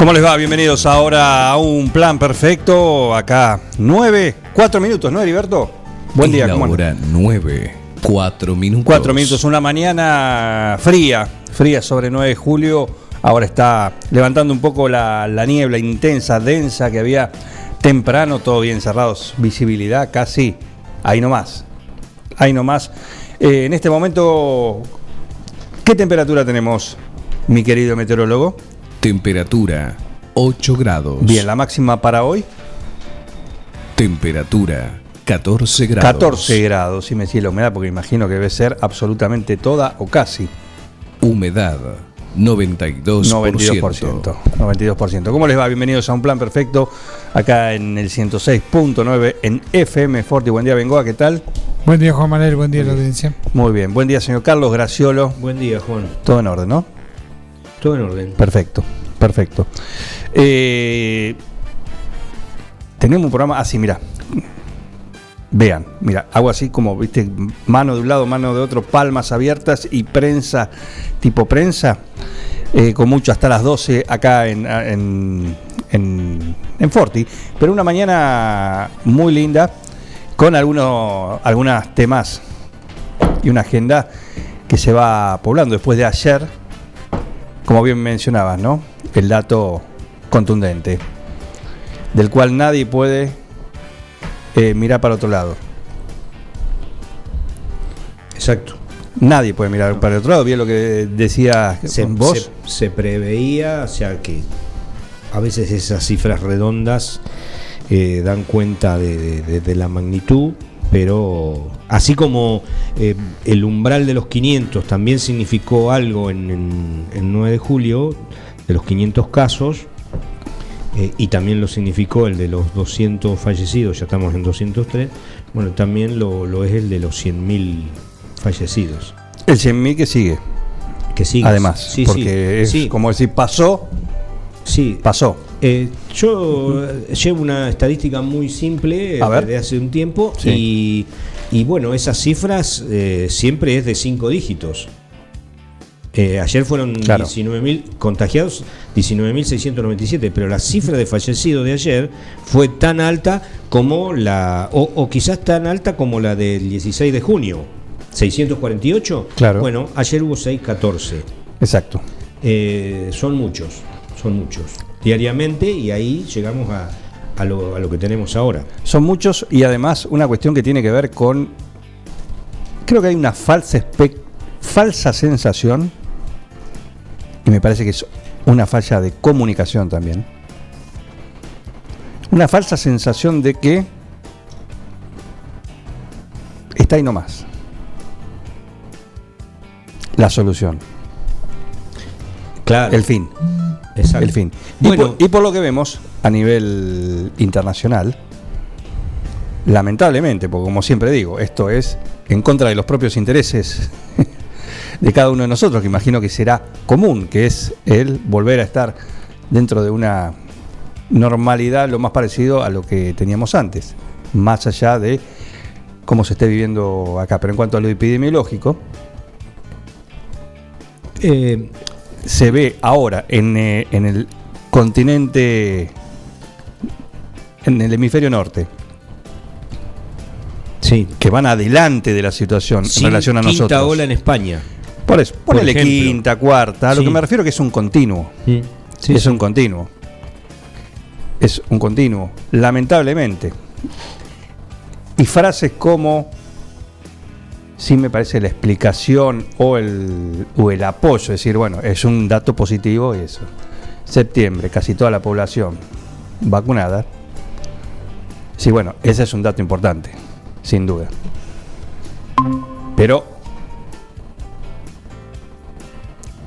¿Cómo les va? Bienvenidos ahora a un plan perfecto. Acá, nueve, cuatro minutos, ¿no, Heriberto? Buen Es día, la ¿cómo hora 9, 4 minutos. Cuatro minutos, una mañana fría, fría sobre 9 de julio. Ahora está levantando un poco la, la niebla intensa, densa que había temprano, todo bien cerrados, visibilidad casi ahí nomás. Ahí nomás. Eh, en este momento, ¿qué temperatura tenemos, mi querido meteorólogo? Temperatura 8 grados. Bien, la máxima para hoy, Temperatura 14 grados. 14 grados, si me decís la humedad, porque imagino que debe ser absolutamente toda o casi. Humedad 92%. 92%. 92%. ¿Cómo les va? Bienvenidos a Un Plan Perfecto, acá en el 106.9 en FM Forti. Buen día, Bengoa, ¿qué tal? Buen día, Juan Manuel. Buen día, la audiencia. Muy bien. Buen día, señor Carlos Graciolo. Buen día, Juan. Todo en orden, ¿no? Todo en orden. Perfecto, perfecto. Eh, tenemos un programa así, mira. Vean, mira, hago así como, viste, mano de un lado, mano de otro, palmas abiertas y prensa, tipo prensa, eh, con mucho hasta las 12 acá en, en Forti. Pero una mañana muy linda, con algunos algunas temas y una agenda que se va poblando después de ayer como bien mencionabas, ¿no? El dato contundente, del cual nadie puede eh, mirar para otro lado. Exacto. Nadie puede mirar para el otro lado. Bien lo que decía Se, vos. se- se preveía, o sea que a veces esas cifras redondas eh, dan cuenta de, de- de- de la magnitud, pero así como eh, el umbral de los 500 también significó algo en, en- en 9 de julio, de los 500 casos, eh, y también lo significó el de los 200 fallecidos, ya estamos en 203, bueno, también lo, lo es el de los 100.000 fallecidos. El 100.000 que sigue, Que sigue. además. Sí, porque sí, es sí, como decir, pasó, sí. pasó. Eh, yo eh, llevo una estadística muy simple eh, desde hace un tiempo Sí. y, y bueno, esas cifras eh, siempre es de cinco dígitos. Eh, ayer fueron Claro. 19.000 contagiados, 19.697, pero la cifra de fallecidos de ayer fue tan alta como la, o, o quizás tan alta como la del 16 de junio, 648. Claro. Bueno, ayer hubo 614. Exacto. Eh, son muchos, son muchos. Diariamente y ahí llegamos a, a lo, a lo que tenemos ahora. Son muchos y además una cuestión que tiene que ver con. Creo que hay una falsa, espe- falsa sensación, y me parece que es una falla de comunicación también. Una falsa sensación de que está ahí nomás. La solución, Claro. el fin. Exacto. El fin. Y, Bueno, por, y por lo que vemos a nivel internacional, lamentablemente, porque como siempre digo, esto es en contra de los propios intereses de cada uno de nosotros, que imagino que será común, que es el volver a estar dentro de una normalidad lo más parecido a lo que teníamos antes, más allá de cómo se esté viviendo acá. Pero en cuanto a lo epidemiológico, eh, se ve ahora en, eh, en el continente, en el hemisferio norte, sí. que van adelante de la situación en relación a quinta nosotros. ola en España. Por eso, ponele quinta, cuarta, a lo Sí. que me refiero que es un continuo. Sí, es un continuo. Es un continuo, lamentablemente. Y frases como sí me parece la explicación o el, o el apoyo, es decir, bueno, es un dato positivo y eso. Septiembre, casi toda la población vacunada. Sí, bueno, ese es un dato importante, sin duda. Pero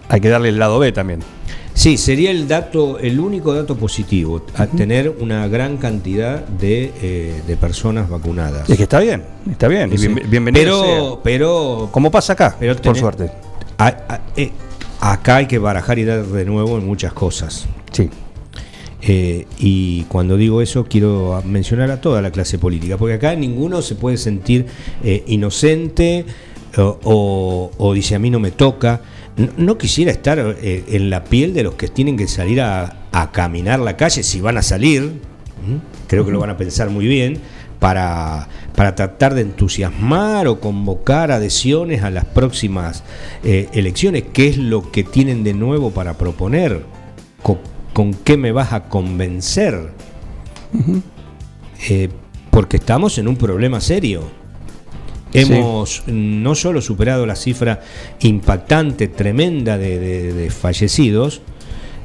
hay que darle el lado B también. Sí, sería el dato, el único dato positivo, a tener una gran cantidad de, eh, de personas vacunadas. Es que está bien, está bien. y Sí. bien- bienvenido Pero, sea. pero Como pasa acá, Pero por suerte. a- a- eh, acá hay que barajar y dar de nuevo en muchas cosas. Sí. Eh, y cuando digo eso quiero mencionar a toda la clase política, porque acá ninguno se puede sentir eh, inocente o, o- o dice a mí no me toca. No, no quisiera estar eh, en la piel de los que tienen que salir a, a caminar la calle, si van a salir, ¿m? creo que lo van a pensar muy bien, para, para tratar de entusiasmar o convocar adhesiones a las próximas eh, elecciones, qué es lo que tienen de nuevo para proponer, Co- con, qué me vas a convencer, Eh, porque estamos en un problema serio. Hemos no solo superado la cifra impactante, tremenda de, fallecidos,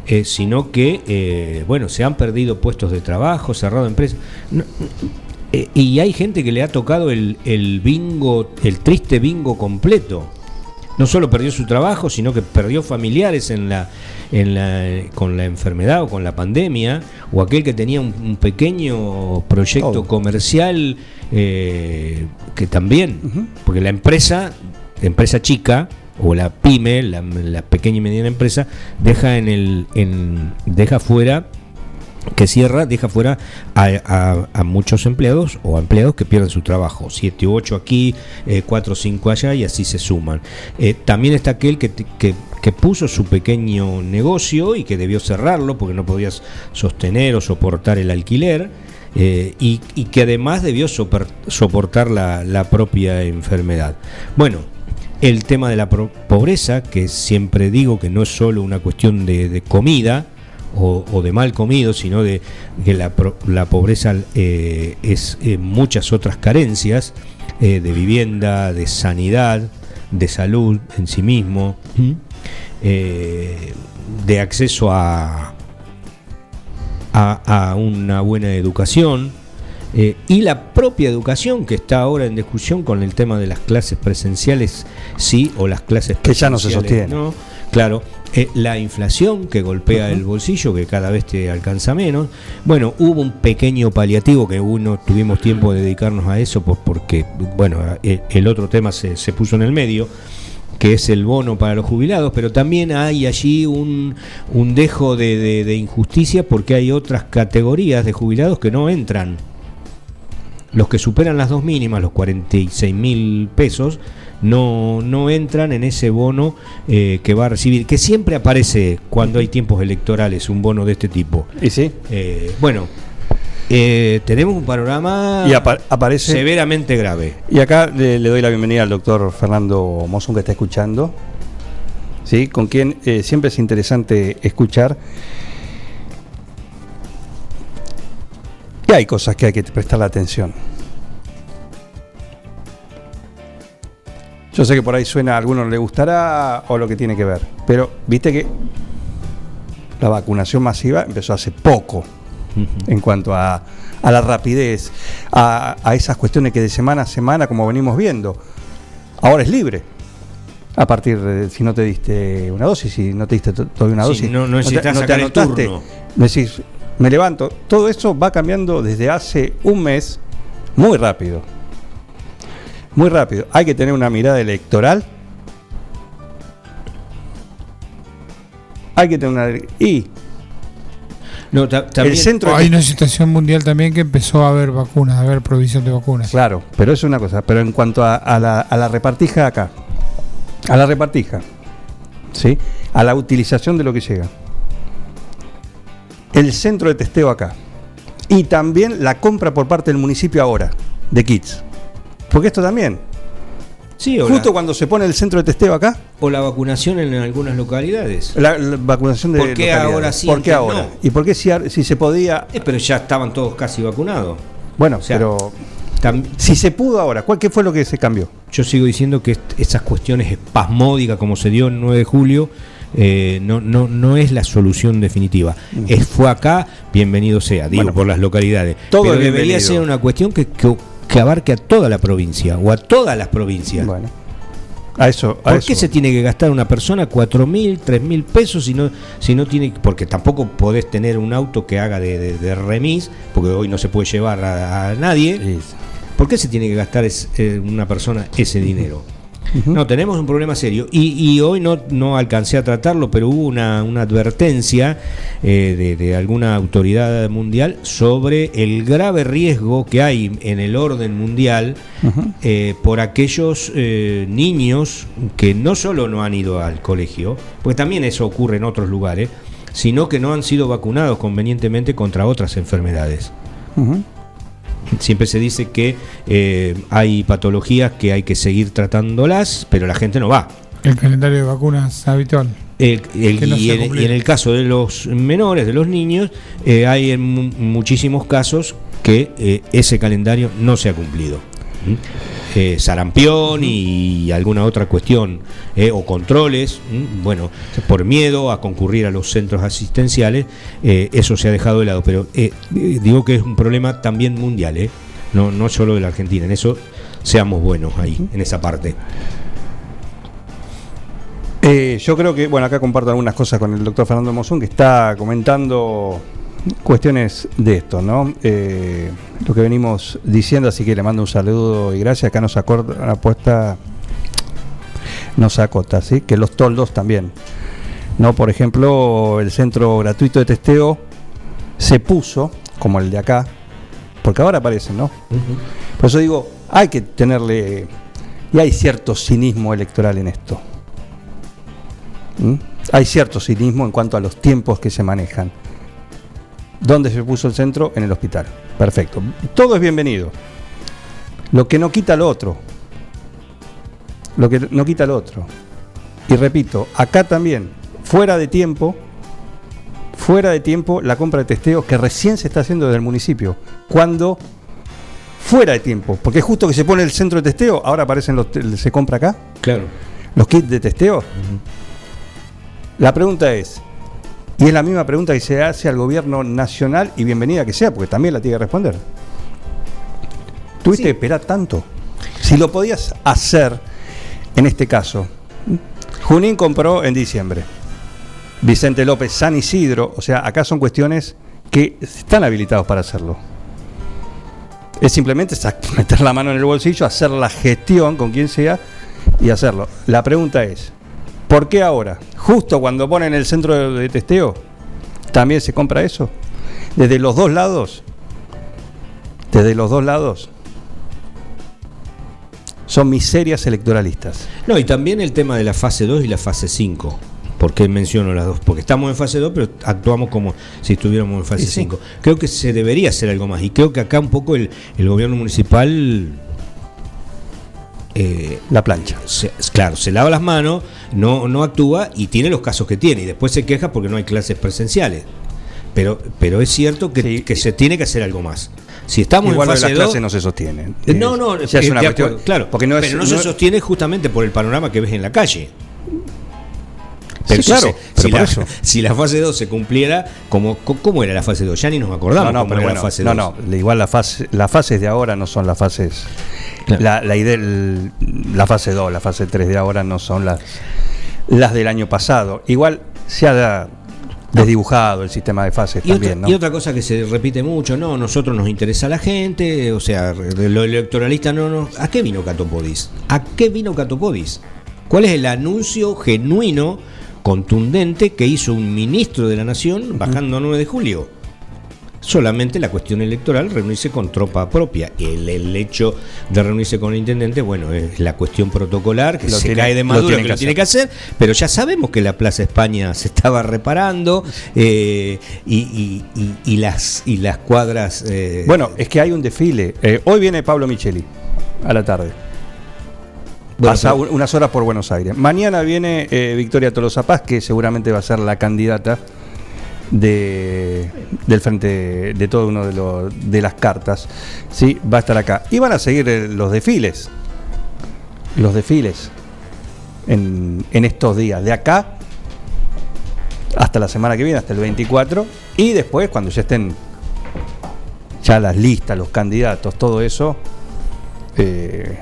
eh, sino que, eh, bueno, se han perdido puestos de trabajo, cerrado empresas. Eh, y hay gente que le ha tocado el, el bingo, el triste bingo completo. No solo perdió su trabajo, sino que perdió familiares en la, en la, con la enfermedad o con la pandemia, o aquel que tenía un, un pequeño proyecto Todo. comercial eh, que también, porque la empresa, empresa chica o la pyme, la, la pequeña y mediana empresa, deja en el, en, deja fuera que cierra, deja fuera a, a- a muchos empleados o a empleados que pierden su trabajo. 7 u 8 aquí, 4 o 5 allá y así se suman. Eh, también está aquel que, que, que puso su pequeño negocio y que debió cerrarlo porque no podías sostener o soportar el alquiler. eh, y, que además debió soportar la, propia enfermedad. Bueno, el tema de la pobreza, que siempre digo que no es solo una cuestión de, comida, o, de mal comido, sino de que la, la pobreza eh, es eh, muchas otras carencias de vivienda, de sanidad, de salud en sí mismo, eh, de acceso a, a, a una buena educación eh, y la propia educación que está ahora en discusión con el tema de las clases presenciales sí o las clases Que ya no se presenciales sostiene. no. Claro, eh, la inflación que golpea el bolsillo, que cada vez te alcanza menos. Bueno, hubo un pequeño paliativo que uno tuvimos tiempo de dedicarnos a eso por- porque, bueno, el otro tema se, se puso en el medio que es el bono para los jubilados, pero también hay allí un, un dejo de, de- de injusticia porque hay otras categorías de jubilados que no entran. Los que superan las dos mínimas, los 46 mil pesos, no, no entran en ese bono eh, que va a recibir, que siempre aparece cuando hay tiempos electorales, un bono de este tipo. Y sí. Eh, bueno, eh, tenemos un panorama Y apa- aparece. severamente grave. Y acá le, le doy la bienvenida al doctor Fernando Mozón que está escuchando, ¿sí? con quien eh, siempre es interesante escuchar. Y hay cosas que hay que prestarle atención. Yo sé que por ahí suena, a algunos le gustará o lo que tiene que ver, pero viste que la vacunación masiva empezó hace poco en cuanto a, a la rapidez, a, a esas cuestiones que de semana a semana, como venimos viendo, ahora es libre. A partir de si no te diste una dosis, si no te diste to- todavía una Sí, dosis, no- no necesitas te el anotaste, turno. decís, me levanto. Todo eso va cambiando desde hace un mes muy rápido. Muy rápido. Hay que tener una mirada electoral. Hay que tener una. Y No, también, el centro. Hay una situación mundial también que empezó a haber vacunas, a haber provisión de vacunas. Claro, pero eso es una cosa. Pero en cuanto a, a la, a la repartija acá, a la repartija, ¿sí? a la utilización de lo que llega, el centro de testeo acá y también la compra por parte del municipio ahora de kits. Porque esto también, Sí, o, justo la, cuando se pone el centro de testeo acá, o la vacunación en algunas localidades. la, la vacunación de ¿Por qué ahora sí, ¿Por qué ahora? no? ¿Y por qué si, si se podía? Eh, pero ya estaban todos casi vacunados. Bueno, O sea, pero Si se pudo ahora, ¿cuál qué fue lo que se cambió? yo sigo diciendo que esas cuestiones espasmódicas como se dio el 9 de julio eh, no, no, no es la solución definitiva. Es, fue acá, bienvenido sea, digo, Bueno, por las localidades. todo Pero debería ser una cuestión que, que, que abarque a toda la provincia o a todas las provincias. Bueno, a eso. A ¿Por eso. qué se tiene que gastar una persona cuatro mil, tres mil pesos si no, si no tiene, porque tampoco podés tener un auto que haga de, de- de remis, porque hoy no se puede llevar a, a nadie. Sí. ¿Por qué se tiene que gastar es- eh, una persona ese dinero? No, tenemos un problema serio. Y, y hoy no, no alcancé a tratarlo, pero hubo una, una advertencia eh, de, de alguna autoridad mundial sobre el grave riesgo que hay en el orden mundial eh, por aquellos eh, niños que no solo no han ido al colegio, porque también eso ocurre en otros lugares, sino que no han sido vacunados convenientemente contra otras enfermedades. Siempre se dice que eh, hay patologías que hay que seguir tratándolas, pero la gente no va. El calendario de vacunas habitual. El- el- Que no y, en, cumplido. y en el caso de los menores, de los niños, eh, hay en mu- muchísimos casos que eh, ese calendario no se ha cumplido. ¿Mm? Eh, sarampión y alguna otra cuestión, eh, o controles, bueno, por miedo a concurrir a los centros asistenciales, eh, eso se ha dejado de lado. Pero digo que es un problema también mundial, no, no solo de la Argentina. En eso seamos buenos ahí, en esa parte. Yo creo que, bueno, acá comparto algunas cosas con el doctor Fernando Mozón, que está comentando cuestiones de esto, ¿no? Eh, lo que venimos diciendo, así que le mando un saludo y gracias. Acá nos acorda la apuesta, nos acota, ¿sí? Que los toldos también, ¿no? Por ejemplo, el centro gratuito de testeo se puso, como el de acá, porque ahora aparecen, ¿no? Por eso digo, hay que tenerle. Y hay cierto cinismo electoral en esto. ¿Mm? Hay cierto cinismo en cuanto a los tiempos que se manejan. ¿Dónde se puso el centro? En el hospital. Perfecto. Todo es bienvenido. Lo que no quita lo otro. Lo que no quita lo otro. Y repito, acá también, fuera de tiempo, fuera de tiempo la compra de testeo que recién se está haciendo desde el municipio. Cuando fuera de tiempo, porque justo que se pone el centro de testeo, ahora aparecen los, se compra acá, Claro. los kits de testeo. La pregunta es, y es la misma pregunta que se hace al gobierno nacional, y bienvenida que sea, porque también la tiene que responder. ¿Tuviste que esperar tanto? Si lo podías hacer, en este caso, Junín compró en diciembre. Vicente López, San Isidro, o sea, acá son cuestiones que están habilitados para hacerlo. Es simplemente meter la mano en el bolsillo, hacer la gestión con quien sea y hacerlo. La pregunta es, ¿por qué ahora? Justo cuando ponen el centro de, testeo, ¿también se compra eso? Desde los dos lados, desde los dos lados, son miserias electoralistas. No, y también el tema de la fase 2 y la fase 5. ¿Por qué menciono las dos? Porque estamos en fase 2, pero actuamos como si estuviéramos en fase sí. 5. Creo que se debería hacer algo más. Y creo que acá un poco el, el gobierno municipal. Eh, La plancha. se- claro, se lava las manos, no, no actúa y tiene los casos que tiene. Y después se queja porque no hay clases presenciales. Pero, pero es cierto que, Sí. que se tiene que hacer algo más. Si estamos Igual en fase las 2. clases no se sostienen. Eh, No, no, es una cuestión. claro, porque no es, pero no, se sostiene justamente por el panorama que ves en la calle. Pero Sí, si claro, pero si, por la, eso. si la fase 2 se cumpliera, como, ¿cómo era la fase 2? Ya ni nos acordamos no, no, cómo pero era bueno, la fase no, 2. no, igual la fase, las fases de ahora no son las fases. Claro. La, la, idea- el- la fase 2, la fase 3 de ahora no son las, las del año pasado. Igual se ha desdibujado el sistema de fases Y, también, otra, ¿no? y otra cosa que se repite mucho, no, nosotros nos interesa la gente, o sea, lo electoralista no nos... ¿A qué vino Catopodis? ¿A qué vino Catopodis? ¿Cuál es el anuncio genuino, contundente que hizo un ministro de la Nación bajando a 9 de julio? Solamente la cuestión electoral, reunirse con tropa propia. El, el hecho de reunirse con el intendente, bueno, es la cuestión protocolar, que Lo se tiene- cae de lo Maduro, tienen que que lo tiene que hacer, pero ya sabemos que la Plaza España se estaba reparando eh, y, y- y- y las, y las cuadras... eh, Bueno, es que hay un desfile. Eh, hoy viene Pablo Micheli a la tarde. Bueno, Pasa pero- un- unas horas por Buenos Aires. Mañana viene eh, Victoria Tolosa Paz, que seguramente va a ser la candidata de, del frente de todo uno de, los, de las cartas, ¿sí? va a estar acá. Y van a seguir eh, los desfiles, los desfiles en, en estos días, de acá hasta la semana que viene, hasta el 24, y después cuando ya estén ya las listas, los candidatos, todo eso, eh,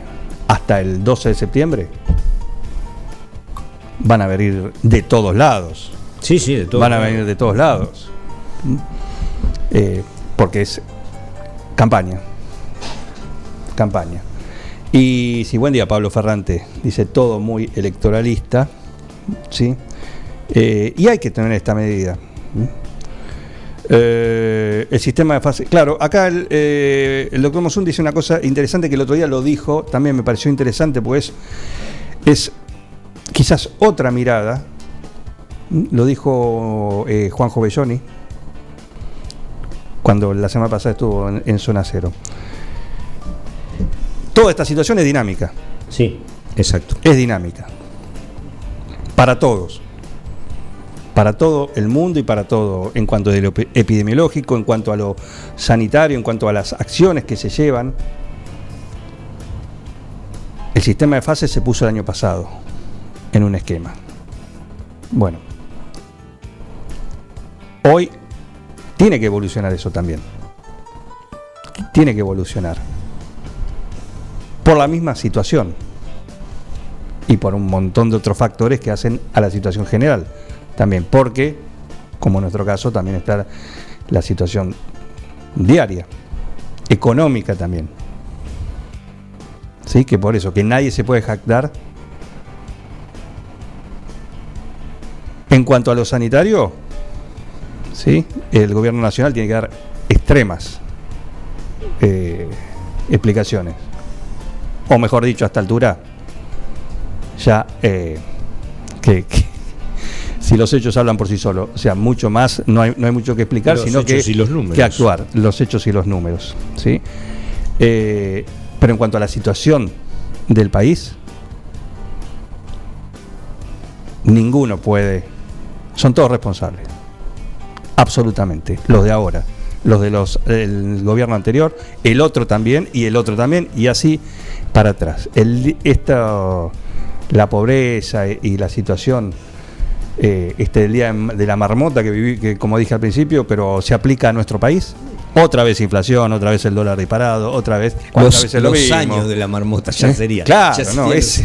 hasta el 12 de septiembre, van a venir de todos lados. Sí, sí, de todo. van a venir de todos lados. Eh, porque es campaña. Campaña. Y si buen día, Pablo Ferrante. Dice todo muy electoralista. ¿sí? Eh, y hay que tener esta medida. Eh, el sistema de fase. Claro, acá el, eh, el doctor Mosun dice una cosa interesante que el otro día lo dijo, también me pareció interesante, pues es quizás otra mirada. Lo dijo eh, Juanjo Belloni cuando la semana pasada estuvo en, en Zona Cero. Toda esta situación es dinámica, Sí, exacto. es dinámica. Para todos. Para todo el mundo y para todo, en cuanto a lo epi- epidemiológico, en cuanto a lo sanitario, en cuanto a las acciones que se llevan. El sistema de fases se puso el año pasado en un esquema. Bueno, hoy tiene que evolucionar eso también. Tiene que evolucionar. Por la misma situación y por un montón de otros factores que hacen a la situación general. También porque, como en nuestro caso, también está la situación diaria, económica también. ¿Sí? Que por eso, que nadie se puede jactar. En cuanto a lo sanitario, ¿sí? el gobierno nacional tiene que dar extremas eh, explicaciones. O mejor dicho, a esta altura, ya eh, que, que si los hechos hablan por sí solos, o sea, mucho más, no hay, no hay mucho que explicar, Los sino que, los que actuar, los hechos y los números. ¿sí? Eh, pero en cuanto a la situación del país, ninguno puede, son todos responsables, absolutamente, los de ahora, los de los el gobierno anterior, el otro también y el otro también y así para atrás. El, esta, la pobreza y la situación eh, este del día de la marmota que viví, que como dije al principio, pero se aplica a nuestro país. Otra vez inflación, otra vez el dólar disparado, otra vez Los, veces lo los mismo? años de la marmota ya ¿Eh? sería. Claro, ya no, es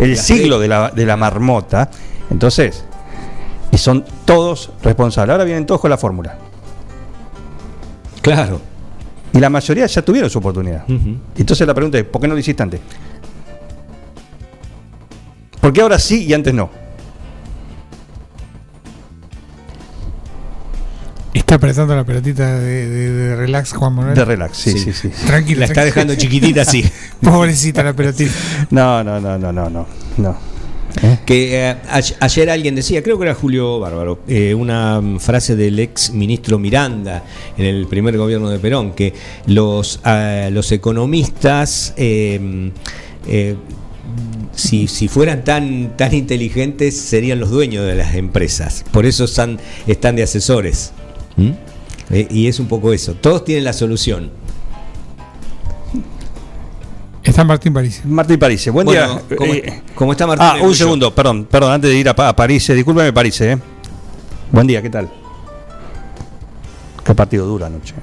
el siglo de la, de la marmota. Entonces, y son todos responsables. Ahora vienen todos con la fórmula. Claro. Y la mayoría ya tuvieron su oportunidad. Entonces la pregunta es, ¿por qué no lo hiciste antes? ¿Por qué ahora sí y antes no? Está apretando la pelotita de, de- de relax, Juan Manuel. De relax, sí, Sí. sí, sí. Tranquilo. La está dejando chiquitita así. Pobrecita la pelotita. No, no, no, no, no, no. no. Que eh, ayer alguien decía, creo que era Julio Bárbaro, eh, una mm, frase del ex ministro Miranda en el primer gobierno de Perón, que los, ah, los economistas, eh, eh, si, si fueran tan, tan inteligentes, serían los dueños de las empresas. Por eso están, están de asesores. ¿Mm? Eh, y es un poco eso. Todos tienen la solución. Está Martín París. Martín París, buen Bueno, día. ¿cómo- Eh, cómo está Martín Ah, un segundo, perdón, perdón, antes de ir a, a París, eh, discúlpeme París, eh. Buen día, ¿qué tal? Qué partido duro anoche.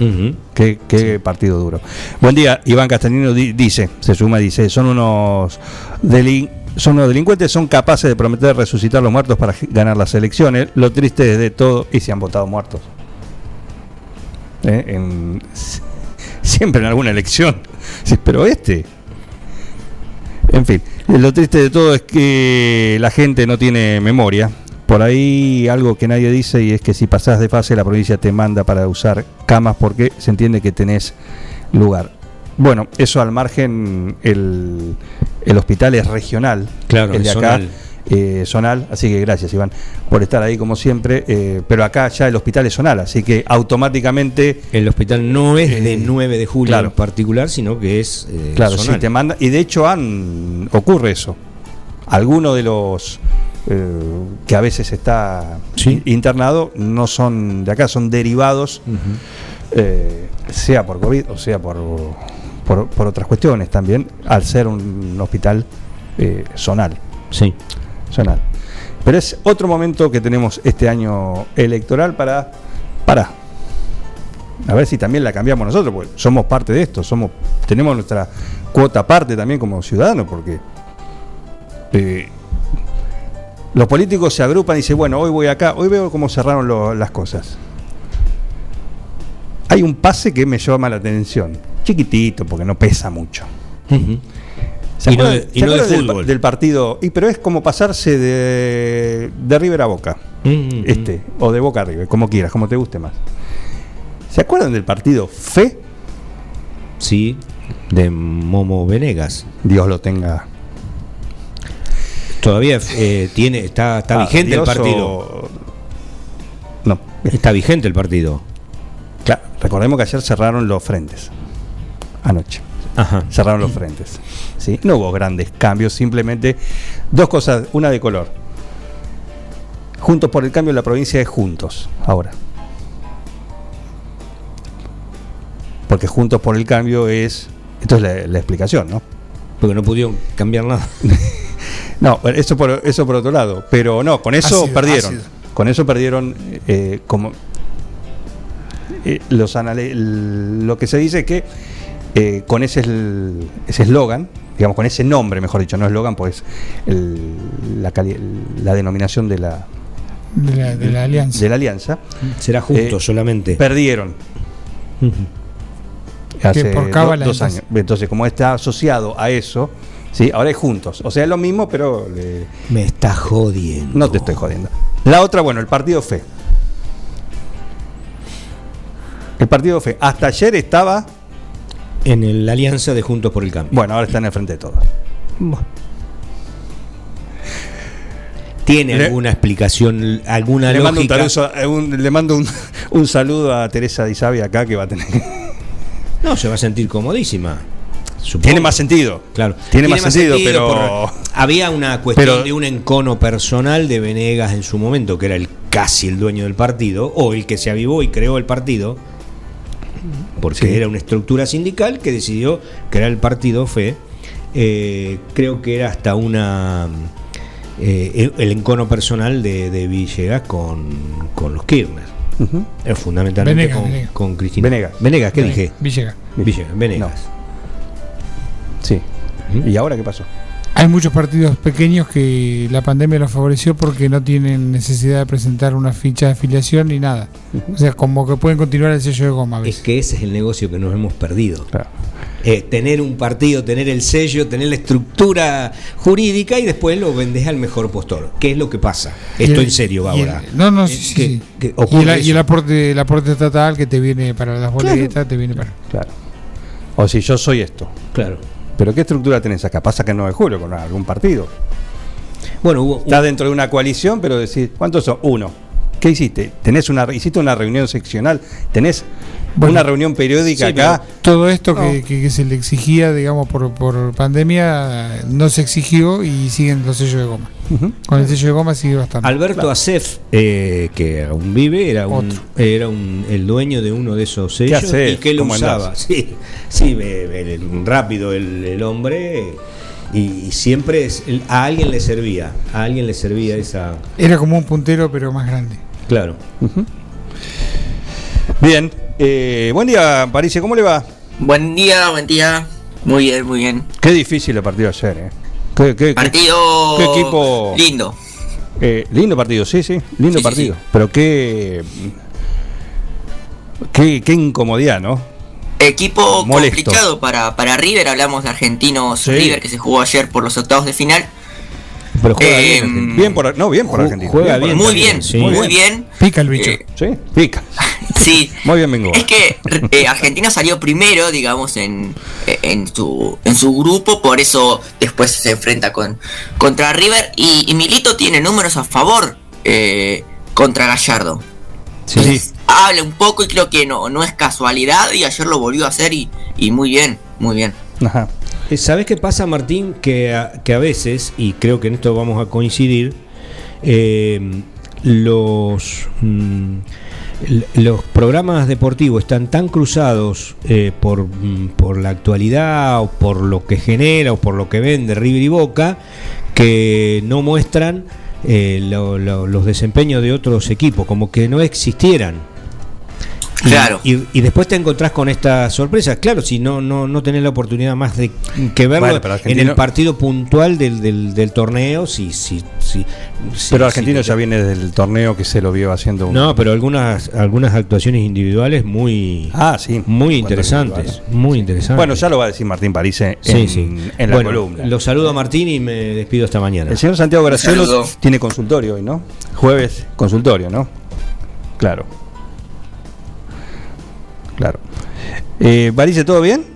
Ujú. Qué, qué partido duro. Buen día, Iván Castellino di- dice, se suma, dice, son unos delin- son unos delincuentes, son capaces de prometer resucitar los muertos para ganar las elecciones. Lo triste de todo, y se han votado muertos. Eh, en- siempre en alguna elección. Pero este. En fin, lo triste de todo es que la gente no tiene memoria. Por ahí algo que nadie dice y es que si pasás de fase la provincia te manda para usar camas porque se entiende que tenés lugar. Bueno, eso al margen el, el hospital es regional, Claro, el de acá, zonal. eh, zonal, así que gracias Iván por estar ahí como siempre, eh, pero acá ya el hospital es zonal, así que automáticamente El hospital no es de Eh, 9 de julio claro. en particular, sino que es eh, Claro, zonal. sí, te manda. Y de hecho han, ocurre eso. Algunos de los eh, que a veces está Sí. internado, no son de acá, son derivados, sea por COVID o sea por, por, por otras cuestiones también, al ser un hospital eh, zonal. Sí. zonal. Pero es otro momento que tenemos este año electoral para, para a ver si también la cambiamos nosotros, porque somos parte de esto, somos, tenemos nuestra cuota aparte también como ciudadanos, porque eh, los políticos se agrupan y dicen, bueno, hoy voy acá, hoy veo cómo cerraron lo- las cosas. Hay un pase que me llama la atención, chiquitito, porque no pesa mucho. ¿Se Y no acuerdan, de- y se no de acuerdan del, partido? Y pero es como pasarse de, de River a Boca. Este, o de Boca a River, como quieras, como te guste más. ¿Se acuerdan del partido Fe? Sí, de Momo Venegas. Dios lo tenga. Todavía eh, tiene, está, está Ah, vigente el partido. o- No. Está vigente el partido. Recordemos que ayer cerraron los frentes. Anoche. Ajá. Cerraron los frentes. ¿sí? No hubo grandes cambios, simplemente dos cosas, una de color. Juntos por el cambio, la provincia es juntos, ahora. Porque juntos por el cambio es. Esto es la, la explicación, ¿no? Porque no pudieron cambiar nada. No, eso por, eso por otro lado. Pero no, con eso Ácido, perdieron. ácido. Con eso perdieron eh, como eh, los lo que se dice es que eh, con ese eslogan, digamos con ese nombre, mejor dicho, no eslogan, pues el- la, la denominación de la, de la, de la alianza. de la alianza, Será justo Eh, solamente. perdieron hace por do- cábala, dos entonces. años. Entonces, como está asociado a eso, sí, ahora es juntos. O sea, es lo mismo, pero le- Me está jodiendo. No te estoy jodiendo. La otra, bueno, el partido fe. El partido fe. Hasta ayer estaba. En el- la alianza de Juntos por el Cambio. Bueno, ahora está en el frente de todos. ¿Tiene Le- alguna explicación, alguna Le mando, un, lógica? eh, un- le mando un, un saludo a Teresa Disabia acá que va a tener. No, se va a sentir comodísima. supongo. Tiene más sentido. Claro. Tiene, más sentido, pero. por- había una cuestión pero- de un encono personal de Venegas en su momento, que era el casi el dueño del partido, o el que se avivó y creó el partido, porque Sí. era una estructura sindical que decidió crear el partido FE. Eh, creo que era hasta una eh, el, encono personal de, de Villegas con, con los Kirchner. Eh, fundamentalmente Venegas, con, Venegas. con Cristina. Venegas. Venegas, ¿qué dije? Villegas. Villegas, Venegas. Sí. ¿Y ahora qué pasó? Hay muchos partidos pequeños que la pandemia los favoreció porque no tienen necesidad de presentar una ficha de afiliación ni nada. O sea, como que pueden continuar el sello de goma. a Es que ese es el negocio que nos hemos perdido. Claro. Eh, tener un partido, tener el sello, tener la estructura jurídica y después lo vendes al mejor postor. ¿Qué es lo que pasa? Esto el- en serio va el- ahora. no, no, Eh, sí, sí, que- sí. que Y, la- y el aporte, el aporte estatal que te viene para las boletas, te viene para. Claro. O si yo soy esto. Claro. ¿Pero qué estructura tenés acá? Pasa que no de julio con algún partido. Bueno, hubo Estás dentro de una coalición, pero decís, ¿cuántos son? Uno. ¿Qué hiciste? ¿Tenés una, ¿Hiciste una reunión seccional? ¿Tenés Bueno. una reunión periódica Sí, acá? Todo esto No. que, que- que se le exigía, digamos, por, por pandemia, no se exigió y siguen los sellos de goma. Con el sello de goma sigue bastante. Alberto Acef, eh, que aún vive, era un, Otro. era un, el dueño de uno de esos sellos y que lo ¿Cómo usaba. andás? Sí, sí rápido el, el hombre y, y siempre es- a alguien le servía, a alguien le servía esa... Era como un puntero, pero más grande. Claro. Bien. Eh, buen día, París. ¿Cómo le va? Buen día, buen día. Muy bien, muy bien. Qué difícil el partido ayer, ¿eh? Qué, qué- qué- Partido qué equipo- lindo. eh, lindo partido, sí, sí. Lindo Sí, sí, partido. sí. Pero qué, qué. Qué incomodidad, ¿no? Equipo Molesto. complicado para, para River. Hablamos de Argentinos Sí. River que se jugó ayer por los octavos de final. Pero juega Eh, bien. Argentina. Bien por, no, bien por Argentina. juega bien Muy bien, sí. muy bien. Pica el bicho. Eh, Sí, pica. sí. Muy bien, Bengoa. Es que eh, Argentina salió primero, digamos, en, en, su, en su grupo, por eso después se enfrenta con, contra River. Y, y Milito tiene números a favor eh, contra Gallardo. Sí, sí. Habla un poco y creo que no, no es casualidad y ayer lo volvió a hacer y, y muy bien, muy bien. Ajá. Eh, ¿Sabes qué pasa, Martín? Que a, veces, y creo que en esto vamos a coincidir, eh, los, mm, los programas deportivos están tan cruzados eh, por, mm, por la actualidad o por lo que genera o por lo que vende River y Boca que no muestran eh, lo- los desempeños de otros equipos, como que no existieran. Y- Claro. Y, y después te encontrás con estas sorpresas. Claro, si no, no, no tenés la oportunidad más de que verlo Bueno, en el partido puntual del, del, del torneo, si, si, si, Pero Argentino ya viene del torneo que se lo vio haciendo un. No, pero algunas, algunas actuaciones individuales muy, Ah, sí. muy interesantes. individual. Muy interesantes. Bueno, ya lo va a decir Martín París en, Sí, sí. en la Bueno, columna. Lo saludo a Martín y me despido esta mañana. El señor Santiago Graciolo tiene consultorio hoy, ¿no? Jueves, consultorio, ¿no? Claro. Claro. Eh, Varice, ¿todo bien?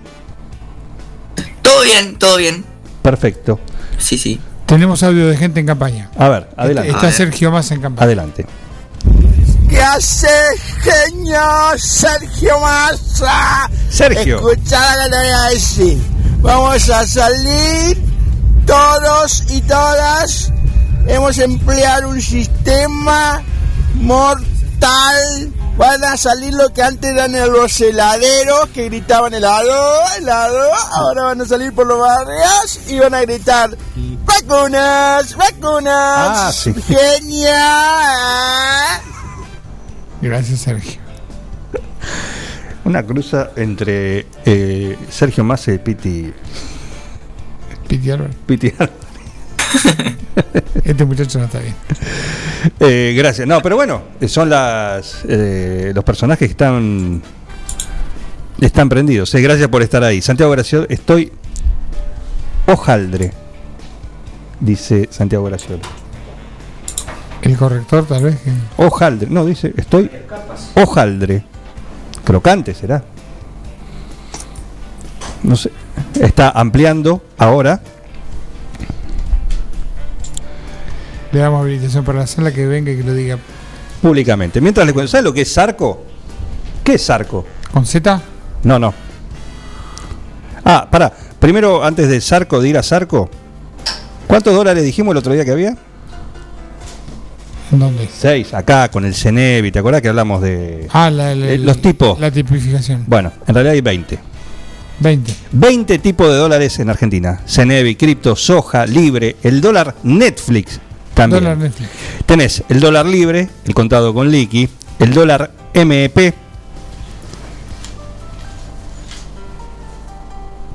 Todo bien, todo bien. Perfecto. Sí, sí. Tenemos audio de gente en campaña. A ver, adelante. Está. Sergio Más en campaña. Adelante. ¿Qué hace, genio Sergio Massa? Sergio. Escuchá lo que te voy a decir. Vamos a salir todos y todas. Hemos empleado un sistema mortal. Van a salir lo que antes eran los heladeros que gritaban helado, helado. Ahora van a salir por los barrios y van a gritar vacunas, vacunas. Ah, sí. Genial. Gracias, Sergio. Una cruza entre eh, Sergio Massa y Piti. Piti Álvarez. Piti. Este muchacho no está bien. Eh, gracias. No, pero bueno, eh, son las eh, los personajes que están están prendidos. Eh, gracias por estar ahí. Santiago Graciolo, estoy hojaldre, dice Santiago Graciolo. El corrector, tal vez. Hojaldre, no, dice, estoy hojaldre. Crocante será. No sé. Está ampliando ahora. Le damos habilitación para la sala que venga y que lo diga. públicamente. Mientras le cuento, ¿sabes lo que es Sarco? ¿Qué es Sarco? ¿Con Z? No, no. Ah, pará. Primero, antes de Sarco, de ir a Sarco, ¿cuántos dólares dijimos el otro día que había? ¿En dónde? Seis, acá con el Cenevi, ¿te acuerdas que hablamos de...? Ah, la, la- Eh, los tipos. La tipificación. Bueno, en realidad hay 20. 20. 20 tipos de dólares en Argentina. Cenevi, cripto, soja, libre, el dólar Netflix también. Dólar. Tenés el dólar libre, el contado con liqui, el dólar MEP.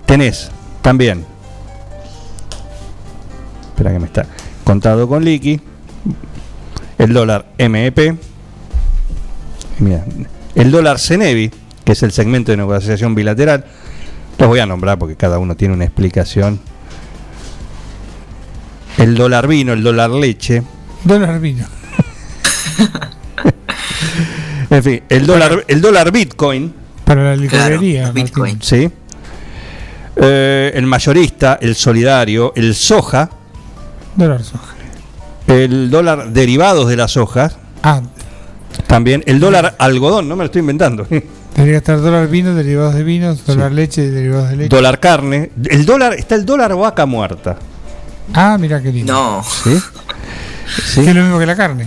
Tenés también. Espera que me está. Contado con liqui. El dólar MEP. El dólar Cenevi, que es el segmento de negociación bilateral. Los voy a nombrar porque cada uno tiene una explicación. El dólar vino, el dólar leche. Dólar vino. En fin, el dólar, el dólar Bitcoin, Para la licorería. Claro, Bitcoin. ¿sí? Eh, el mayorista, el solidario, el soja, Dólar soja. el dólar derivados de las hojas, Ah, también el dólar algodón, no me lo estoy inventando. tendría que estar dólar vino, derivados de vinos, dólar leche, derivados de leche. dólar carne, el dólar, está el dólar vaca muerta. Ah, mira qué lindo. No. ¿sí? ¿Sí? Que es lo mismo que la carne.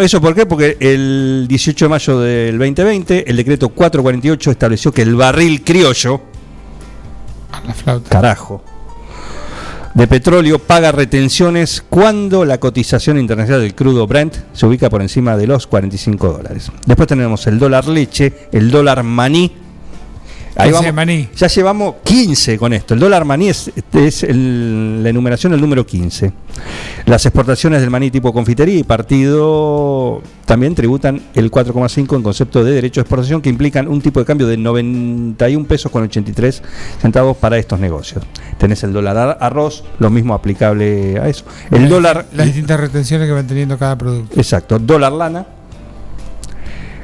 ¿Eso por qué? Porque el 18 de mayo del 2020, el decreto 448 estableció que el barril criollo, A la flauta. carajo, de petróleo paga retenciones cuando la cotización internacional del crudo Brent se ubica por encima de los 45 dólares. Después tenemos el dólar leche, el dólar maní. Ahí vamos, maní. Ya llevamos 15 con esto. El dólar maní es, es el- la enumeración el número 15. Las exportaciones del maní tipo confitería y partido también tributan el 4,5 en concepto de derecho de exportación que implican un tipo de cambio de 91 pesos con 83 centavos para estos negocios. Tenés el dólar ar- arroz, lo mismo aplicable a eso. El Las- dólar... Las distintas retenciones que van teniendo cada producto. Exacto, dólar lana.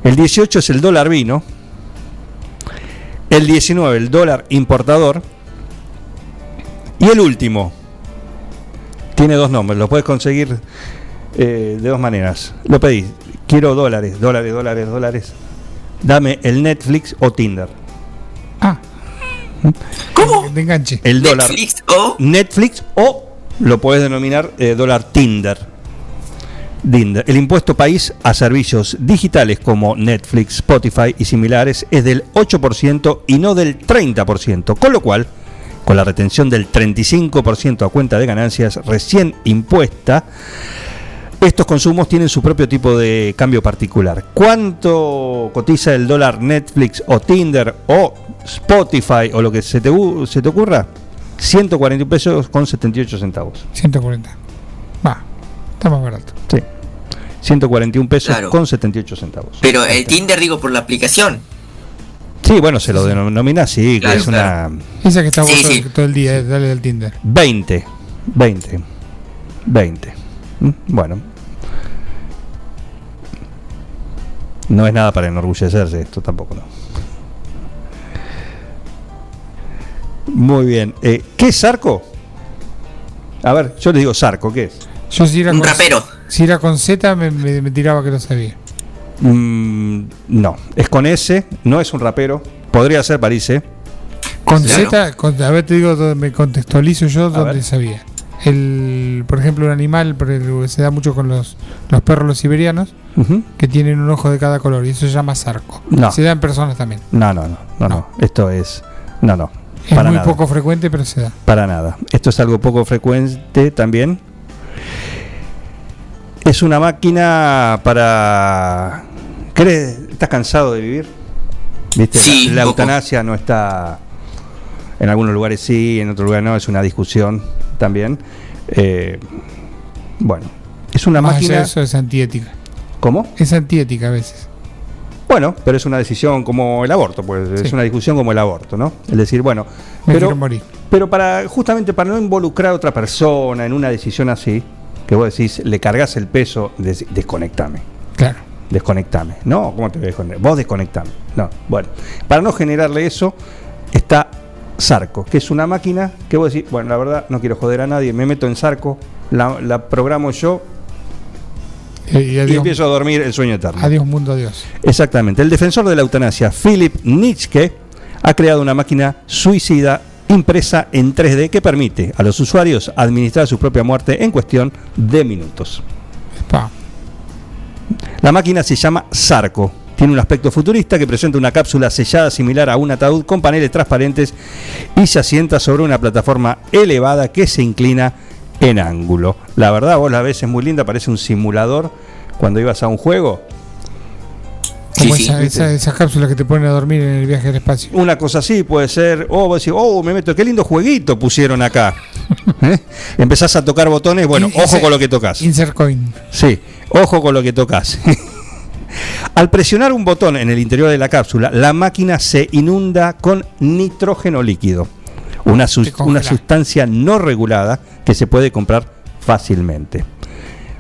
El 18 es el dólar vino. El 19 el dólar importador. Y el último tiene dos nombres, lo puedes conseguir eh, de dos maneras. Lo pedís, quiero dólares, dólares, dólares, dólares. Dame el Netflix o Tinder. Ah. ¿Cómo? Enganche. El dólar Netflix o Netflix o lo puedes denominar eh, dólar Tinder. Dinder. El impuesto país a servicios digitales como Netflix, Spotify y similares es del 8% y no del 30%, con lo cual, con la retención del 35% a cuenta de ganancias recién impuesta, estos consumos tienen su propio tipo de cambio particular. ¿Cuánto cotiza el dólar Netflix o Tinder o Spotify o lo que se te, se te ocurra? 141 pesos con 78 centavos. 140. Está más barato. Sí. 141 pesos Claro. con 78 centavos. Pero el Tinder digo por la aplicación. Sí, bueno, se lo denomina así, que Claro, es una Esa que está Sí, todo, sí. todo el día, dale del Tinder. 20. 20. 20. ¿Mm? Bueno. No es nada para enorgullecerse esto tampoco, no. Muy bien. Eh, ¿Qué es Sarco? A ver, yo les digo Sarco, ¿qué es? Yo si era Un con, rapero. Si era con Z me, me- me tiraba que lo sabía. Mm, no, es con S, no es un rapero. Podría ser París, ¿eh? Con Claro. Z, con- a ver te digo, donde me contextualizo yo donde sabía. El, por ejemplo, un animal, el- se da mucho con los, los perros los siberianos, que tienen un ojo de cada color, y eso se llama sarco. No. Se da en personas también. No, no, no, no, no. Esto es. No, no. Es Para muy nada. poco frecuente, pero se da. Para nada. Esto es algo poco frecuente también. Es una máquina para. ¿Crees? ¿Estás cansado de vivir? ¿Viste? Sí, la, eutanasia no está. En algunos lugares sí, en otros lugares no. Es una discusión también. Eh, bueno, es una Más allá máquina. eso es antiética. ¿Cómo? Es antiética a veces. Bueno, pero es una decisión como el aborto, pues es una discusión como el aborto, ¿no? Es decir, bueno, Me pero, quiero morir. pero para justamente para no involucrar a otra persona en una decisión así, que vos decís, le cargas el peso, des- desconectame, Claro. desconectame. No, ¿cómo te voy a desconectar? Vos desconectame. No, bueno, para no generarle eso, está Sarco, que es una máquina que vos decís, bueno, la verdad no quiero joder a nadie, me meto en Sarco, la, la programo yo Y, empiezo a dormir el sueño eterno. adiós mundo, adiós. Exactamente. El defensor de la eutanasia, Philip Nietzsche, ha creado una máquina suicida impresa en 3D que permite a los usuarios administrar su propia muerte en cuestión de minutos. Pa. La máquina se llama Sarco. Tiene un aspecto futurista que presenta una cápsula sellada similar a un ataúd con paneles transparentes y se asienta sobre una plataforma elevada que se inclina en ángulo. La verdad, vos la ves, es muy linda, parece un simulador cuando ibas a un juego. Como Sí, sí. esa, esa, esas cápsulas que te ponen a dormir en el viaje al espacio. Una cosa así puede ser, oh, vos decís, oh, me meto, qué lindo jueguito pusieron acá. ¿Eh? Empezás a tocar botones, bueno, ojo ese- con lo que tocas. Insert coin. Sí, ojo con lo que tocas. Al presionar un botón en el interior de la cápsula, la máquina se inunda con nitrógeno líquido, una, una sustancia no regulada que se puede comprar fácilmente.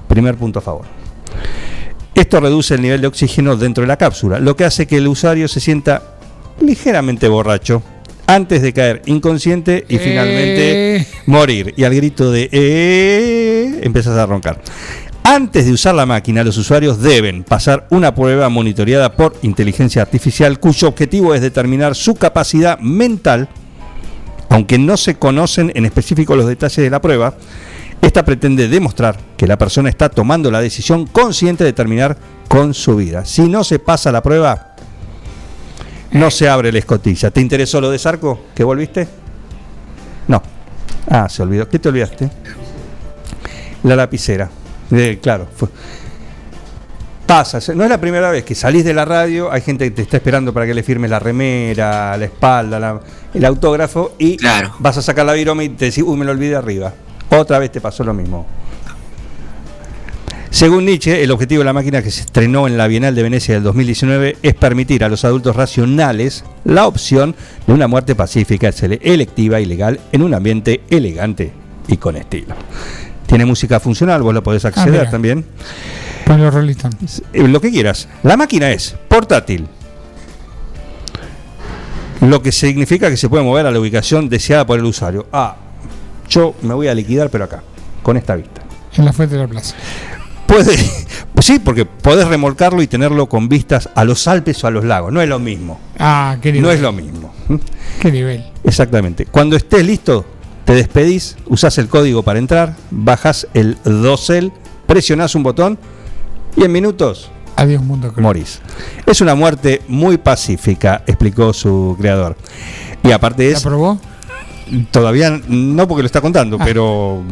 Primer punto a favor. Esto reduce el nivel de oxígeno dentro de la cápsula, lo que hace que el usuario se sienta ligeramente borracho antes de caer inconsciente y Eh. finalmente morir. Y al grito de eh, empiezas a roncar. Antes de usar la máquina, los usuarios deben pasar una prueba monitoreada por inteligencia artificial cuyo objetivo es determinar su capacidad mental, aunque no se conocen en específico los detalles de la prueba. Esta pretende demostrar que la persona está tomando la decisión consciente de terminar con su vida. Si no se pasa la prueba, no se abre la escotilla. ¿Te interesó lo de Sarco? ¿Que volviste? No. Ah, se olvidó. ¿Qué te olvidaste? La lapicera. Eh, claro. Pasa, no es la primera vez que salís de la radio, hay gente que te está esperando para que le firmes la remera, la espalda, la- el autógrafo y Claro. vas a sacar la viroma y te decís, uy, me lo olvidé arriba. Otra vez te pasó lo mismo. Según Nietzsche, el objetivo de la máquina que se estrenó en la Bienal de Venecia del 2019 es permitir a los adultos racionales la opción de una muerte pacífica, electiva y legal en un ambiente elegante y con estilo. Tiene música funcional, vos lo podés acceder mira. también. Pues los Rolling Stones. Eh, Lo que quieras. La máquina es portátil. Lo que significa que se puede mover a la ubicación deseada por el usuario. Ah, yo me voy a liquidar, pero acá, con esta vista. En la fuente de la plaza. Puede, sí, porque podés remolcarlo y tenerlo con vistas a los Alpes o a los lagos. No es lo mismo. Ah, qué nivel. No es lo mismo. Qué nivel. Exactamente. Cuando estés listo, te despedís, usás el código para entrar, bajás el dosel, presionás un botón y en minutos Adiós, mundo cruel. morís. Es una muerte muy pacífica, explicó su creador. Y aparte ¿La es, probó? todavía no porque lo está contando, Ah. pero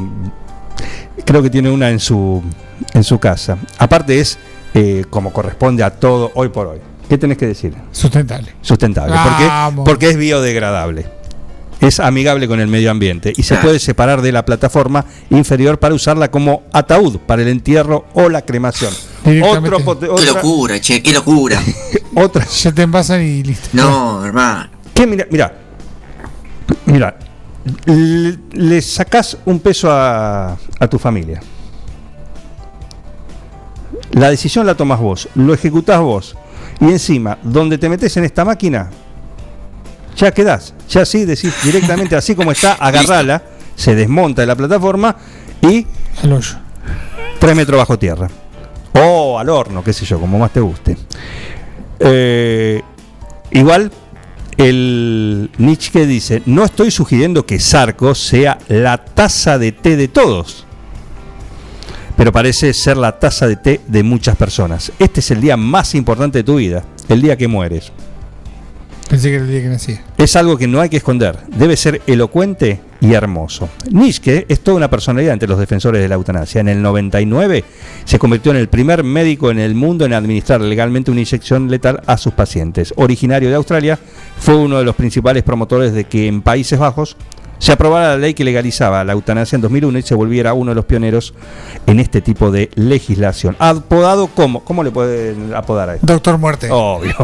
creo que tiene una en su, en su casa. Aparte es eh, como corresponde a todo hoy por hoy. ¿Qué tenés que decir? Sustentable. Sustentable. ¿Por qué? Vamos. Porque es biodegradable. Es amigable con el medio ambiente y se Ah. puede separar de la plataforma inferior para usarla como ataúd para el entierro o la cremación. Otro Qué locura, che, qué locura. otra. Ya te envasan y listo. No, hermano. ¿Qué? Mira, mira. Mira. Le, le sacás un peso a, a tu familia. La decisión la tomas vos, lo ejecutás vos. Y encima, donde te metes en esta máquina, ya quedás. Ya así decís directamente, así como está, agarrala, se desmonta de la plataforma y Al hoyo. tres metros bajo tierra. O al horno, qué sé yo, como más te guste. Eh, igual, el Nietzsche dice, no estoy sugiriendo que Sarco sea la taza de té de todos, pero parece ser la taza de té de muchas personas. Este es el día más importante de tu vida, el día que mueres. Pensé que era el día que nacía. Es algo que no hay que esconder. Debe ser elocuente y hermoso. Nietzsche es toda una personalidad entre los defensores de la eutanasia. En el 99 se convirtió en el primer médico en el mundo en administrar legalmente una inyección letal a sus pacientes. Originario de Australia, fue uno de los principales promotores de que en Países Bajos se aprobara la ley que legalizaba la eutanasia en 2001 y se volviera uno de los pioneros en este tipo de legislación. Apodado como, ¿cómo le pueden apodar a esto? Doctor Muerte. Obvio.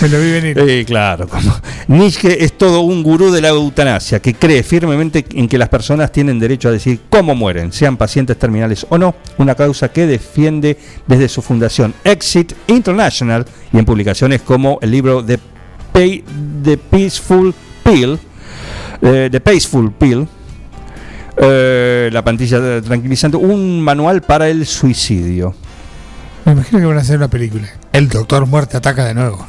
Me lo vi venir. Eh, claro, como Nietzsche es todo un gurú de la eutanasia que cree firmemente en que las personas tienen derecho a decir cómo mueren, sean pacientes terminales o no, una causa que defiende desde su fundación Exit International y en publicaciones como el libro The, Pay- The Peaceful Pill, eh, The Peaceful Pill, eh, la pantilla tranquilizante, un manual para el suicidio. Me imagino que van a hacer una película. El Doctor Muerte ataca de nuevo.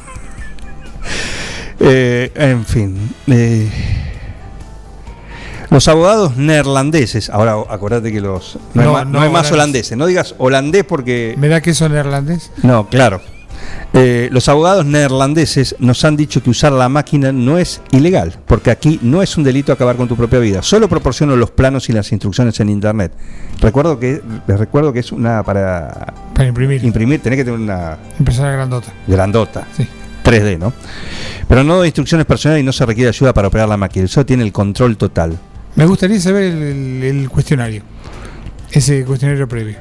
Eh, en fin. eh, los abogados neerlandeses, ahora acordate que los. No, No, es, ma- no no es más holandés. holandeses, no digas holandés porque. ¿Me da queso neerlandés? No, claro. Eh, los abogados neerlandeses nos han dicho que usar la máquina no es ilegal, porque aquí no es un delito acabar con tu propia vida. Solo proporciono los planos y las instrucciones en internet. Recuerdo que les recuerdo que es una para Para imprimir. imprimir, tenés que tener una Impresora grandota. grandota. Sí. 3D, ¿no? Pero no de instrucciones personales y no se requiere ayuda para operar la máquina. Eso tiene el control total. Me gustaría saber el, el- el cuestionario. Ese cuestionario previo.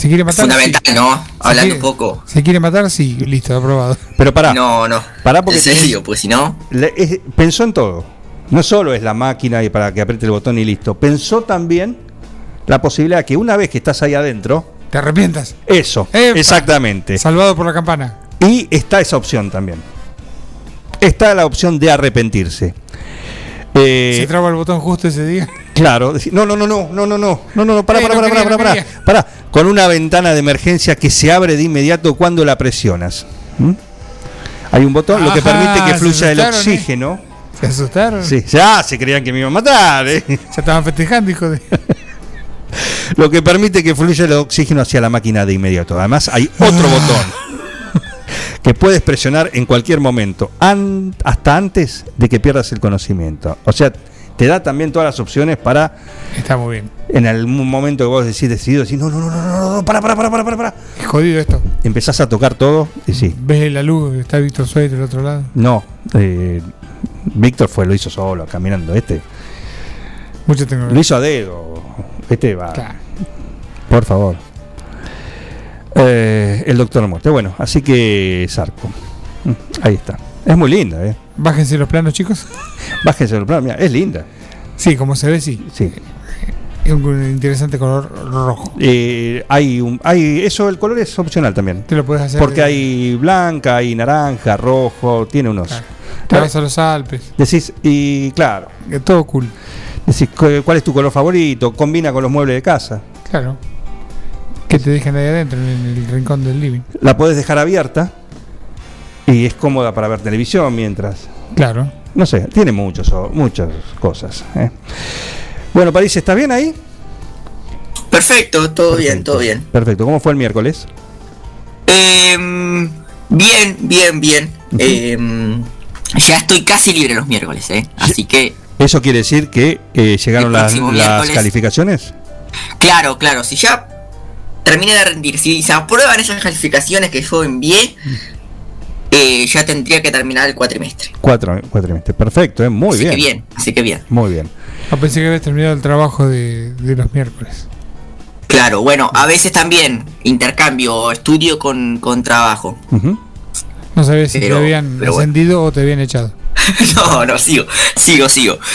Si quiere matar. Fundamental, sí. ¿no? Hablando quiere- un poco. Si quiere matar, sí, listo, aprobado. Pero pará, No, no. Pará, porque en serio, pues si no. le- es- pensó en todo. No solo es la máquina y para que apriete el botón y listo. Pensó también la posibilidad que una vez que estás ahí adentro, ¿Te arrepientas? eso, Epa. exactamente. Salvado por la campana. Y está esa opción también. Está la opción de arrepentirse. Eh, Se traba el botón justo ese día. Claro, decir, no, no, no, no, no, no, no, no, no, no, para, Eh, para, para, para, para, para, con una ventana de emergencia que se abre de inmediato cuando la presionas. ¿Mm? Hay un botón, lo que Ajá, permite que se fluya el asustaron, ¿eh? oxígeno. Se asustaron. Sí, ya se creían que me iban a matar. ¿eh? Ya estaban festejando, hijo de. Lo que permite que fluya el oxígeno hacia la máquina de inmediato. Además, hay Ah. otro botón que puedes presionar en cualquier momento, an- hasta antes de que pierdas el conocimiento. O sea, te da también todas las opciones para Está muy bien. en algún momento que vos decís decidido, decís, no, no, no, no, no, no, para, para, para, para, para. Es jodido esto. Empezás a tocar todo y sí, ¿Ves la luz? Está Víctor Suárez del otro lado. no. eh, Víctor fue, lo hizo solo, caminando. Este Mucha tecnología. lo hizo a dedo. Este va. Claro. Por favor. Eh, el doctor Muerte. Bueno, así que Sarco. Mm, Ahí está. Es muy linda, ¿eh? Bájense los planos, chicos. Bájense el plano. Mira, es linda. Sí, como se ve, sí. Sí. Es un interesante color rojo. Eh, hay un, hay eso, el color es opcional también. Te lo puedes hacer. Porque de- hay blanca, hay naranja, rojo, tiene unos. Claro. Te vas a los Alpes. Decís, y claro, Eh, Todo cool. decís, cu- ¿cuál es tu color favorito? Combina con los muebles de casa. Claro. Que te dejen ahí adentro, en el rincón del living. La podés dejar abierta y es cómoda para ver televisión mientras. Claro. No sé, tiene muchos, o- muchas cosas. ¿eh? Bueno, París, ¿estás bien ahí? Perfecto, todo bien, todo bien. Perfecto. ¿Cómo fue el miércoles? Em, bien, bien, bien. Em, ya estoy casi libre los miércoles, ¿eh? Así que, ¿Eso quiere decir que eh, llegaron las, las calificaciones? claro, claro, si ya terminé de rendir, si se aprueban esas calificaciones que yo envié, eh, ya tendría que terminar el cuatrimestre. Cuatro, cuatrimestres. Perfecto, ¿eh? muy así bien. que bien, así que bien. Muy bien. Ah, pensé que habías terminado el trabajo de, de los miércoles. Claro, bueno, a veces también intercambio estudio con, con trabajo. No sabía si Pero- te habían bueno. ascendido o te habían echado. no, no, sigo, sigo, sigo.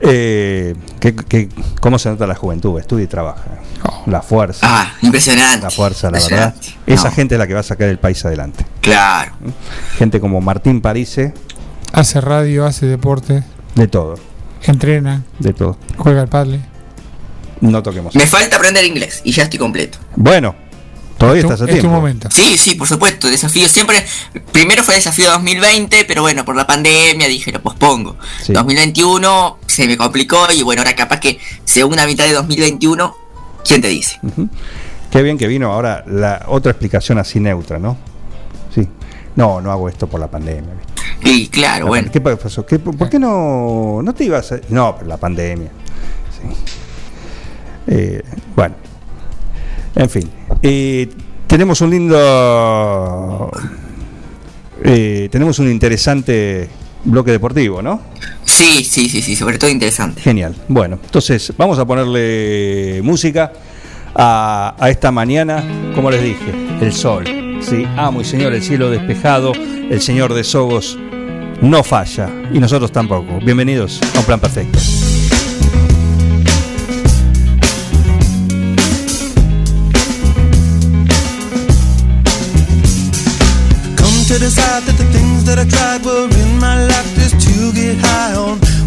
Eh, ¿qué- qué- cómo se nota la juventud? Estudia y trabaja. Oh. La fuerza. Ah, impresionante. La fuerza, la verdad. Esa No, gente es la que va a sacar el país adelante. Claro. Gente como Martín Parise, Hace radio, hace deporte, de todo. entrena, De todo. juega al padre. No toquemos. Me falta aprender inglés y ya estoy completo. Bueno, todavía estás a es tu momento. Sí, sí, por supuesto, desafío siempre. Primero fue desafío 2020, pero bueno, por la pandemia dije lo pospongo. Sí. 2021 se me complicó y bueno, ahora capaz que segunda mitad de 2021, ¿quién te dice? Qué bien que vino ahora la otra explicación así neutra, ¿no? Sí. No, no hago esto por la pandemia. ¿viste? Y claro, La bueno. ¿Qué pa- pasó? ¿Qué- ¿Por qué no, no te ibas a.? No, pero la pandemia. Sí. Eh, bueno. En fin. Eh, tenemos un lindo. eh, tenemos un interesante bloque deportivo, ¿no? Sí, sí, sí, sí, sobre todo interesante. Genial. Bueno, entonces vamos a ponerle música a, a esta mañana, como les dije, el sol. Sí, amo y señor, el cielo despejado, el señor de Sogos no falla y nosotros tampoco. Bienvenidos a un plan perfecto. Come to decide that the things that I tried were in my life just to get high on.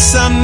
the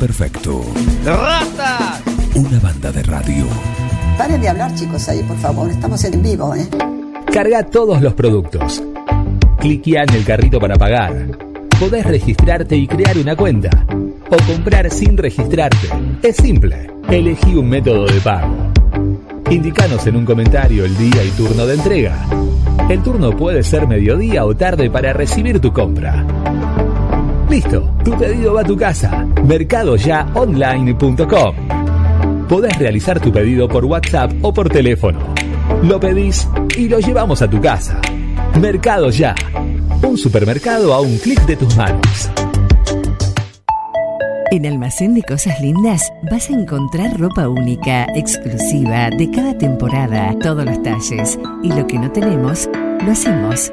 perfecto. rata. Una banda de radio. Paren de hablar, chicos, ahí, por favor. Estamos en vivo, ¿eh? Carga todos los productos. Cliquea en el carrito para pagar. Podés registrarte y crear una cuenta. O comprar sin registrarte. Es simple. Elegí un método de pago. Indicanos en un comentario el día y turno de entrega. El turno puede ser mediodía o tarde para recibir tu compra. Listo, tu pedido va a tu casa. Mercadoyaonline.com. Podés realizar tu pedido por WhatsApp o por teléfono. Lo pedís y lo llevamos a tu casa. Mercado Ya. Un supermercado a un clic de tus manos. En Almacén de Cosas Lindas vas a encontrar ropa única, exclusiva, de cada temporada, todos los talles. Y lo que no tenemos, lo hacemos.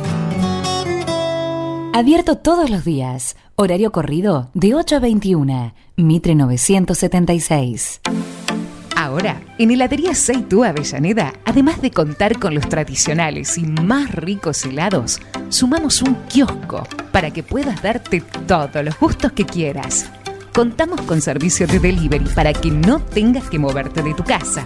Abierto todos los días. Horario corrido de 8 a 21. Mitre 976. Ahora, en Heladería Seitú Avellaneda, además de contar con los tradicionales y más ricos helados, sumamos un kiosco para que puedas darte todos los gustos que quieras. Contamos con servicio de delivery para que no tengas que moverte de tu casa.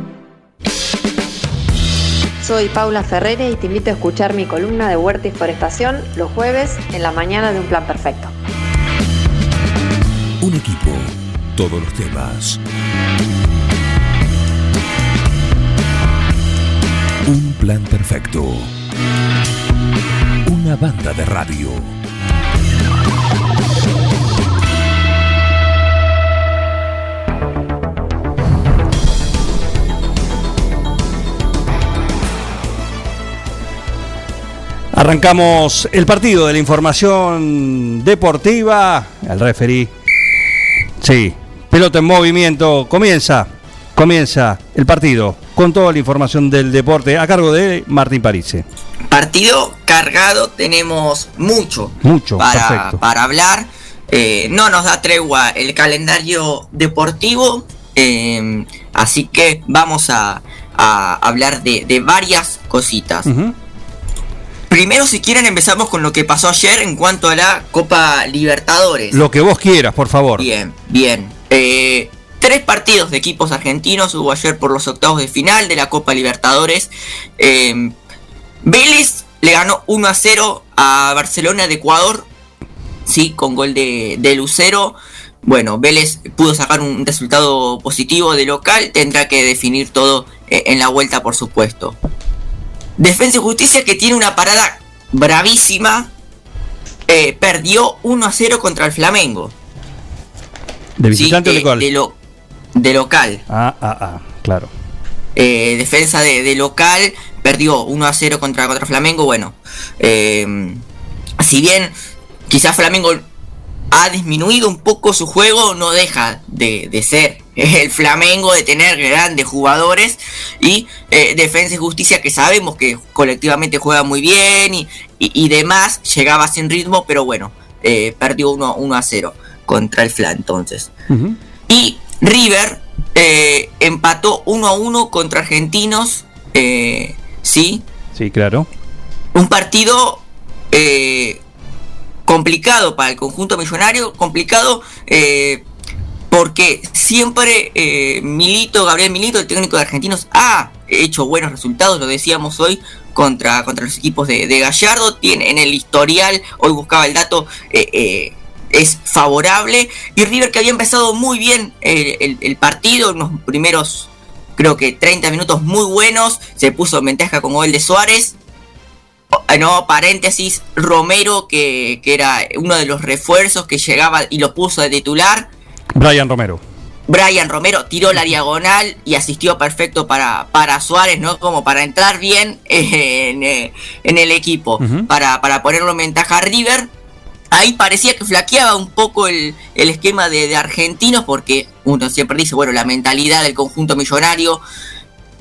Soy Paula Ferrere y te invito a escuchar mi columna de Huerta y Forestación los jueves en la mañana de Un Plan Perfecto. Un equipo. Todos los temas. Un plan perfecto. Una banda de radio. Arrancamos el partido de la información deportiva. El referí. Sí, pelota en movimiento. Comienza, comienza el partido con toda la información del deporte a cargo de Martín Parise. Partido cargado, tenemos mucho, Mucho, para, para hablar. Eh, no nos da tregua el calendario deportivo, eh, así que vamos a, a hablar de, de varias cositas. Primero, si quieren, empezamos con lo que pasó ayer en cuanto a la Copa Libertadores. Lo que vos quieras, por favor. Bien, bien. Eh, tres partidos de equipos argentinos hubo ayer por los octavos de final de la Copa Libertadores. Eh, Vélez le ganó 1 a 0 a Barcelona de Ecuador. Sí, con gol de, de Lucero. Bueno, Vélez pudo sacar un resultado positivo de local. Tendrá que definir todo eh, en la vuelta, por supuesto. Defensa y Justicia que tiene una parada bravísima. eh, perdió 1 a 0 contra el Flamengo. ¿De visitante Sí, o de local? de lo- de local. Ah, ah, ah, claro. Eh, defensa de, de local perdió 1 a 0 contra, contra Flamengo. Bueno, eh, si bien quizás Flamengo ha disminuido un poco su juego, no deja de, de ser el Flamengo, de tener grandes jugadores. Y eh, Defensa y Justicia, que sabemos que colectivamente juega muy bien y, y- y demás, llegaba sin ritmo, pero bueno, eh, perdió 1, 1 a 0 contra el Fla entonces. Y River eh, empató 1 a 1 contra Argentinos. eh, sí, Sí, claro. un partido complicado para el conjunto millonario, complicado eh, porque siempre eh, Milito, Gabriel Milito, el técnico de Argentinos, ha hecho buenos resultados, lo decíamos hoy, contra, contra los equipos de, Gallardo, tiene en el historial, hoy buscaba el dato, eh, eh, es favorable, y River que había empezado muy bien el, partido, unos primeros creo que 30 minutos muy buenos, se puso en ventaja con gol de Suárez, no, paréntesis, Romero, que, que era uno de los refuerzos que llegaba y lo puso de titular. Brian Romero. Brian Romero tiró la diagonal y asistió perfecto para, para Suárez, ¿no? Como para entrar bien en, eh, en el equipo, para, para ponerlo en ventaja a River. Ahí parecía que flaqueaba un poco el, el esquema de, de argentinos, porque uno siempre dice, bueno, la mentalidad del conjunto millonario,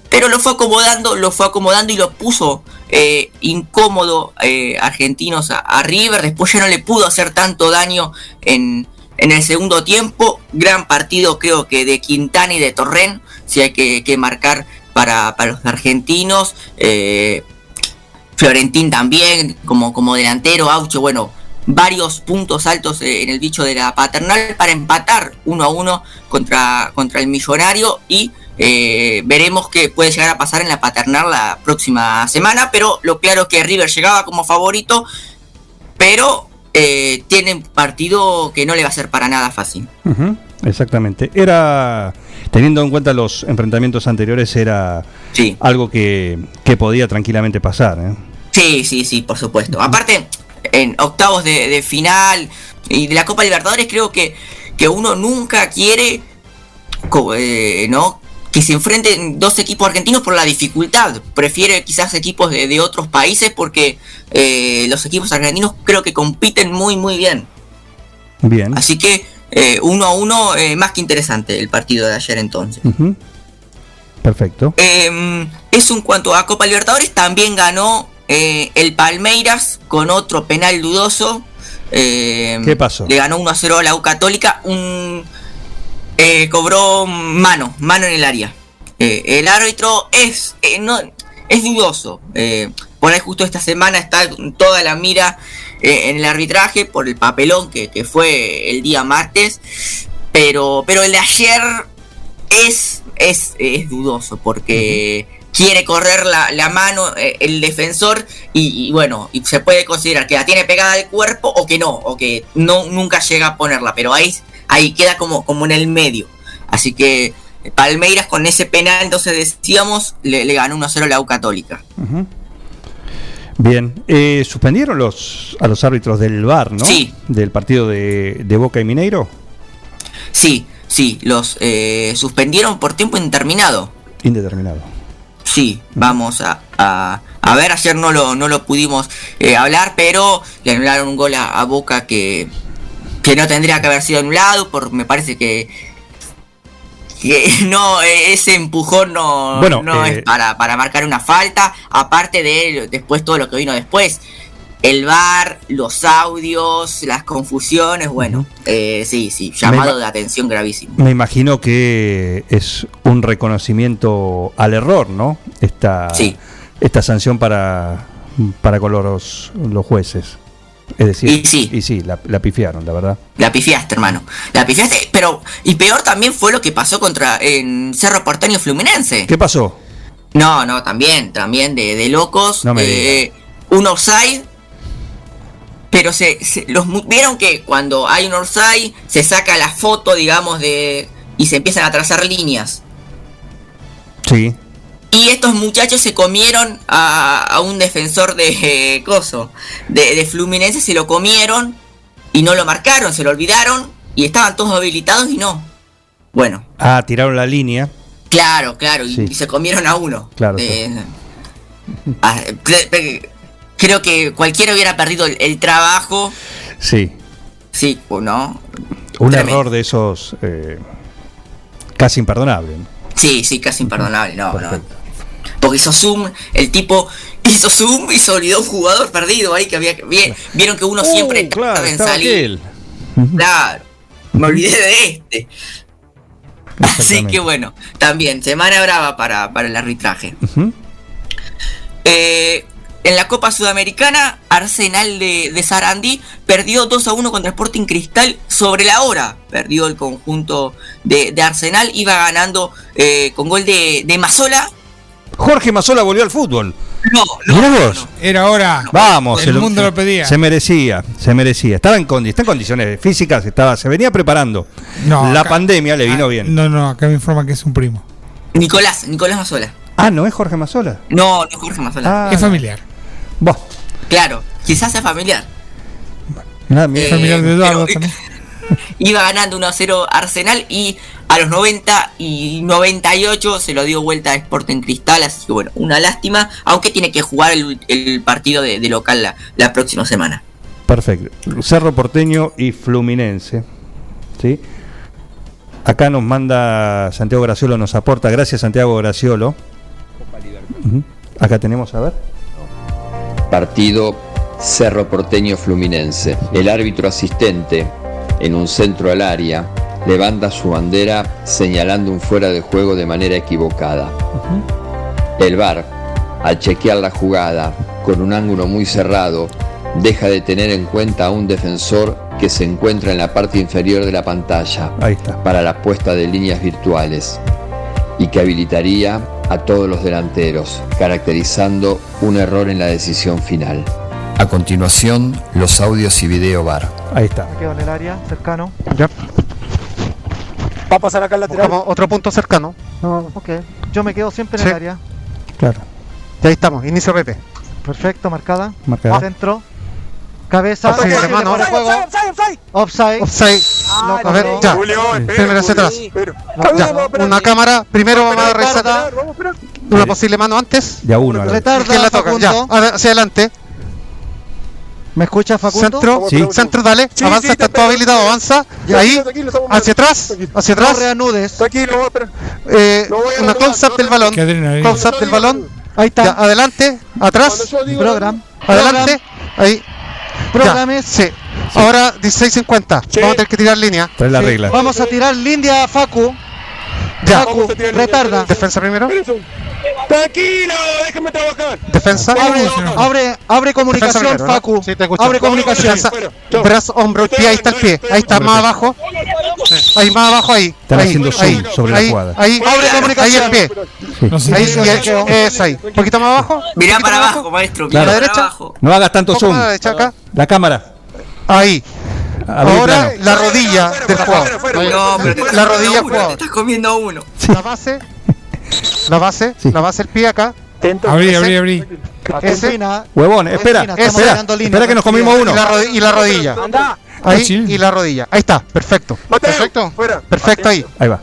pero lo fue acomodando, lo fue acomodando y lo puso eh, incómodo eh, argentinos a, River. Después ya no le pudo hacer tanto daño en, en el segundo tiempo. Gran partido creo que de Quintana y de Torren, si hay que, que marcar para, para los argentinos. Eh, Florentín también, como, como delantero, Aucho, bueno, varios puntos altos en el bicho de la paternal para empatar uno a uno contra, contra el millonario y eh, veremos qué puede llegar a pasar en la paternal la próxima semana, pero lo claro es que River llegaba como favorito, pero eh, tiene un partido que no le va a ser para nada fácil. Exactamente. Era, teniendo en cuenta los enfrentamientos anteriores, era Sí. algo que, que podía tranquilamente pasar. ¿eh? Sí, sí, sí, por supuesto. Aparte, en octavos de, de final y de la Copa Libertadores creo que, que uno nunca quiere eh, ¿no? Que se enfrenten dos equipos argentinos por la dificultad. Prefiere quizás equipos de, de otros países porque eh, los equipos argentinos creo que compiten muy, muy bien. Bien. Así que eh, uno a uno, eh, más que interesante el partido de ayer entonces. Perfecto. Eh, eso en cuanto a Copa Libertadores, también ganó el Palmeiras con otro penal dudoso. ¿Qué pasó? Le ganó 1 a 0 a la U Católica. Un, eh, cobró mano, mano en el área. Eh, el árbitro es, eh, no, es dudoso. Por ahí justo esta semana está toda la mira en el arbitraje por el papelón que, que fue el día martes. Pero, pero el de ayer es, es, es dudoso porque quiere correr la, la mano eh, el defensor y, y bueno, y se puede considerar que la tiene pegada al cuerpo o que no, o que no nunca llega a ponerla, pero ahí, ahí queda como, como en el medio. Así que Palmeiras con ese penal, entonces decíamos, le, le ganó 1-0 a la U Católica. Bien. Eh, ¿Suspendieron los, a los árbitros del VAR, no? Sí. Del partido de, de Boca y Mineiro. Sí, sí, los eh, suspendieron por tiempo indeterminado. Indeterminado. Sí, vamos a, a, a ver, ayer no lo, no lo pudimos eh, hablar, pero le anularon un gol a, a Boca que, que no tendría que haber sido anulado, por me parece que, que no, eh, ese empujón no, Bueno, no eh, es para, para marcar una falta, aparte de después todo lo que vino después. El bar, los audios, las confusiones, bueno, eh, sí, sí, llamado de atención gravísimo. Me imagino que es un reconocimiento al error, ¿no? Esta, Sí. esta sanción para, para con los, los jueces. Es decir, Y sí. y sí, la, la pifiaron, la verdad. La pifiaste, hermano. La pifiaste, pero. Y peor también fue lo que pasó contra. en Cerro Porteño Fluminense. ¿Qué pasó? No, no, también, también de, de locos. No me Eh, un offside. Pero se, se- los vieron que cuando hay un offside se saca la foto, digamos, de. y se empiezan a trazar líneas. Sí. Y estos muchachos se comieron a, a un defensor de eh, Coso, de, de Fluminense, se lo comieron y no lo marcaron, se lo olvidaron y estaban todos habilitados y no. Bueno, Ah, tiraron la línea. claro, claro, y, Sí. y se comieron a uno. Claro, Eh, ah, cre- cre- creo que cualquiera hubiera perdido el, el trabajo. Sí. Sí, o no. Un Tremendo. error de esos eh, casi imperdonable. ¿no? Sí, sí, casi imperdonable, no, no. Porque hizo zoom, el tipo hizo zoom y se olvidó un jugador perdido ahí que había que. vi- Vieron que uno siempre en Uh, estaba salir. aquel. Claro, me olvidé de este. Así que bueno, también, semana brava para, para el arbitraje. Eh, en la Copa Sudamericana, Arsenal de, de Sarandí perdió 2 a 1 contra Sporting Cristal sobre la hora. Perdió el conjunto de, de Arsenal, iba ganando eh, con gol de, de Mazola. Jorge Mazola volvió al fútbol. No, Mirá vos. Era hora. Vamos, El se mundo lo pedía. Se merecía, se merecía. Estaba en, condi- está en condiciones físicas, estaba, se venía preparando. No, la acá- pandemia le vino bien. No, no, acá me informan que es un primo. Nicolás, Nicolás Mazola. Ah, ¿no es Jorge Mazola? No, no es Jorge Mazola. Ah, es familiar. Vos. Claro, quizás sea familiar. Mirá, mirá. Eh, familiar de Eduardo pero- también. Iba ganando 1 a 0 Arsenal y a los 90 y 98 se lo dio vuelta a Sporting Cristal. Así que bueno, una lástima, aunque tiene que jugar el, el partido de, de local la, la próxima semana. Perfecto. Cerro Porteño y Fluminense. ¿Sí? Acá nos manda Santiago Graciolo, nos aporta. Gracias, Santiago Graciolo. Acá tenemos, a ver. Partido Cerro Porteño Fluminense. El árbitro asistente, en un centro al área, levanta su bandera señalando un fuera de juego de manera equivocada. El VAR, al chequear la jugada con un ángulo muy cerrado, deja de tener en cuenta a un defensor que se encuentra en la parte inferior de la pantalla Ahí está. para la puesta de líneas virtuales y que habilitaría a todos los delanteros, caracterizando un error en la decisión final. A continuación, los audios y video VAR. Ahí está. Me quedo en el área, cercano. Ya. Va a pasar acá al lateral. Buscamos otro punto cercano. No, ok. Yo me quedo siempre en Sí. el área. Claro. Y ahí estamos, inicio RP. Perfecto, marcada. Marcada. Centro. Cabeza. Offside, Offside, hermano. fuera de juego. Offside. Offside. A ver, cobró. ya. Julio, Primero hacia atrás. Ya. Una cámara. Primero vamos a revisar una posible mano antes. Ya uno. a la vez. ¿Quién la toca? Ya. Ver, Hacia adelante. ¿Me escucha Facundo? Centro. Sí. Centro, dale. avanza, está todo habilitado. Avanza. Y ahí. Hacia atrás. Hacia No atrás. reanudes. Tranquilo, Eh, una close-up del balón. Close-up del balón. Ahí está. Ya, adelante. Atrás. Program. Adelante. Ahí. Programes. Sí. Ahora 16.50. Vamos a tener que tirar línea. Trae la regla. Vamos a tirar línea a Facu. Ya. Facu, retarda. Defensa primero. Tranquilo, déjame trabajar. Defensa. Abre, abre, abre comunicación, Defensa primero, ¿no? Facu. Sí, te. Abre comunicación. Defensa. Brazo, hombro, pie. Ahí está el pie. Ahí está, más abajo. Ahí, más abajo, ahí. Están ahí, haciendo ahí, zoom sobre la ahí, jugada. Ahí, Abre ahí comunicación. el pie. No sé Ahí, ahí, es ahí. Un poquito más abajo. Mirá para abajo, maestro. Mirá ¿A la para derecha? abajo. No hagas tanto zoom. la cámara. Ahí. Ahora la rodilla del jugador. No, pero te estás La rodilla jugador. estás comiendo uno. La base. La base. Sí. La base del pie acá. Abrí, abrí, abrí. Ese. Argentina. Huevón, espera. Argentina, estamos Espera. línea, Espera que nos comimos Y uno. la, rodi- y la rodilla. Ahí chill. y la rodilla. Ahí está. Perfecto. Perfecto. Fuera. Perfecto ahí. Ahí va.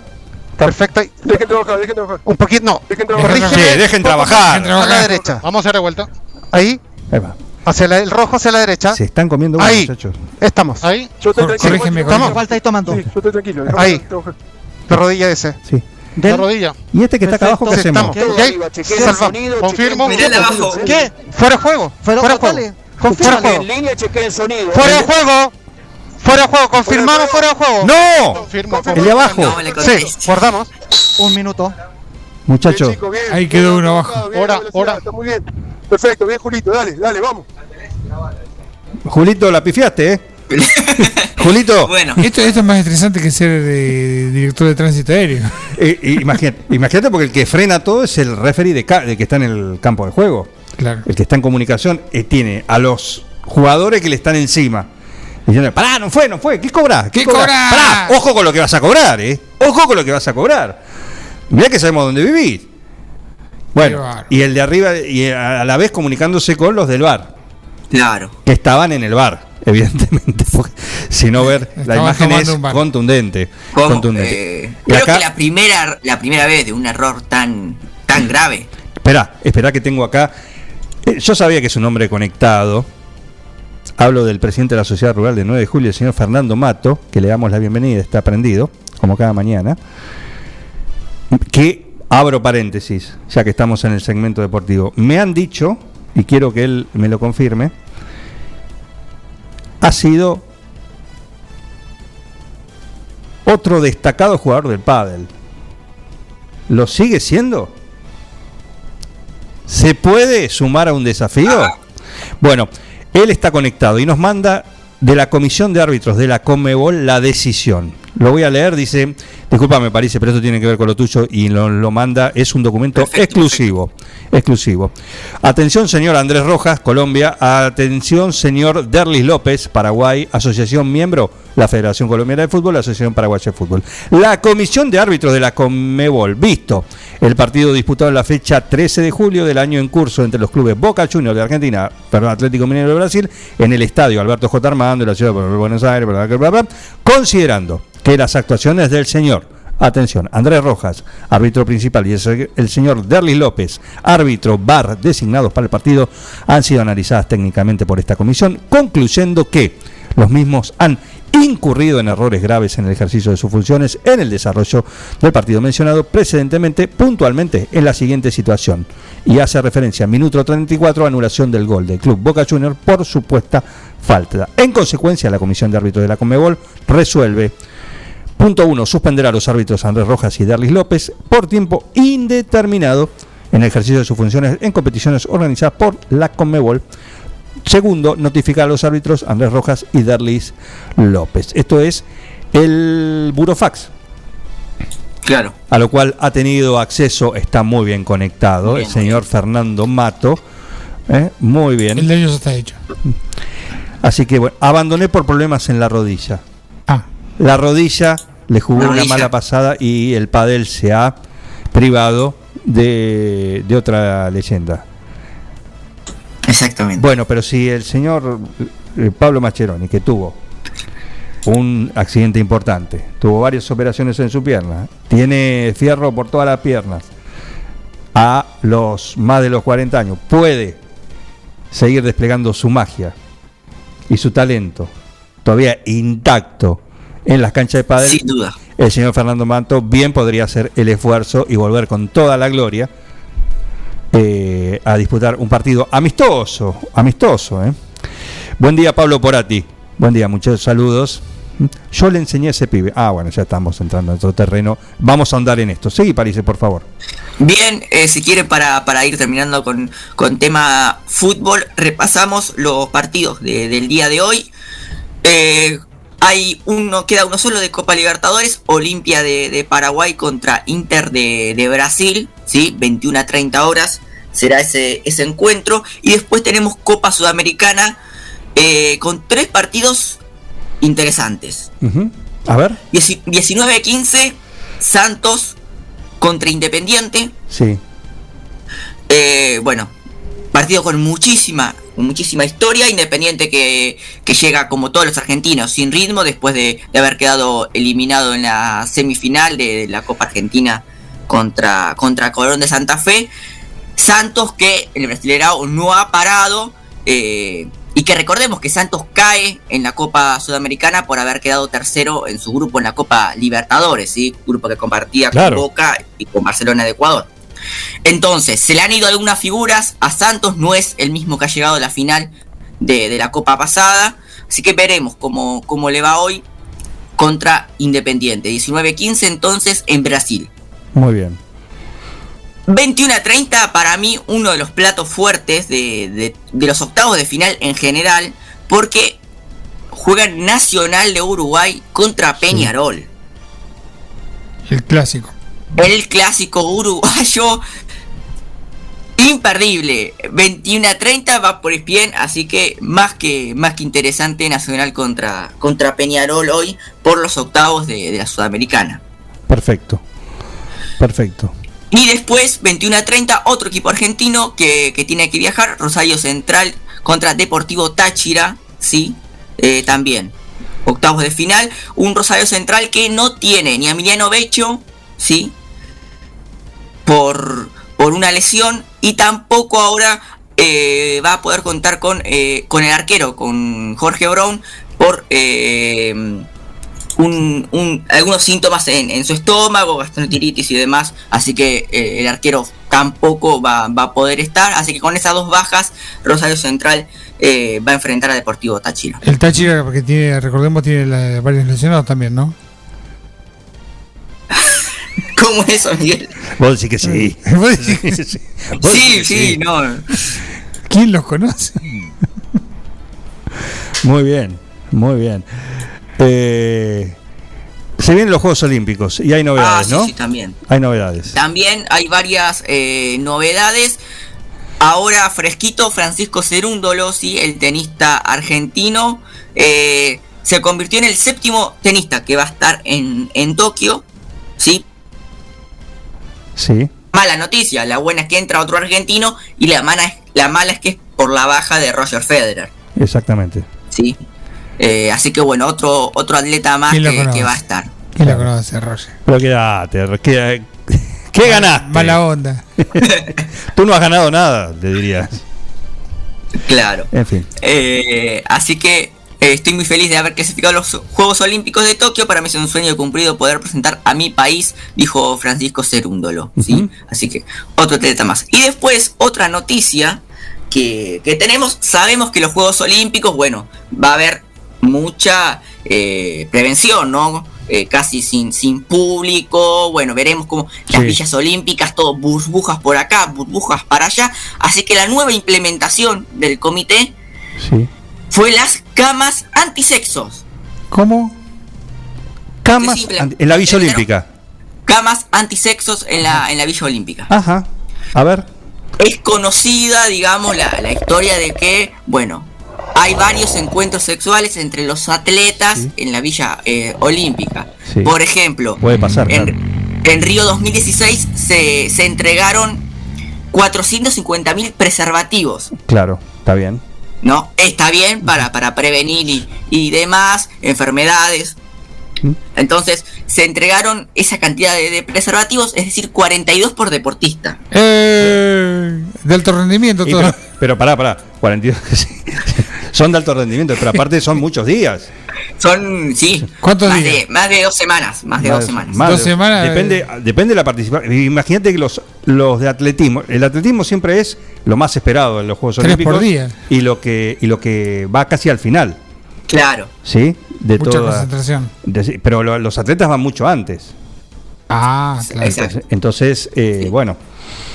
Perfecto ahí. Dejen trabajar, dejen trabajar. Un poquito. No. Dejen trabajar. Corrígeme. Sí, dejen trabajar. A la derecha. Vamos a hacer revuelta. Ahí. Ahí va. Hacia la- el rojo hacia la derecha. Se están comiendo uno, Ahí. muchachos. Estamos. Ahí. Yo estoy tranquilo. corrígeme, Estamos. ¿Cuánto falta ahí tomando? Sí, yo estoy tranquilo. Ahí. La rodilla ese. Sí. Del- La rodilla. ¿Y este que está acá abajo qué hacemos? estamos. ¿Qué? Sonido, Confirmo. abajo. ¿Qué? Fuera de juego. Fuera Fuera dale. juego. Fuera de Confírmale. juego. En línea, el sonido. Fuera de juego. Fuera de juego. Confirmamos fuera de juego. ¡No! Confirmo. El de abajo. No me le Sí, guardamos. Un minuto. Muchachos. Ahí quedó uno abajo. Bien, Ora, velocidad, ora. Está muy bien. Perfecto, bien, Julito. Dale, dale, vamos. Julito, la pifiaste, ¿eh? Julito. Bueno, Esto, esto es más estresante que ser eh, director de tránsito aéreo. Eh, imagínate, imagínate porque el que frena todo es el referee de, que está en el campo de juego. Claro. El que está en comunicación eh, tiene a los jugadores que le están encima. Diciendo, pará, no fue, no fue, ¿qué cobras? ¿Qué cobrás? Pará, ojo con lo que vas a cobrar, ¿eh? Ojo con lo que vas a cobrar. Mirá que sabemos dónde vivís. Qué Bueno, y el de arriba, y a la vez comunicándose con los del bar, claro. que estaban en el bar, evidentemente, porque si no ver, la imagen es un bar. contundente. ¿Cómo? contundente. Eh, creo acá- que la primera, la primera vez de un error tan, tan grave. Espera, espera que tengo acá. Eh, Yo sabía que es un hombre conectado. Hablo del presidente de la Sociedad Rural de 9 de julio, el señor Fernando Mato, que le damos la bienvenida, está prendido, como cada mañana. Que, abro paréntesis, ya que estamos en el segmento deportivo, me han dicho, y quiero que él me lo confirme, ha sido otro destacado jugador del pádel. ¿Lo sigue siendo? ¿Se puede sumar a un desafío? Bueno, él está conectado y nos manda de la Comisión de Árbitros de la Conmebol la decisión. Lo voy a leer, dice, disculpa, me parece, pero esto tiene que ver con lo tuyo y lo, lo manda, es un documento exclusivo. Exclusivo. Atención, señor Andrés Rojas, Colombia. Atención, señor Derlis López, Paraguay. Asociación miembro, la Federación Colombiana de Fútbol, la Asociación Paraguaya de Fútbol. La Comisión de Árbitros de la Conmebol, visto el partido disputado en la fecha 13 de julio del año en curso entre los clubes Boca Juniors de Argentina, perdón, Atlético Mineiro de Brasil, en el estadio Alberto J. Armando de la ciudad de Buenos Aires, bla, bla, bla, considerando que las actuaciones del señor Atención, Andrés Rojas, árbitro principal, y el se- el señor Derlis López, árbitro bar designados para el partido, han sido analizadas técnicamente por esta comisión, concluyendo que los mismos han incurrido en errores graves en el ejercicio de sus funciones en el desarrollo del partido mencionado precedentemente, puntualmente en la siguiente situación. Y hace referencia a minuto 34, anulación del gol del club Boca Juniors por supuesta falta. En consecuencia, la Comisión de Árbitros de la Conmebol resuelve Punto 1. Suspender a los árbitros Andrés Rojas y Derlis López por tiempo indeterminado en el ejercicio de sus funciones en competiciones organizadas por la Conmebol. Segundo, notificar a los árbitros Andrés Rojas y Derlis López. Esto es el burofax. Claro. A lo cual ha tenido acceso, está muy bien conectado, el señor Fernando Mato. ¿eh? Muy bien. El de ellos está hecho. Así que bueno, abandoné por problemas en la rodilla. Ah. La rodilla le jugó una mala pasada y el padel se ha privado de, de otra leyenda. Exactamente. Bueno, pero si el señor eh, Pablo Mascheroni, que tuvo un accidente importante, tuvo varias operaciones en su pierna, tiene fierro por todas las piernas, a los más de los 40 años, puede seguir desplegando su magia y su talento todavía intacto en las canchas de pádel. Sin duda. El señor Fernando Manto bien podría hacer el esfuerzo y volver con toda la gloria eh, a disputar un partido amistoso, amistoso. ¿eh? Buen día Pablo Porati. Buen día, muchos saludos. Yo le enseñé a ese pibe. Ah, bueno, ya estamos entrando en otro terreno. Vamos a andar en esto. Seguí, París, por favor. Bien, eh, si quieren para, para ir terminando con, con tema fútbol, repasamos los partidos de- del día de hoy. Eh, hay uno, queda uno solo de Copa Libertadores, Olimpia de, de Paraguay contra Inter de, de Brasil, ¿sí? 21 a 30 horas será ese, ese encuentro. Y después tenemos Copa Sudamericana eh, con tres partidos interesantes. A ver. 19-15, Santos contra Independiente. Sí. Eh, bueno, partido con muchísima, muchísima historia. Independiente que, que llega como todos los argentinos sin ritmo después de, de haber quedado eliminado en la semifinal de, de la Copa Argentina contra, contra Colón de Santa Fe. Santos que el Brasileirao no ha parado. eh, y que recordemos que Santos cae en la Copa Sudamericana por haber quedado tercero en su grupo en la Copa Libertadores, ¿sí? grupo que compartía Claro. con Boca y con Barcelona de Ecuador. Entonces, se le han ido algunas figuras. A Santos no es el mismo que ha llegado a la final de, de la Copa pasada. Así que veremos cómo, cómo le va hoy contra Independiente. 19-15 entonces en Brasil. Muy bien. 21 a 30 para mí uno de los platos fuertes de, de- de los octavos de final en general. Porque juega Nacional de Uruguay contra Peñarol. El clásico. El clásico uruguayo. Imperdible. 21 a 30 va por bien. Así que más que, más que interesante Nacional contra, contra Peñarol hoy por los octavos de, de la Sudamericana. Perfecto. Perfecto. Y después, 21 a 30, otro equipo argentino que, que tiene que viajar, Rosario Central contra Deportivo Táchira, sí, eh, también. Octavos de final, un Rosario Central que no tiene ni a Emiliano Becho, sí, por, por una lesión, y tampoco ahora eh, va a poder contar con, eh, con el arquero, con Jorge Brown, por eh, un, un- algunos síntomas en, en su estómago, gastroenteritis y demás, así que eh, el arquero tampoco va, va a poder estar, así que con esas dos bajas, Rosario Central eh, va a enfrentar a Deportivo Táchira. El Táchira, porque tiene, recordemos, tiene la- varios lesionados también, ¿no? ¿Cómo ¿Cómo es eso, Miguel? Vos decís que sí. Vos decís que sí. Vos Sí, decís que sí, no. ¿Quién los conoce? Muy bien, muy bien. Eh, se vienen los Juegos Olímpicos y hay Ah, novedades, sí, ¿no? sí, también. Hay novedades. También hay varias eh, novedades. Ahora fresquito, Francisco Cerúndolo, sí, el tenista argentino, eh, se convirtió en el séptimo tenista que va a estar en, en Tokio, sí. Sí. Mala noticia, la buena es que entra otro argentino y la mala es, la mala es que es por la baja de Roger Federer, Exactamente. sí. Eh, así que bueno, otro otro atleta más ¿Quién lo que, va a estar. ¿Quién lo conoce, Roger? Pero quédate, ¿qué, ¿qué ganaste? Mala onda. Tú no has ganado nada, te dirías. Claro. En fin. Eh, así que eh, estoy muy feliz de haber clasificado los Juegos Olímpicos de Tokio. Para mí es un sueño cumplido poder presentar a mi país, dijo Francisco Cerúndolo. ¿sí? Así que otro atleta más. Y después, otra noticia que, que tenemos. Sabemos que los Juegos Olímpicos, bueno, va a haber mucha eh, prevención, ¿no? Eh, casi sin, sin público, bueno, veremos como las Sí. villas olímpicas, todo burbujas por acá, burbujas para allá, así que la nueva implementación del comité Sí. Fue las camas antisexos. ¿Cómo? Camas Sí, en la Villa Olímpica. Camas antisexos en la, en la Villa Olímpica. Ajá. A ver. Es conocida, digamos, la, la historia de que, bueno, hay varios encuentros sexuales entre los atletas en la Villa eh, Olímpica. Sí. Por ejemplo, Puede pasar, en, claro. en Río 2016 se, se entregaron 450 mil preservativos. Claro, está bien. ¿No? Está bien para, para prevenir y, y demás enfermedades. Entonces, se entregaron esa cantidad de, de preservativos, es decir, 42 por deportista. Eh, de alto rendimiento todo. pero, pero pará, pará. 42. sí. Son de alto rendimiento, pero aparte son muchos días. Son, sí, ¿Cuántos más, días? De, más de dos semanas. Más de dos semanas. Más Dos de- semanas, eh. Depende, depende de la participación. Imagínate que los, los de atletismo, el atletismo siempre es lo más esperado en los Juegos Tres Olímpicos. por día. Y lo que y lo que va casi al final, Claro. ¿sí? De Mucha toda- concentración. de- pero lo- los atletas van mucho antes. Ah, claro. Exacto. Entonces, eh, bueno,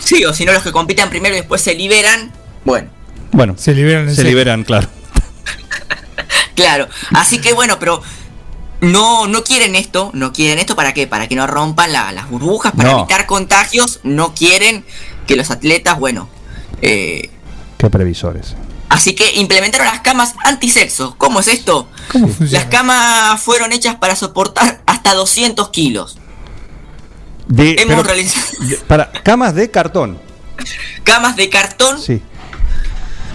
Sí, o si no, los que compiten primero y después se liberan. Bueno, bueno, Se liberan en se liberan, claro. claro. Así que bueno, pero no, no quieren esto. No quieren esto para qué? Para que no rompan la- las burbujas, para No. evitar contagios. No quieren que los atletas, bueno, eh, Qué previsores. Así que implementaron las camas antisexo. ¿Cómo es esto? Las camas fueron hechas para soportar hasta 200 kilos. De, Hemos pero- realizado para camas de cartón. camas de cartón Sí.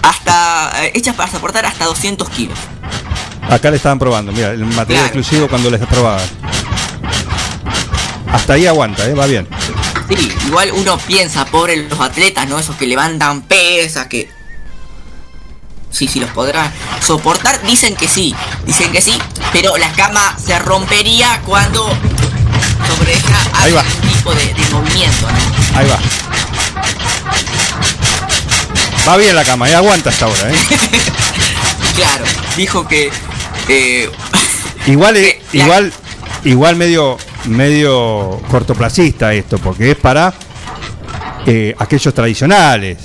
hasta eh, hechas para soportar hasta 200 kilos. Acá le estaban probando, mira, el material Claro. exclusivo cuando les probaban. Hasta ahí aguanta, ¿eh? va bien. Sí, igual uno piensa, pobre los atletas, ¿no? Esos que levantan pesas, que... Sí, sí, los podrán soportar. Dicen que sí, dicen que sí, pero la cama se rompería cuando sobre ella Ahí hay va. algún tipo de, de movimiento, ¿no? Ahí va. Va bien la cama, ¿eh? aguanta hasta ahora. ¿eh? Claro, dijo que... eh, Igual, eh, la- igual, igual medio, medio cortoplacista esto, porque es para eh, aquellos tradicionales.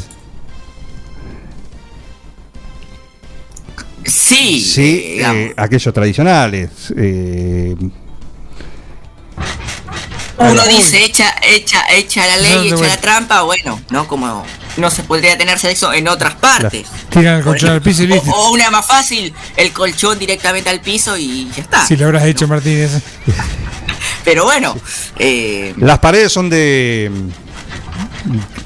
sí, Sí, eh, aquellos tradicionales. eh, Uno dice, echa, echa, echa la No, ley, vuelta. la trampa, bueno, ¿no? Como no se podría tener sexo en otras partes. Tiran el colchón al piso y listo. O, o una más fácil, el colchón directamente al piso y ya está. Si lo habrás hecho, Martínez. Pero bueno, eh, las paredes son de.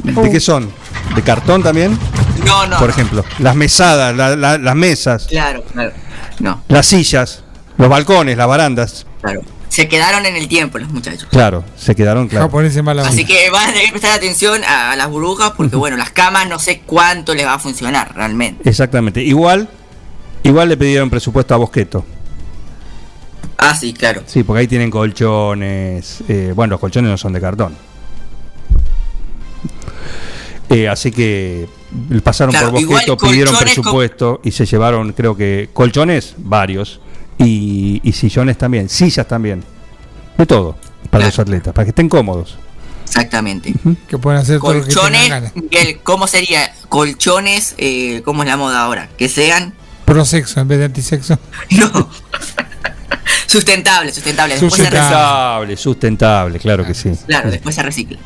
¿De qué son? ¿De cartón también? no, no. Por ejemplo, las mesadas, la- la- las mesas, Claro, claro. No, las sillas, los balcones, las barandas. claro. Se quedaron en el tiempo los muchachos. Claro, se quedaron claro. Así que van a tener que prestar atención a las burbujas porque, bueno, las camas no sé cuánto les va a funcionar realmente. Exactamente. Igual, igual le pidieron presupuesto a Bosqueto. Ah, sí, claro. Sí, porque ahí tienen colchones. eh, bueno, los colchones no son de cartón. Eh, así que pasaron Claro, por Bosqueto, pidieron presupuesto y se llevaron, creo que, colchones, varios, y, y sillones también, sillas también. De todo, para Claro. los atletas, para que estén cómodos. Exactamente. Que pueden hacer todo lo que tengan Colchones, ganas. Miguel, ¿cómo sería? Colchones, eh, ¿cómo es la moda ahora? Que sean Prosexo en vez de antisexo. sustentables, sustentables. Después se reciclan. Sustentable, sustentable, claro que sí. Claro, después se recicla.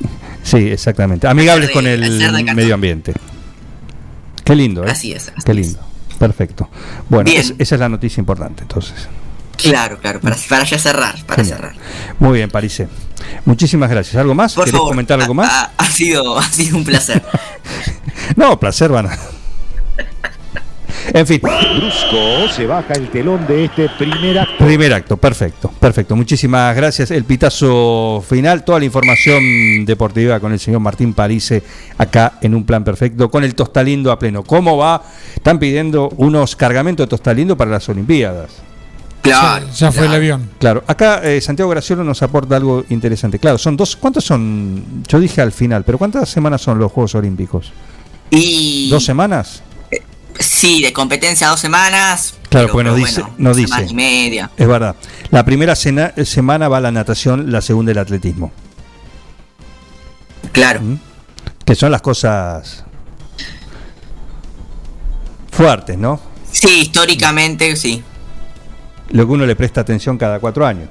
Sí, exactamente. Amigables de- con el medio ambiente. Qué lindo, ¿eh? Así es, así Qué lindo. Perfecto. Bueno, es- esa es la noticia importante, entonces. Claro, claro, para, para ya cerrar, para Genial. cerrar. Muy bien, Parise. Muchísimas gracias. ¿Algo más? Por ¿Querés favor, comentar algo más? Ha, ha sido, ha sido un placer. No, placer, van a. En fin. Brusco se baja el telón de este primer acto. Primer acto, perfecto, perfecto. Muchísimas gracias. El pitazo final, toda la información deportiva con el señor Martín Parise acá en un plan perfecto, con el Tostalindo a pleno. ¿Cómo va? Están pidiendo unos cargamentos de Tostalindo para las Olimpiadas. Claro. Ya fue el avión. Claro, acá eh, Santiago Graciolo nos aporta algo interesante. Claro, son dos. ¿Cuántos son? Yo dije al final, pero ¿cuántas semanas son los Juegos Olímpicos? Y ¿Dos semanas? Sí, de competencia dos semanas. Claro, pero- pues nos dice, bueno, nos semana dice. y media. Es verdad. La primera cena- semana va la natación, la segunda el atletismo. Claro. Que son las cosas fuertes, ¿no? Sí, históricamente sí. Lo que uno le presta atención cada cuatro años.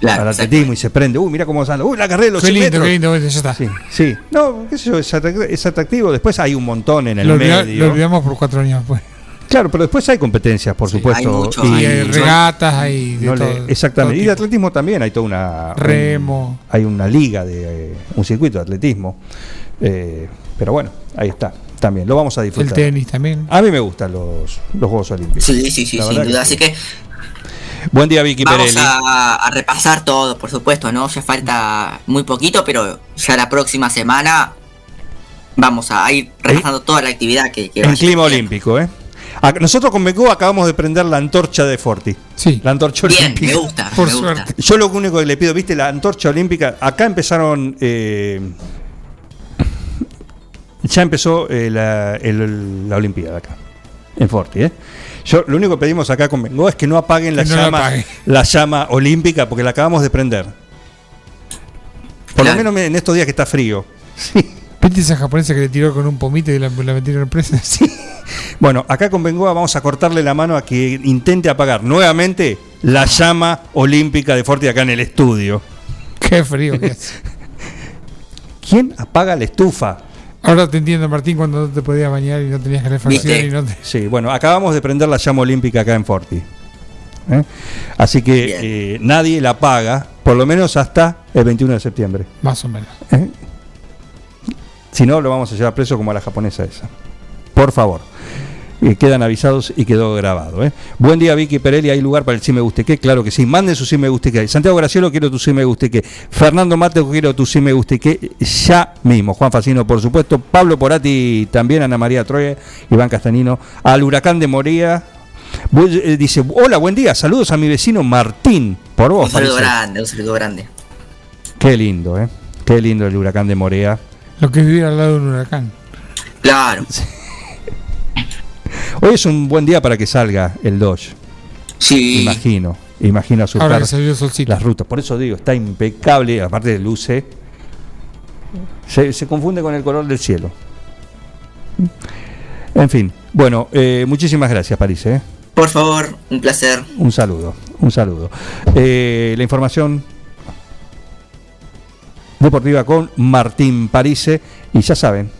Claro, al atletismo y se prende. Uy, mira cómo anda. Uy, la carrera de los Qué 100 lindo, metros. qué lindo, ya está. Sí, sí. No, qué sé yo, es atrac- es atractivo. Después hay un montón en el Lo, medio. lo olvidamos por cuatro años después. Claro, pero después hay competencias, por supuesto. hay mucho, hay y mucho. regatas, hay de no le- todo- exactamente. todo y de atletismo también hay toda una. Remo. un- hay una liga de. eh, un circuito de atletismo. Eh, pero bueno, ahí está. También lo vamos a El disfrutar. tenis también. A mí me gustan los, los Juegos Olímpicos. Sí, sí, sí, sin duda. que sí. Así que Buen día, Vicky vamos Perelli. a, a repasar todo, por supuesto, ¿no? Ya falta muy poquito, pero ya la próxima semana vamos a ir repasando toda la actividad que, que En clima olímpico, ¿eh? Ac- Nosotros con Mecó acabamos de prender la antorcha de Forti. Sí. La antorcha Bien, olímpica. me gusta, Por me gusta. Yo lo único que le pido, viste, la antorcha olímpica, acá empezaron, eh, ya empezó eh, la, el- la Olimpiada acá, en Forti, ¿eh? Yo lo único que pedimos acá con Mengó es que no apaguen la Que no la llama, apaguen. la llama olímpica porque la acabamos de prender. Por Claro. lo menos en estos días que está frío. ¿Viste esa japonesa que le tiró con un pomito y la, la metieron presa? Sí. Bueno, acá con Bengoa vamos a cortarle la mano a que intente apagar nuevamente la llama olímpica de Forti acá en el estudio. Qué frío que es. ¿Quién apaga la estufa? Ahora te entiendo, Martín, cuando no te podías bañar y no tenías calefacción y no te... Sí, bueno, acabamos de prender la llama olímpica acá en Forti. ¿Eh? Así que eh, nadie la apaga, por lo menos hasta el 21 de septiembre. Más o menos. ¿Eh? Si no, lo vamos a llevar preso como a la japonesa esa. Por favor. Eh, quedan avisados y quedó grabado. ¿eh? Buen día, Vicky Perelli. ¿Hay lugar para el sí me guste qué? Claro que sí. Manden su sí me guste qué. Santiago Gracielo, quiero tu sí me guste qué. Fernando Mateo, quiero tu sí me guste qué. Ya mismo. Juan Facino, por supuesto. Pablo Porati también. Ana María Troya. Iván Castanino. Al huracán de Moría. Eh, Dice, hola, buen día. Saludos a mi vecino Martín. Por vos, Un saludo parece. grande, un saludo grande. Qué lindo, ¿eh? Qué lindo el huracán de Morea. Lo que es vivir al lado de un huracán. Claro. Hoy es un buen día para que salga el Dodge. Sí. Imagino. Imagino a Ahora surcar que salió el solcito. las rutas. Por eso digo, está impecable, aparte de luce. Se, se confunde con el color del cielo. En fin, bueno, eh, muchísimas gracias, París. ¿eh? Por favor, un placer. Un saludo, un saludo. Eh, la información deportiva con Martín Parise. Y ya saben,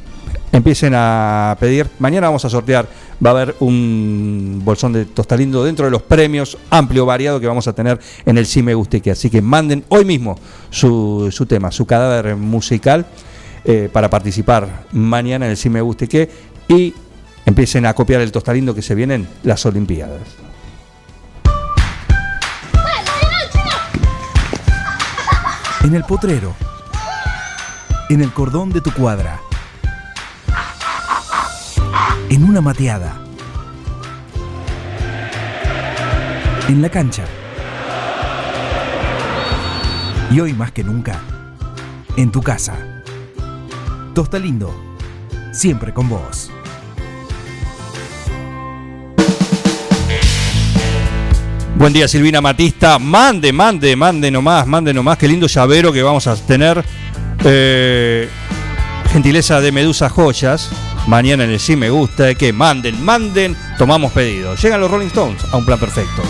empiecen a pedir. Mañana vamos a sortear. Va a haber un bolsón de tostalindo dentro de los premios amplio, variado que vamos a tener en el Sí Me Guste Que. Así que manden hoy mismo su, su tema, su cadáver musical eh, para participar mañana en el Sí Me Guste Que. Y empiecen a copiar el tostalindo que se vienen las Olimpiadas. En el potrero. En el cordón de tu cuadra. En una mateada. En la cancha. Y hoy más que nunca, en tu casa. Tosta Lindo, siempre con vos. Buen día, Silvina Matista. Mande, mande, mande nomás, mande nomás. Qué lindo llavero que vamos a tener Eh, gentileza de Medusa Joyas. Mañana en el Sí Me Gusta. Que manden, manden. Tomamos pedido. Llegan los Rolling Stones a un plan perfecto.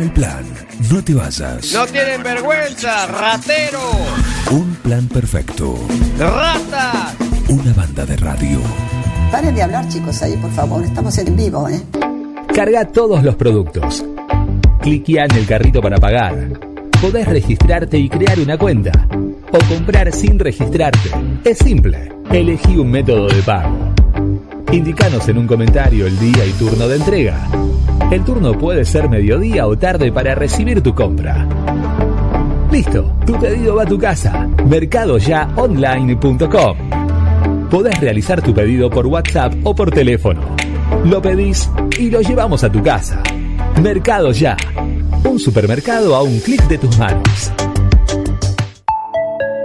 Con el plan. No te vayas. No tienen vergüenza, ratero. Un plan perfecto. Rata. Una banda de radio. Paren de hablar, chicos, ahí, por favor. Estamos en vivo, ¿eh? Carga todos los productos. Cliquea en el carrito para pagar. Podés registrarte y crear una cuenta. O comprar sin registrarte. Es simple. Elegí un método de pago. Indicanos en un comentario el día y turno de entrega. El turno puede ser mediodía o tarde para recibir tu compra. Listo, tu pedido va a tu casa. Mercadoyaonline.com. Podés realizar tu pedido por WhatsApp o por teléfono. Lo pedís y lo llevamos a tu casa. Mercado Ya. Un supermercado a un clic de tus manos.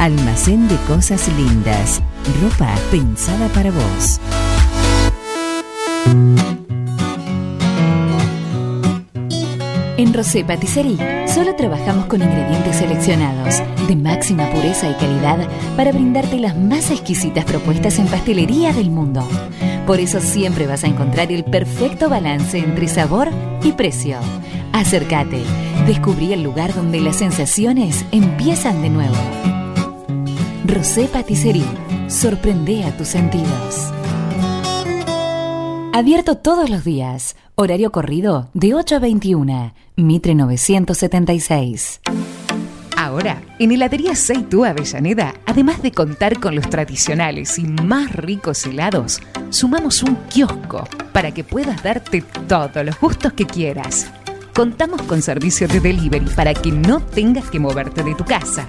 Almacén de Cosas Lindas. Ropa pensada para vos. En Rosé Patisserie solo trabajamos con ingredientes seleccionados de máxima pureza y calidad para brindarte las más exquisitas propuestas en pastelería del mundo. Por eso siempre vas a encontrar el perfecto balance entre sabor y precio. Acércate, descubrí el lugar donde las sensaciones empiezan de nuevo. Rosé Patisserie, sorprende a tus sentidos. Abierto todos los días. Horario corrido de 8 a 21. Mitre 976. Ahora, en Heladería Seitú Avellaneda, además de contar con los tradicionales y más ricos helados, sumamos un kiosco para que puedas darte todos los gustos que quieras. Contamos con servicio de delivery para que no tengas que moverte de tu casa.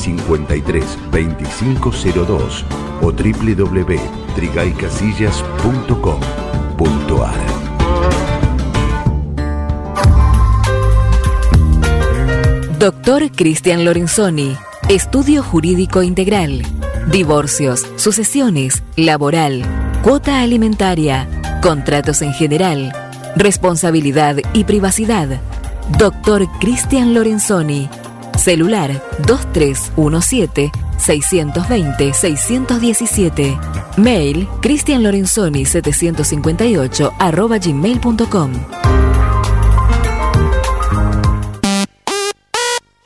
53 2502 o www.trigaycasillas.com.ar Doctor Cristian Lorenzoni, Estudio Jurídico Integral, Divorcios, Sucesiones, Laboral, Cuota Alimentaria, Contratos en General, Responsabilidad y Privacidad. Doctor Cristian Lorenzoni, celular 2317 620 617. Mail cristianlorenzoni 758 arroba gmail.com.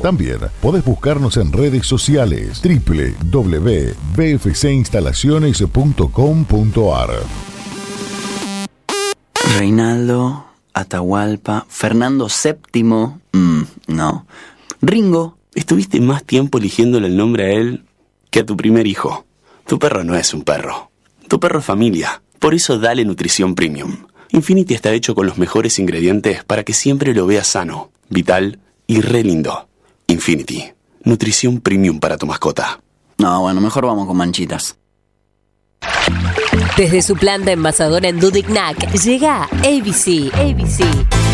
También podés buscarnos en redes sociales www.bfcinstalaciones.com.ar Reinaldo, Atahualpa, Fernando VII. Mm, no. Ringo, estuviste más tiempo eligiéndole el nombre a él que a tu primer hijo. Tu perro no es un perro. Tu perro es familia. Por eso dale nutrición premium. Infinity está hecho con los mejores ingredientes para que siempre lo veas sano, vital y re lindo. Infinity, nutrición premium para tu mascota. No, bueno, mejor vamos con manchitas. Desde su planta envasadora en Dudignac llega ABC. ABC.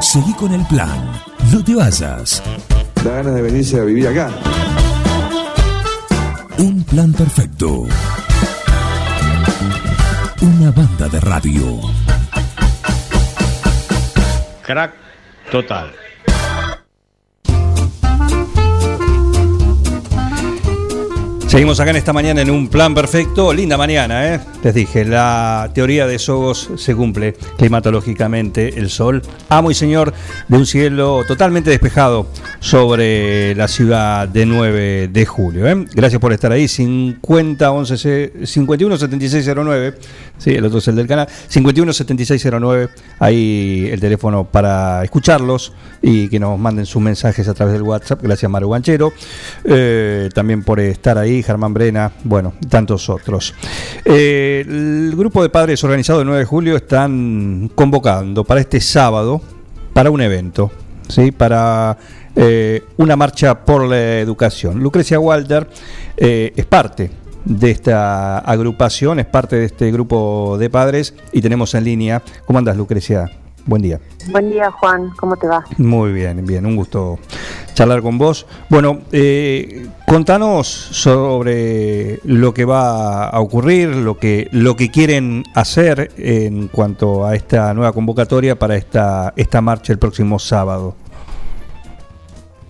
Seguí con el plan. No te vayas. Da ganas de venirse a vivir acá. Un plan perfecto. Una banda de radio. Crack total. Seguimos acá en esta mañana en un plan perfecto. Linda mañana, ¿eh? Les dije, la teoría de Sogos se cumple climatológicamente. El sol, amo y señor de un cielo totalmente despejado sobre la ciudad de 9 de julio. ¿eh? Gracias por estar ahí. 50 11 51 7609. Sí, el otro es el del canal. 51 7609. Ahí el teléfono para escucharlos y que nos manden sus mensajes a través del WhatsApp. Gracias, Maru Ganchero. Eh, también por estar ahí, Germán Brena, bueno, tantos otros. Eh, el grupo de padres organizado el 9 de julio están convocando para este sábado para un evento, ¿sí? para eh, una marcha por la educación. Lucrecia Walter es parte de esta agrupación, es parte de este grupo de padres y tenemos en línea. ¿Cómo andas, Lucrecia? Buen día. Buen día, Juan. ¿Cómo te va? Muy bien, bien, un gusto charlar con vos. Bueno, eh, contanos sobre lo que va a ocurrir, lo que, lo que quieren hacer en cuanto a esta nueva convocatoria para esta, esta marcha el próximo sábado.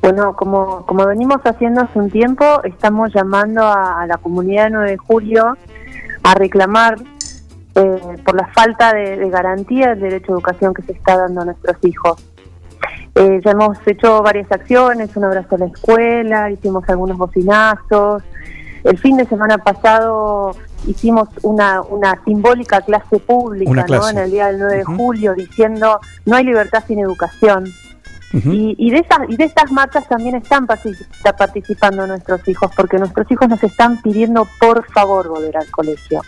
Bueno, como, como venimos haciendo hace un tiempo, estamos llamando a, a la comunidad de 9 de julio a reclamar eh, por la falta de, de garantía del derecho a educación que se está dando a nuestros hijos. Eh, ya hemos hecho varias acciones, un abrazo a la escuela, hicimos algunos bocinazos. El fin de semana pasado hicimos una, una simbólica clase pública Una ¿no? en el día del 9 de julio diciendo no hay libertad sin educación. Y, y de esas y de estas marchas también están partici- está participando nuestros hijos, porque nuestros hijos nos están pidiendo por favor volver al colegio.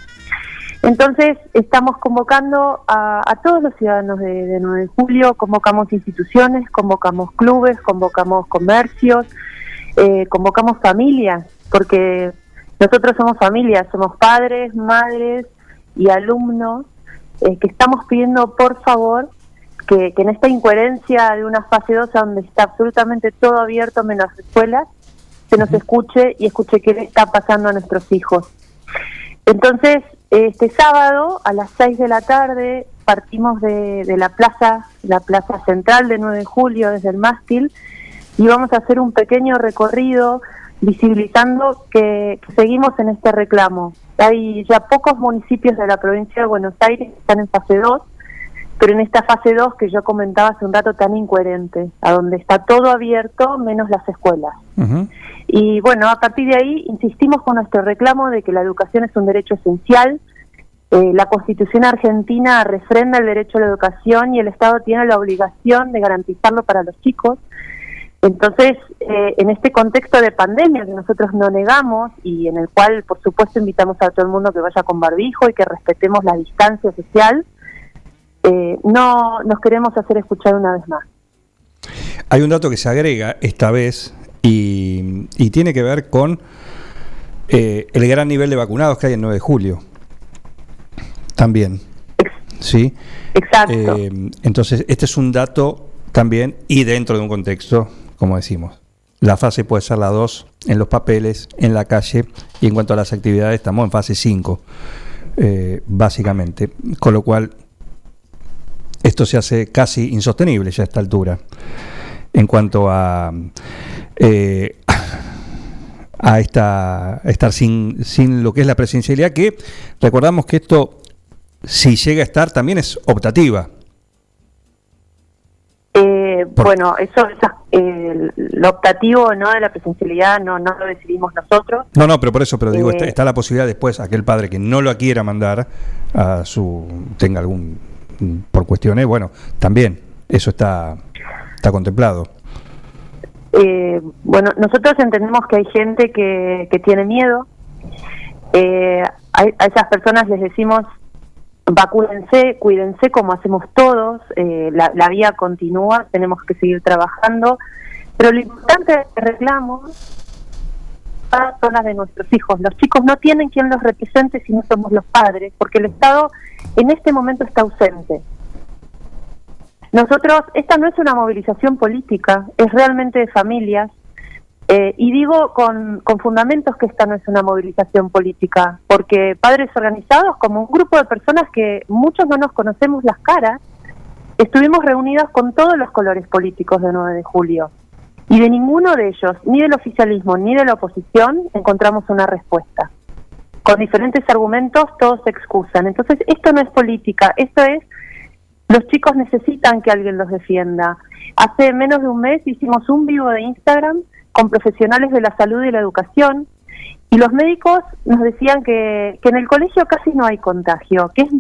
Entonces estamos convocando a, a todos los ciudadanos de, de 9 de julio, convocamos instituciones, convocamos clubes, convocamos comercios, eh, convocamos familias, porque nosotros somos familias, somos padres, madres y alumnos eh, que estamos pidiendo por favor que, que en esta incoherencia de una fase 2 donde está absolutamente todo abierto menos las escuelas, se nos escuche y escuche qué le está pasando a nuestros hijos. Entonces, este sábado a las 6 de la tarde partimos de, de la plaza, la plaza central de 9 de julio desde el mástil y vamos a hacer un pequeño recorrido visibilizando que, que seguimos en este reclamo. Hay ya pocos municipios de la provincia de Buenos Aires que están en fase 2, pero en esta fase 2 que yo comentaba hace un rato tan incoherente, a donde está todo abierto menos las escuelas. Y bueno, a partir de ahí insistimos con nuestro reclamo de que la educación es un derecho esencial. Eh, la Constitución argentina refrenda el derecho a la educación y el Estado tiene la obligación de garantizarlo para los chicos. Entonces, eh, en este contexto de pandemia que nosotros no negamos y en el cual, por supuesto, invitamos a todo el mundo que vaya con barbijo y que respetemos la distancia social, eh, no nos queremos hacer escuchar una vez más. Hay un dato que se agrega esta vez y, y tiene que ver con eh, el gran nivel de vacunados que hay en 9 de julio. También. ¿Sí? Exacto. Eh, entonces, este es un dato también y dentro de un contexto, como decimos. La fase puede ser la 2 en los papeles, en la calle y en cuanto a las actividades estamos en fase 5, eh, básicamente. Con lo cual, esto se hace casi insostenible ya a esta altura. En cuanto a eh, a esta a estar sin, sin lo que es la presencialidad que recordamos que esto si llega a estar también es optativa. Eh, bueno, eso, esa- eh, lo optativo no de la presencialidad no, no lo decidimos nosotros. No, no, pero por eso, pero digo, está, Eh, está la posibilidad después, aquel padre que no lo quiera mandar a su, tenga algún, por cuestiones, bueno, también, eso está, está contemplado. Eh, bueno, nosotros entendemos que hay gente que, que tiene miedo. Eh, a, esas personas les decimos, vacúnense, cuídense como hacemos todos, eh, la, la vía continúa, tenemos que seguir trabajando, pero lo importante de este reclamo son las de nuestros hijos. Los chicos no tienen quien los represente si no somos los padres, porque el Estado en este momento está ausente. Nosotros, esta no es una movilización política, es realmente de familias. Eh, y digo con, con fundamentos que esta no es una movilización política, porque padres organizados, como un grupo de personas que muchos no nos conocemos las caras, estuvimos reunidos con todos los colores políticos de 9 de julio. Y de ninguno de ellos, ni del oficialismo ni de la oposición, encontramos una respuesta. Con diferentes argumentos todos se excusan. Entonces, esto no es política, esto es los chicos necesitan que alguien los defienda. Hace menos de un mes hicimos un vivo de Instagram con profesionales de la salud y la educación y los médicos nos decían que, que en el colegio casi no hay contagio, que es,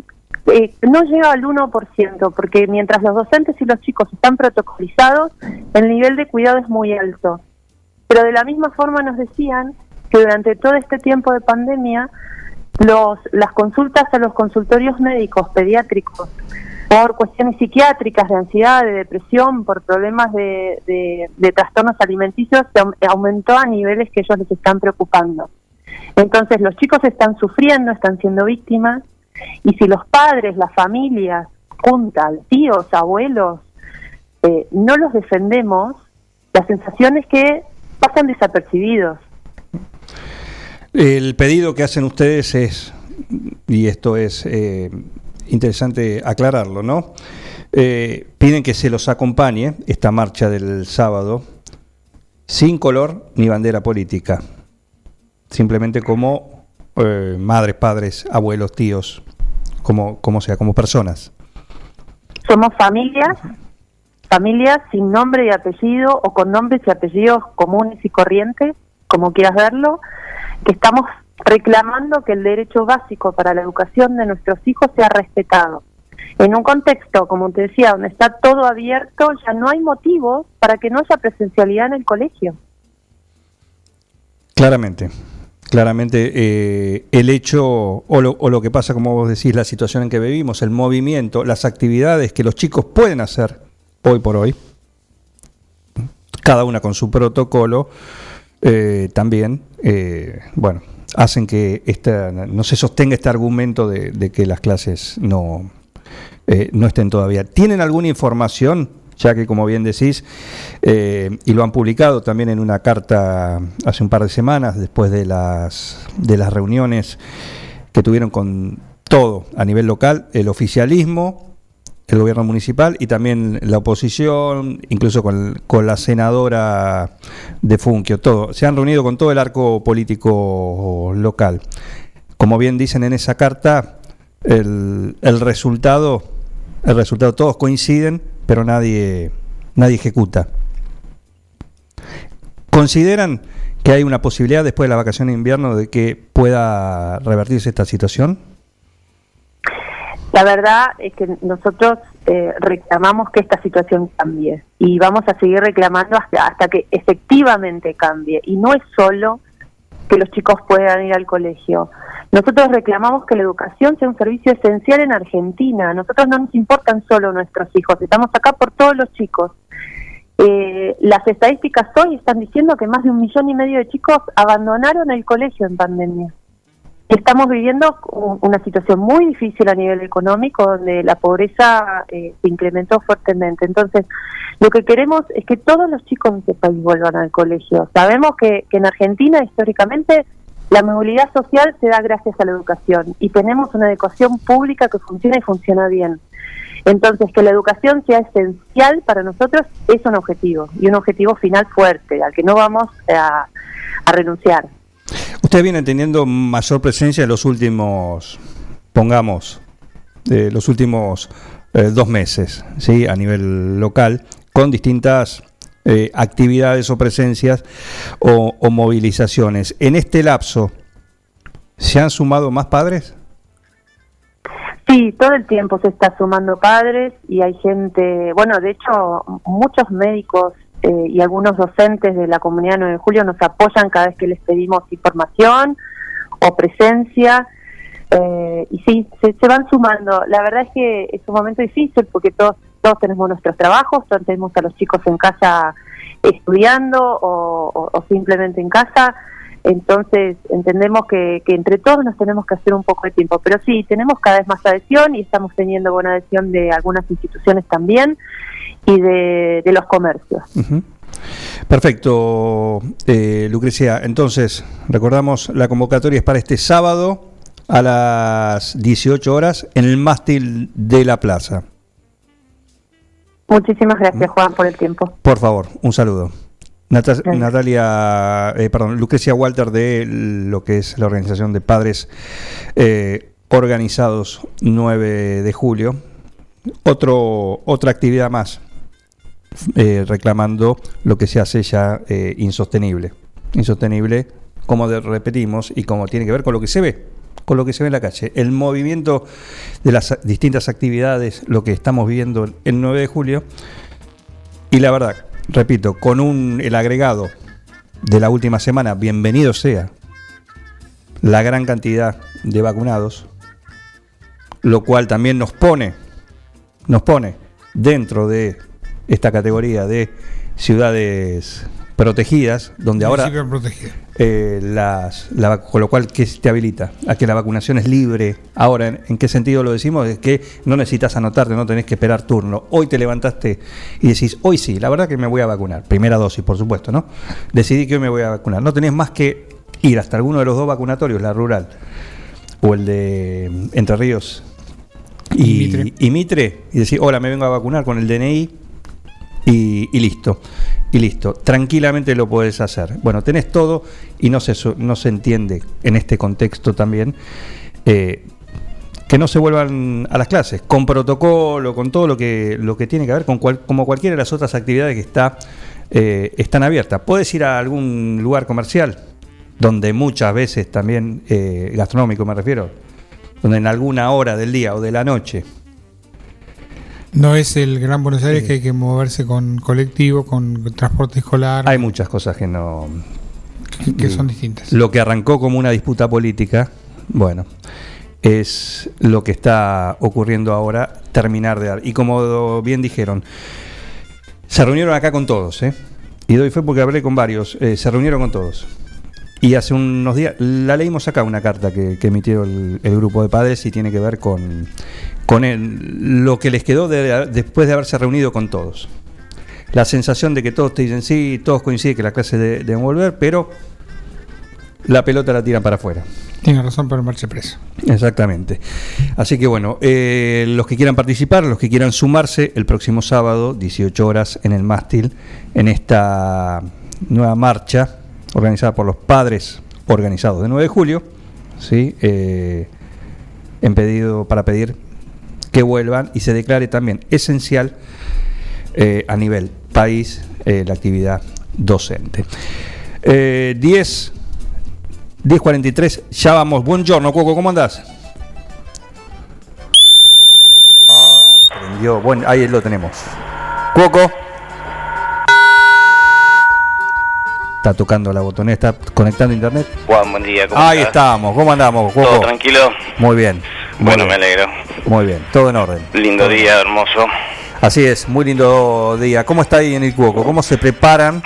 eh, no llega al 1%, porque mientras los docentes y los chicos están protocolizados, el nivel de cuidado es muy alto. Pero de la misma forma nos decían que durante todo este tiempo de pandemia, los, las consultas a los consultorios médicos pediátricos por cuestiones psiquiátricas, de ansiedad, de depresión, por problemas de, de, de trastornos alimenticios, se au- aumentó a niveles que ellos les están preocupando. Entonces los chicos están sufriendo, están siendo víctimas, y si los padres, las familias, juntas, tíos, abuelos, eh, no los defendemos, la sensación es que pasan desapercibidos. El pedido que hacen ustedes es, y esto es eh, interesante aclararlo, ¿no? Eh, piden que se los acompañe esta marcha del sábado sin color ni bandera política, simplemente como eh, madres, padres, abuelos, tíos, como, como sea, como personas. Somos familias, familias sin nombre y apellido o con nombres y apellidos comunes y corrientes, como quieras verlo, que estamos reclamando que el derecho básico para la educación de nuestros hijos sea respetado. En un contexto, como te decía, donde está todo abierto, ya no hay motivos para que no haya presencialidad en el colegio. Claramente, claramente eh, el hecho o lo, o lo que pasa, como vos decís, la situación en que vivimos, el movimiento, las actividades que los chicos pueden hacer hoy por hoy, cada una con su protocolo, eh, también, eh, bueno, hacen que esta, no se sostenga este argumento de, de que las clases no, eh, no estén todavía. ¿Tienen alguna información? Ya que, como bien decís, eh, y lo han publicado también en una carta hace un par de semanas, después de las, de las reuniones que tuvieron con todo a nivel local, el oficialismo, el gobierno municipal y también la oposición, incluso con, con la senadora de Funquio, todo. Se han reunido con todo el arco político local. Como bien dicen en esa carta, el, el resultado, el resultado, todos coinciden, pero nadie, nadie ejecuta. ¿Consideran que hay una posibilidad después de la vacación de invierno de que pueda revertirse esta situación? La verdad es que nosotros eh, reclamamos que esta situación cambie y vamos a seguir reclamando hasta, hasta que efectivamente cambie. Y no es solo que los chicos puedan ir al colegio. Nosotros reclamamos que la educación sea un servicio esencial en Argentina. Nosotros no nos importan solo nuestros hijos, estamos acá por todos los chicos. Eh, las estadísticas hoy están diciendo que más de un millón y medio de chicos abandonaron el colegio en pandemia. Estamos viviendo un- una situación muy difícil a nivel económico, donde la pobreza eh, se incrementó fuertemente. Entonces, lo que queremos es que todos los chicos de este país vuelvan al colegio. Sabemos que, que en Argentina, históricamente, la movilidad social se da gracias a la educación y tenemos una educación pública que funciona y funciona bien. Entonces, que la educación sea esencial para nosotros es un objetivo y un objetivo final fuerte, al que no vamos a, a renunciar. Usted viene teniendo mayor presencia en los últimos, pongamos, eh, los últimos eh, dos meses, ¿sí? a nivel local, con distintas eh, actividades o presencias o, o movilizaciones. En este lapso, ¿se han sumado más padres? Sí, todo el tiempo se está sumando padres y hay gente, bueno, de hecho, muchos médicos eh, y algunos docentes de la comunidad 9 de julio nos apoyan cada vez que les pedimos información o presencia. Eh, y sí, se, se van sumando. La verdad es que es un momento difícil porque todos, todos tenemos nuestros trabajos, todos tenemos a los chicos en casa estudiando o, simplemente en casa. Entonces entendemos que, que entre todos nos tenemos que hacer un poco de tiempo. Pero sí, tenemos cada vez más adhesión y estamos teniendo buena adhesión de algunas instituciones también y de, de los comercios. Perfecto, eh, Lucrecia. Entonces, recordamos, la convocatoria es para este sábado a las 18 horas en el mástil de la plaza. Muchísimas gracias, Juan, por el tiempo. Por favor, un saludo. Nata- Natalia, eh, perdón, Lucrecia Walter de lo que es la organización de padres eh, organizados 9 de julio. Otro, otra actividad más eh, reclamando lo que se hace ya insostenible. Insostenible, como de- repetimos, y como tiene que ver con lo que se ve, con lo que se ve en la calle. El movimiento de las distintas actividades, lo que estamos viendo el 9 de julio, y la verdad, repito, con un, el agregado de la última semana, bienvenido sea la gran cantidad de vacunados, lo cual también nos pone, nos pone dentro de esta categoría de ciudades protegidas, donde ahora. Eh, las, la vac- con lo cual que te habilita a que la vacunación es libre. Ahora, ¿en, en qué sentido lo decimos? Es que no necesitas anotarte, no tenés que esperar turno. Hoy te levantaste y decís, hoy sí, la verdad que me voy a vacunar. Primera dosis, por supuesto, ¿no? Decidí que hoy me voy a vacunar. No tenés más que ir hasta alguno de los dos vacunatorios, la rural o el de mm, Entre Ríos y, Mitre. y Mitre, y decir, hola, me vengo a vacunar con el DNI y, listo. Y listo. Tranquilamente lo puedes hacer. Bueno, tenés todo y no se, no se entiende en este contexto también eh, que no se vuelvan a las clases, con protocolo, con todo lo que, lo que tiene que ver, con cual- como cualquiera de las otras actividades que está, eh, están abiertas. Puedes ir a algún lugar comercial, donde muchas veces también, eh, gastronómico me refiero, donde en alguna hora del día o de la noche No es el Gran Buenos Aires que hay que moverse con colectivo, con transporte escolar. Hay muchas cosas que no. Que son distintas. Lo que arrancó como una disputa política, bueno, es lo que está ocurriendo ahora, terminar de dar. Y como bien dijeron, se reunieron acá con todos, ¿eh? Y doy fe porque hablé con varios, eh, se reunieron con todos. Y hace unos días, la leímos acá, una carta que, que emitió el, el grupo de padres y tiene que ver con, con el- lo que les quedó de- después de haberse reunido con todos. La sensación de que todos te dicen sí, todos coinciden que la clase de- deben volver, pero la pelota la tiran para afuera. Tiene razón, pero marche preso. Exactamente. Así que bueno, eh, los que quieran participar, los que quieran sumarse el próximo sábado, 18 horas en el mástil, en esta nueva marcha organizada por los padres organizados de 9 de julio, ¿sí? Eh, en pedido, para pedir que vuelvan y se declare también esencial eh, a nivel país eh, la actividad docente. Eh, 10 10.43, ya vamos. Buongiorno, Cuoco, ¿cómo andás? Prendió. Bueno, ahí lo tenemos. Cuoco. Está tocando la botonera, está conectando internet. Juan, buen día. ¿cómo Ahí estás? estamos, ¿cómo andamos, Cuoco? ¿Todo tranquilo? Muy bien. Muy Bueno, me alegro. Muy bien, todo en orden. Lindo día, hermoso. Así es, muy lindo día. ¿Cómo está ahí en el Cuoco? ¿Cómo se preparan?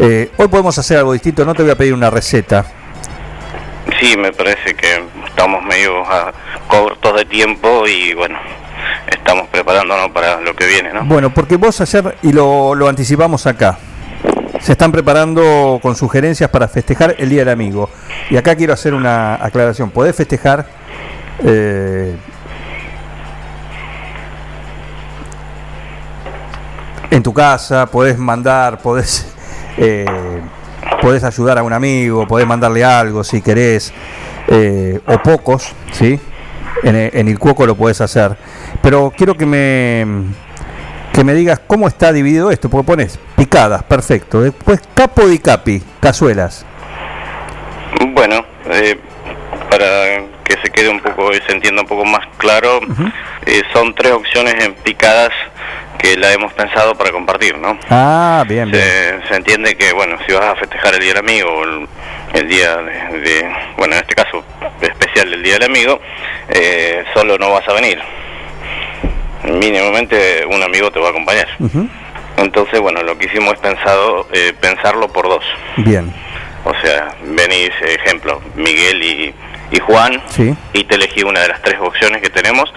Eh, hoy podemos hacer algo distinto, no te voy a pedir una receta. Sí, me parece que estamos medio cortos de tiempo y bueno, estamos preparándonos para lo que viene, ¿no? Bueno, porque vos ayer, y lo, lo anticipamos acá, se están preparando con sugerencias para festejar el Día del Amigo. Y acá quiero hacer una aclaración. Podés festejar eh, en tu casa, podés mandar, podés, eh, podés ayudar a un amigo, podés mandarle algo si querés, eh, o pocos, ¿sí? En, el- cuoco lo podés hacer. Pero quiero que me que me digas cómo está dividido esto, porque pones picadas, perfecto. Después capo di capi, cazuelas. Bueno, que se quede un poco y se entienda un poco más claro, eh, son tres opciones en picadas que la hemos pensado para compartir, ¿no? Ah, bien, bien. Se, se entiende que, bueno, si vas a festejar el Día del Amigo, o el, el día de, de- bueno, en este caso especial el Día del Amigo, eh, solo no vas a venir. Mínimamente un amigo te va a acompañar. Entonces, bueno, lo que hicimos es pensado, eh, pensarlo por dos. Bien, O sea, venís, ejemplo, Miguel y, y Juan, sí. y te elegí una de las tres opciones que tenemos,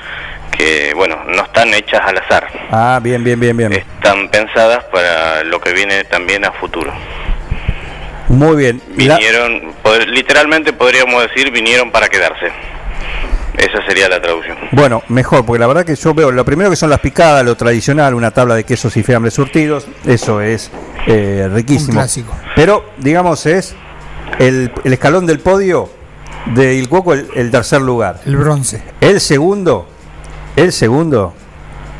que, bueno, no están hechas al azar, Ah, bien, bien, bien, bien. están pensadas para lo que viene también a futuro. Muy bien. La- Vinieron, pod- literalmente podríamos decir, vinieron para quedarse. Esa sería la traducción. Bueno, mejor, porque la verdad que yo veo lo primero que son las picadas, lo tradicional, una tabla de quesos y fiambres surtidos, eso es eh, riquísimo. Un clásico. Pero, digamos, es el, el escalón del podio de Il Cuoco el, el tercer lugar. El bronce. El segundo, el segundo,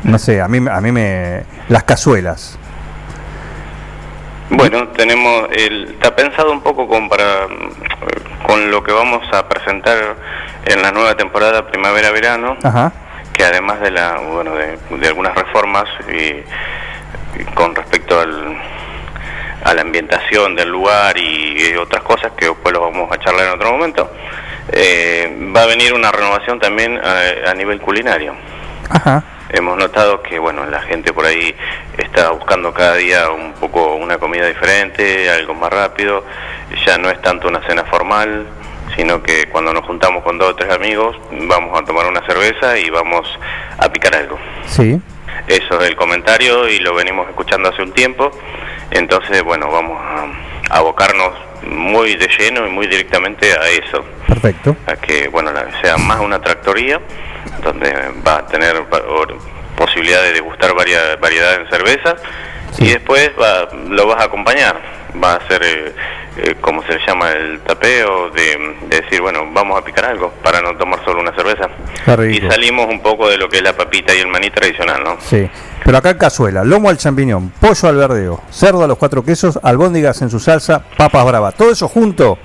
no sé, a mí, a mí me... Las cazuelas. Bueno, tenemos, el, está pensado un poco con, para, mm, con lo que vamos a presentar en la nueva temporada primavera-verano, Ajá. que además de la, bueno, de, de algunas reformas y, y con respecto al, a la ambientación del lugar y, otras cosas que después lo vamos a charlar en otro momento, eh, va a venir una renovación también a, a nivel culinario. Ajá. Hemos notado que bueno la gente por ahí está buscando cada día un poco una comida diferente, algo más rápido. Ya no es tanto una cena formal, sino que cuando nos juntamos con dos o tres amigos vamos a tomar una cerveza y vamos a picar algo. Sí. Eso es el comentario y lo venimos escuchando hace un tiempo. Entonces bueno vamos a abocarnos muy de lleno y muy directamente a eso Perfecto. a que bueno sea más una tractoría donde va a tener posibilidad de degustar varia- variedad en cervezas y después va- lo vas a acompañar va a ser eh, eh, como se le llama el tapeo de, de decir bueno vamos a picar algo para no tomar solo una cerveza y salimos un poco de lo que es la papita y el maní tradicional no Sí. Pero acá en cazuela, lomo al champiñón, pollo al verdeo, cerdo a los cuatro quesos, albóndigas en su salsa, papas bravas. Todo eso junto.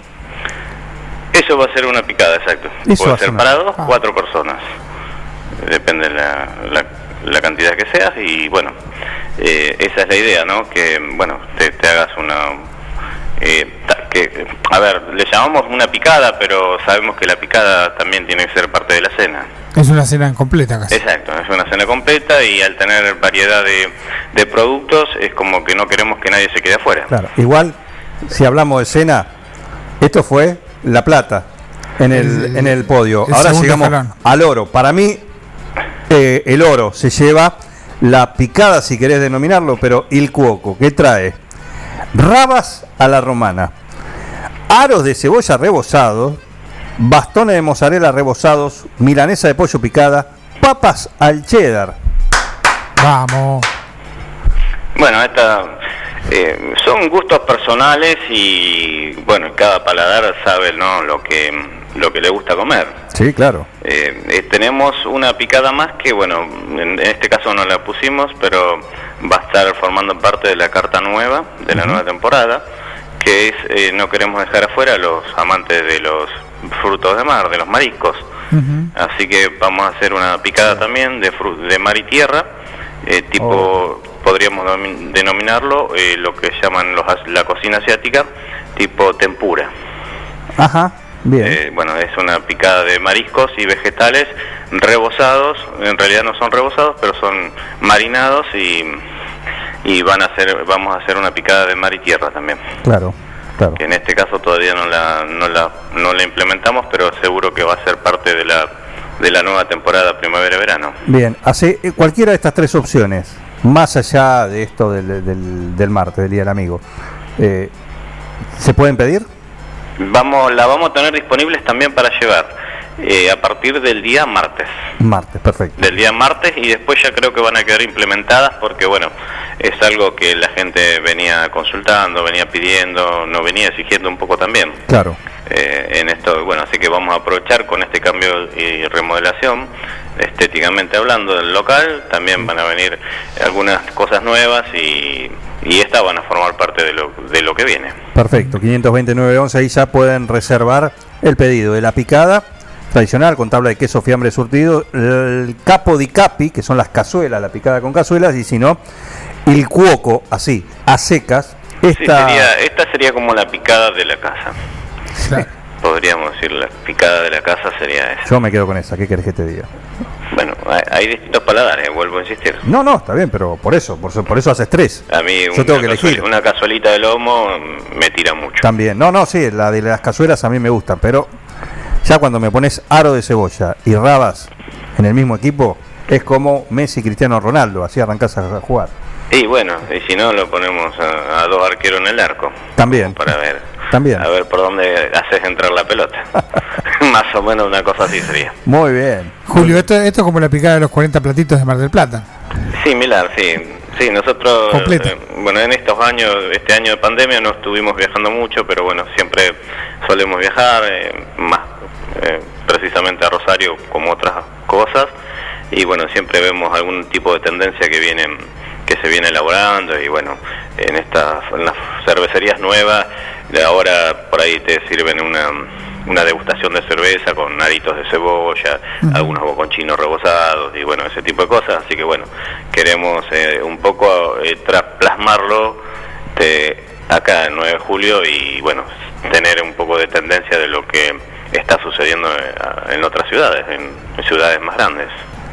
Eso va a ser una picada, exacto. Eso Puede ser ser una- para dos, Ah. cuatro personas. Depende de la, la, la cantidad que seas y bueno, eh, esa es la idea, ¿no? Que, bueno, te, te hagas una... eh, ta- que, a ver, le llamamos una picada, pero sabemos que la picada también tiene que ser parte de la cena. Es una cena completa casi. Exacto, es una cena completa y al tener variedad de, de productos es como que no queremos que nadie se quede afuera. Claro. Igual, si hablamos de cena, esto fue La Plata en el, El- en el podio. el Ahora llegamos escalón. al oro. Para mí, eh, el oro se lleva la picada, si querés denominarlo, pero il cuoco, que trae rabas a la romana, aros de cebolla rebozados, bastones de mozzarella rebozados, milanesa de pollo picada, papas al cheddar. Vamos. Bueno, esta, eh, son gustos personales y bueno, cada paladar sabe ¿no? lo que lo que le gusta comer. Sí, claro. Eh, eh, tenemos una picada más que bueno, en este caso no la pusimos, pero va a estar formando parte de la carta nueva de la nueva temporada, que es eh, no queremos dejar afuera a los amantes de los frutos de mar, de los mariscos. Así que vamos a hacer una picada también de, de mar y tierra, eh, tipo, podríamos domi- denominarlo eh, lo que llaman los, la cocina asiática, tipo tempura. Ajá, bien. Eh, bueno, es una picada de mariscos y vegetales rebozados, en realidad no son rebozados, pero son marinados y, y van a hacer, vamos a hacer una picada de mar y tierra también. Claro, claro. Que en este caso todavía no la, no la, no la implementamos, pero seguro que va a ser parte de la, de la nueva temporada primavera-verano. Bien, hace eh, cualquiera de estas tres opciones, más allá de esto del, del, del martes, del Día del Amigo, eh, ¿se pueden pedir? Vamos, la vamos a tener disponibles también para llevar eh, a partir del día martes. Martes, perfecto. del día martes y después ya creo que van a quedar implementadas porque bueno, es algo que la gente venía consultando, venía pidiendo, nos venía exigiendo un poco también. Claro. Eh, en esto, bueno, así que vamos a aprovechar con este cambio y remodelación, estéticamente hablando del local, también van a venir algunas cosas nuevas y, y estas van a formar parte de lo, de lo que viene. Perfecto, 529.11, ahí ya pueden reservar el pedido de la picada tradicional con tabla de queso fiambre surtido, el capo di capi, que son las cazuelas, la picada con cazuelas, y si no, el cuoco, así, a secas. Esta... sería, esta sería como la picada de la casa. Podríamos decir, la picada de la casa sería esa. Yo me quedo con esa, ¿qué querés que te diga? Bueno, hay, hay distintos paladares, vuelvo a insistir. No, no, está bien, pero por eso, por, eso- por eso haces tres. A mí Yo una, tengo que elegir. una cazuelita de lomo me tira mucho. También, no, no, sí, la de las cazuelas a mí me gustan, pero ya cuando me pones aro de cebolla y rabas en el mismo equipo, es como Messi y Cristiano Ronaldo, así arrancás a jugar. Y bueno, y si no, lo ponemos a, a dos arqueros en el arco. También. Para ver, También. a ver por dónde haces entrar la pelota. Más o menos una cosa así sería. Muy bien. Julio, esto, esto es como la picada de los 40 platitos de Mar del Plata. Similar, sí. Sí, nosotros, Completa. eh, bueno, en estos años, este año de pandemia no estuvimos viajando mucho, pero bueno, siempre solemos viajar, eh, más eh, precisamente a Rosario como otras cosas, y bueno, siempre vemos algún tipo de tendencia que viene que se viene elaborando y bueno, en estas en las cervecerías nuevas, de ahora por ahí te sirven una una degustación de cerveza con aritos de cebolla, algunos boconchinos rebozados y bueno, ese tipo de cosas. Así que bueno, queremos eh, un poco eh, plasmarlo de acá en 9 de julio y bueno, tener un poco de tendencia de lo que está sucediendo eh, a- en otras ciudades, en, en ciudades más grandes.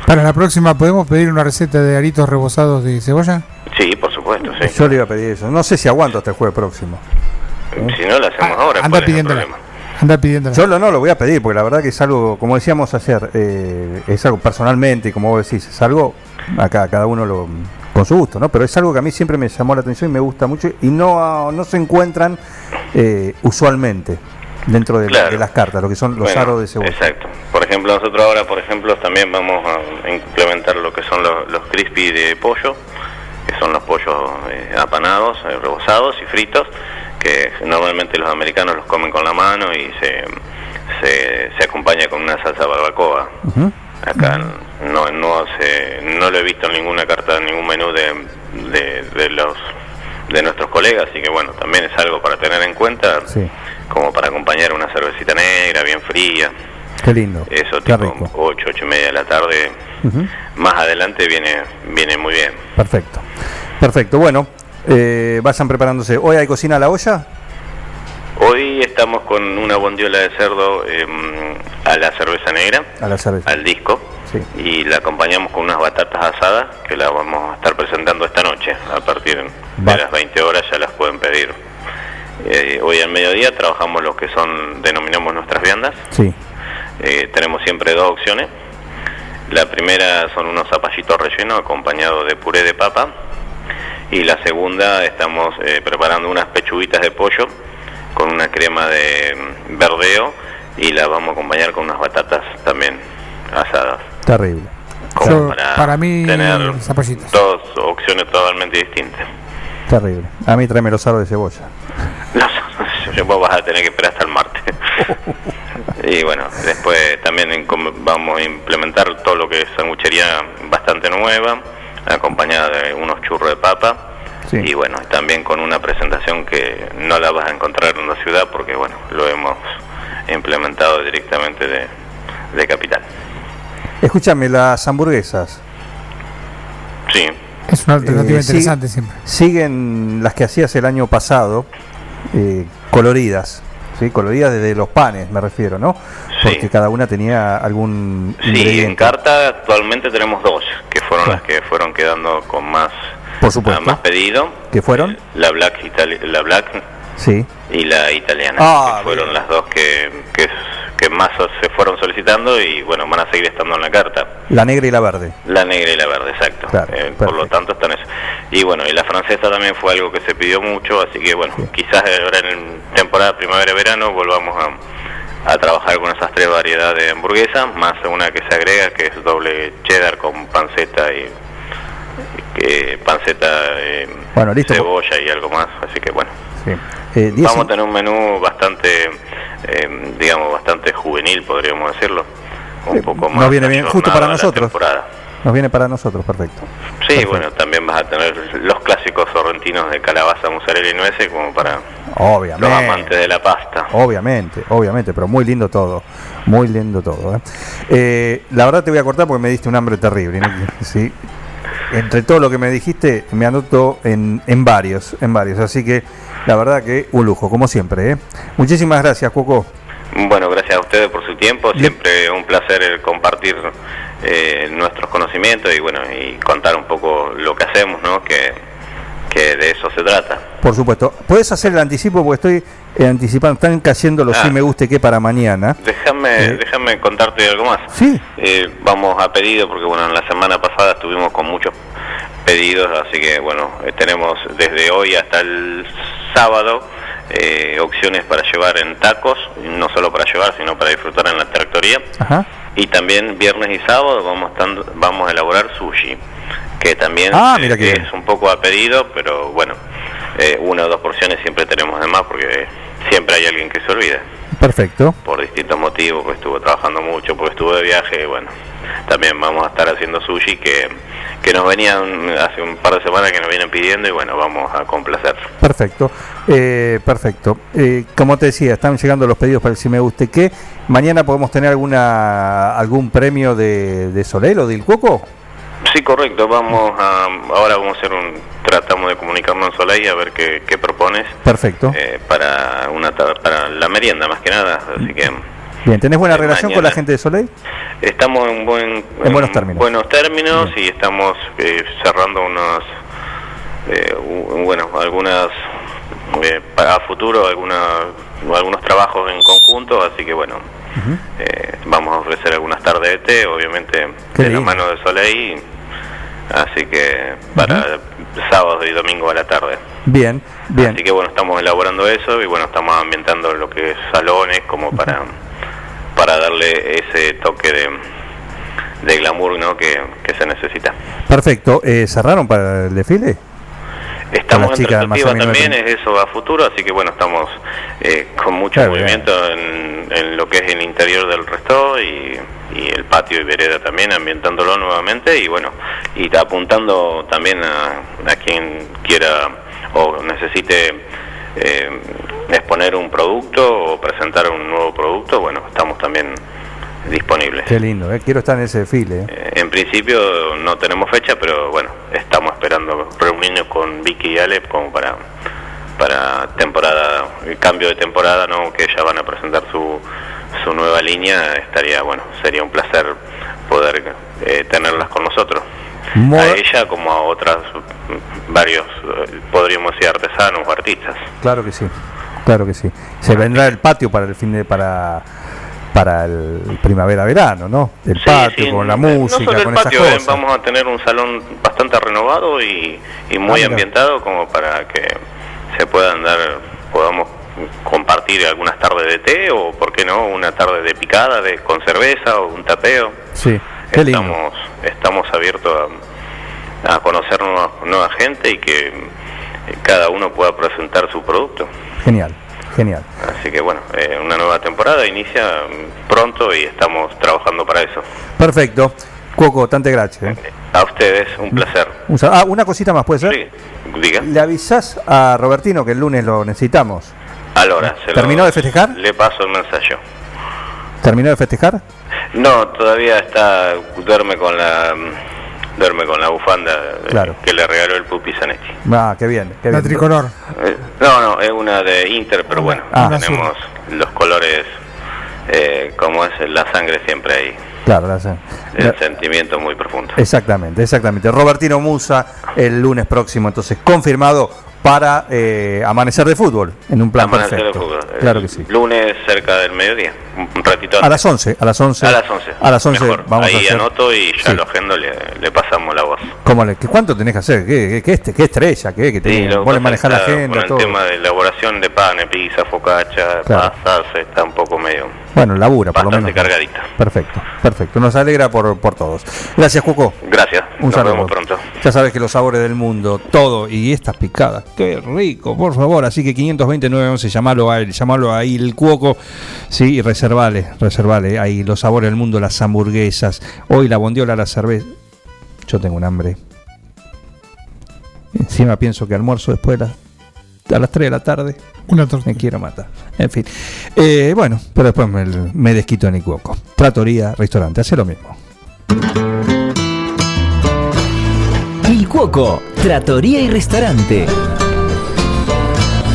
Para la próxima, ¿podemos pedir una receta de aritos rebozados de cebolla? Sí, por supuesto, sí. Yo le iba a pedir eso. No sé si aguanto hasta el jueves próximo. Si no, lo hacemos ahora. Anda ¿cuál es el pidiéndola. problema? Anda pidiéndola. Yo lo, no lo voy a pedir porque la verdad que es algo, como decíamos ayer, eh, es algo personalmente, como vos decís, es algo, acá cada uno lo con su gusto, ¿no? Pero es algo que a mí siempre me llamó la atención y me gusta mucho y no, no se encuentran eh, usualmente dentro de, Claro. de las cartas, lo que son los Bueno, aros de cebolla. Exacto. Por ejemplo, nosotros ahora, por ejemplo, también vamos a implementar lo que son los, los crispy de pollo, son los pollos eh, apanados, eh, rebozados y fritos, que normalmente los americanos los comen con la mano y se, se, se acompaña con una salsa barbacoa. Acá no, no, se, no lo he visto en ninguna carta, en ningún menú de, de, de los de nuestros colegas, así que bueno, también es algo para tener en cuenta, Sí. como para acompañar una cervecita negra, bien fría, Qué lindo. eso Qué tipo rico. 8, 8 y media de la tarde. Más adelante viene, viene muy bien. Perfecto. Perfecto. Bueno, eh, vayan preparándose. ¿Hoy hay cocina a la olla? Hoy estamos con una bondiola de cerdo em, a la cerveza negra, A la cerveza. al disco, Sí. y la acompañamos con unas batatas asadas que la vamos a estar presentando esta noche. A partir de las 20 horas ya las pueden pedir. Eh, hoy al mediodía trabajamos lo que son, denominamos nuestras viandas. Sí. Eh, tenemos siempre dos opciones. La primera son unos zapallitos rellenos acompañados de puré de papa. Y la segunda estamos eh, preparando unas pechuguitas de pollo con una crema de mm, verdeo y la vamos a acompañar con unas batatas también asadas. Terrible. Como Yo- para, para mí, tener zapallitos. dos opciones totalmente distintas. Terrible. A mí tráeme los aros de cebolla. No, vos vas a tener que esperar hasta el martes. y bueno, después también vamos a implementar todo lo que es sanguchería bastante nueva, acompañada de unos churros de papa. Y bueno, también con una presentación que no la vas a encontrar en la ciudad porque bueno, lo hemos implementado directamente de, de Capital. Escúchame, las hamburguesas. Sí, Es una alternativa Eh, interesante siempre. Siguen las que hacías el año pasado, eh, coloridas. ¿Sí? Coloridas desde los panes, me refiero, ¿no? Porque cada una tenía algún sí, en carta actualmente tenemos dos, que fueron las que fueron quedando con más, Por supuesto. más pedido. ¿Qué fueron? La Black, Itali- la Black Sí. y la italiana, Ah, que fueron las dos que, que, que más se fueron solicitando y bueno, van a seguir estando en la carta. La negra y la verde. La negra y la verde, exacto. Claro, Eh, por lo tanto están eso. Y bueno, y la francesa también fue algo que se pidió mucho, así que bueno, quizás ahora en temporada primavera-verano volvamos a, a trabajar con esas tres variedades de hamburguesa, más una que se agrega que es doble cheddar con panceta y que panceta, eh, Bueno, listo. cebolla y algo más, así que bueno. Sí. Eh, Vamos a tener un menú bastante eh, digamos, bastante juvenil, podríamos decirlo. Un poco más. Nos viene bien, justo para nosotros. temporada. Nos viene para nosotros, perfecto. Sí, bueno, también vas a tener los clásicos sorrentinos de calabaza, mozzarella y nueces como para los amantes de la pasta. Obviamente, obviamente, pero muy lindo todo. Muy lindo todo. ¿eh? Eh, la verdad te voy a cortar porque me diste un hambre terrible. ¿no? Sí. Entre todo lo que me dijiste, me anoto en, en varios, en varios. Así que la verdad que un lujo, como siempre. ¿eh? Muchísimas gracias, Coco. Bueno, gracias a ustedes por su tiempo. Siempre un placer el compartir eh, nuestros conocimientos y bueno y contar un poco lo que hacemos, ¿no? Que, que de eso se trata. Por supuesto. ¿Puedes hacer el anticipo? Porque estoy eh, anticipando, están cayendo los Ah. sí me guste que para mañana. Déjame, déjame contarte algo más. Sí. Eh, vamos a pedido porque bueno, en la semana pasada estuvimos con muchos pedidos, así que bueno, eh, tenemos desde hoy hasta el sábado eh, opciones para llevar en tacos, no solo para llevar, sino para disfrutar en la tractoría. Ajá. Y también viernes y sábado vamos, estando- vamos a elaborar sushi, que también Ah, eh, mira es un poco a pedido, pero bueno, eh, una o dos porciones siempre tenemos de más porque siempre hay alguien que se olvida Perfecto. por distintos motivos, porque estuvo trabajando mucho, porque estuvo de viaje, y bueno, también vamos a estar haciendo sushi que, que nos venían hace un par de semanas que nos vienen pidiendo y bueno, vamos a complacer. Perfecto, eh, perfecto. Eh, como te decía, están llegando los pedidos para el si me guste que. Mañana podemos tener alguna algún premio de, de Soler o del Coco. Sí, correcto, vamos a, ahora vamos a hacer un, tratamos de comunicarnos en Soleil a ver qué, qué propones Perfecto. eh, para una para la merienda más que nada, así que Bien, ¿tenés buena eh, relación con la gente de Soleil? Estamos en, buen, En buenos términos. buenos términos y estamos eh, cerrando unos, eh, bueno, algunas, eh, para a futuro, algunas, algunos trabajos en conjunto, así que bueno, eh, vamos a ofrecer algunas tardes de té, obviamente Qué de la mano de Soleil, así que para sábado y domingo a la tarde. Bien, bien. Así que bueno, estamos elaborando eso y bueno, estamos ambientando lo que es salones como para, para darle ese toque de, de glamour ¿no? que, que se necesita. Perfecto. Eh, ¿Cerraron para el desfile? Estamos en perspectiva también, es eso a futuro, así que bueno, estamos eh, con mucho movimiento en, en lo que es el interior del resto y, y el patio y vereda también, ambientándolo nuevamente y bueno, y apuntando también a, a quien quiera o necesite eh, exponer un producto o presentar un nuevo producto, bueno, estamos también disponibles. Qué lindo, eh. quiero estar en ese desfile. eh. Eh, En principio no tenemos fecha, pero bueno, estamos esperando reunirnos con Vicky y Alep como para para temporada, el cambio de temporada, ¿no? Que ya van a presentar su, su nueva línea, estaría, bueno, sería un placer poder eh, tenerlas con nosotros. A ella como a otras, mm, varios, eh, podríamos decir artesanos o artistas. Claro que sí, claro que sí. Se vendrá el patio para el fin de para para el primavera-verano, ¿no? El Sí, patio sí, con la no música, solo el con patio, esas eh, cosas. vamos a tener un salón bastante renovado y, y muy Ah, ambientado como para que se puedan dar, podamos compartir algunas tardes de té o, por qué no, una tarde de picada de, con cerveza o un tapeo. Sí, qué lindo. Estamos, estamos abiertos a, a conocer nueva, nueva gente y que eh, cada uno pueda presentar su producto. Genial, genial. Así que bueno, eh, una nueva temporada inicia mm, pronto y estamos trabajando para eso. Perfecto. Cuoco, tante gracias. eh. A ustedes, un placer. Un ah, una cosita más, ¿puede ser? Sí, diga. ¿Le avisás a Robertino que el lunes lo necesitamos? Alora, se lo- ¿Terminó de festejar? Le paso el mensaje. ¿Terminó de festejar? No, todavía está, duerme con la duerme con la bufanda eh, Claro. que le regaló el Pupi Zanetti. Ah, qué bien. qué La bien. tricolor. Eh, no, no, es una de Inter, pero bueno, Ah. tenemos los colores eh, como es la sangre siempre ahí, Claro, la sé. el sentimiento muy profundo. Exactamente, exactamente. Robertino Musa el lunes próximo, entonces confirmado para eh, amanecer de fútbol en un plan Amanecer de perfecto. fútbol. Claro El que sí. Lunes cerca del mediodía, un ratito A las 11, a las 11. A las 11. A las 11 Mejor. vamos Ahí a hacer. anoto y ya Sí. lo agendo, le, le pasamos la voz. ¿Cómo le, qué- ¿Cuánto tenés que hacer? ¿Qué, qué, qué- qué estrella? ¿Qué, que Sí, vos le pasa manejás la agenda, Con el todo. tema de elaboración de panes, pizza, focaccia, Claro. pasas, está un poco medio. Bueno, labura, por lo menos. cargadita. Perfecto, perfecto. Nos alegra por, por todos. Gracias, Cuco. Gracias. Un Nos saludo. vemos pronto. Ya sabes que los sabores del mundo, todo y estas picadas, qué rico, por favor. Así que 520 911, llamalo a él, llamalo ahí el cuoco, sí, y reservale, reservale ahí los sabores del mundo, las hamburguesas, hoy la bondiola, la cerveza. Yo tengo un hambre. Encima pienso que almuerzo después de las, a las 3 de la tarde. Una torta. Me quiero matar. En fin. Eh, bueno, pero después me, me desquito en el cuoco. Tratoría, restaurante, hace lo mismo. Il Cuoco, Trattoria y Restaurante.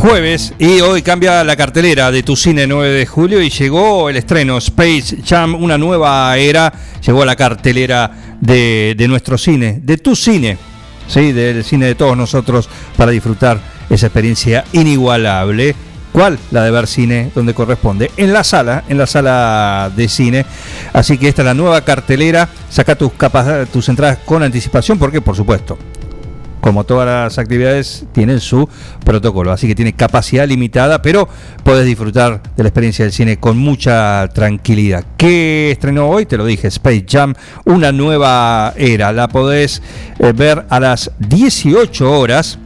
Jueves y hoy cambia la cartelera de tu cine 9 de julio y llegó el estreno Space Jam, una nueva era, llegó a la cartelera de, de nuestro cine, de tu cine, ¿sí? del cine de todos nosotros para disfrutar esa experiencia inigualable. ¿Cuál? La de ver cine donde corresponde, en la sala, en la sala de cine. Así que esta es la nueva cartelera, saca tus, capa- tus entradas con anticipación, porque por supuesto, como todas las actividades, tienen su protocolo. Así que tiene capacidad limitada, pero podés disfrutar de la experiencia del cine con mucha tranquilidad. ¿Qué estrenó hoy? Te lo dije, Space Jam, una nueva era. La podés eh, ver a las 18 horas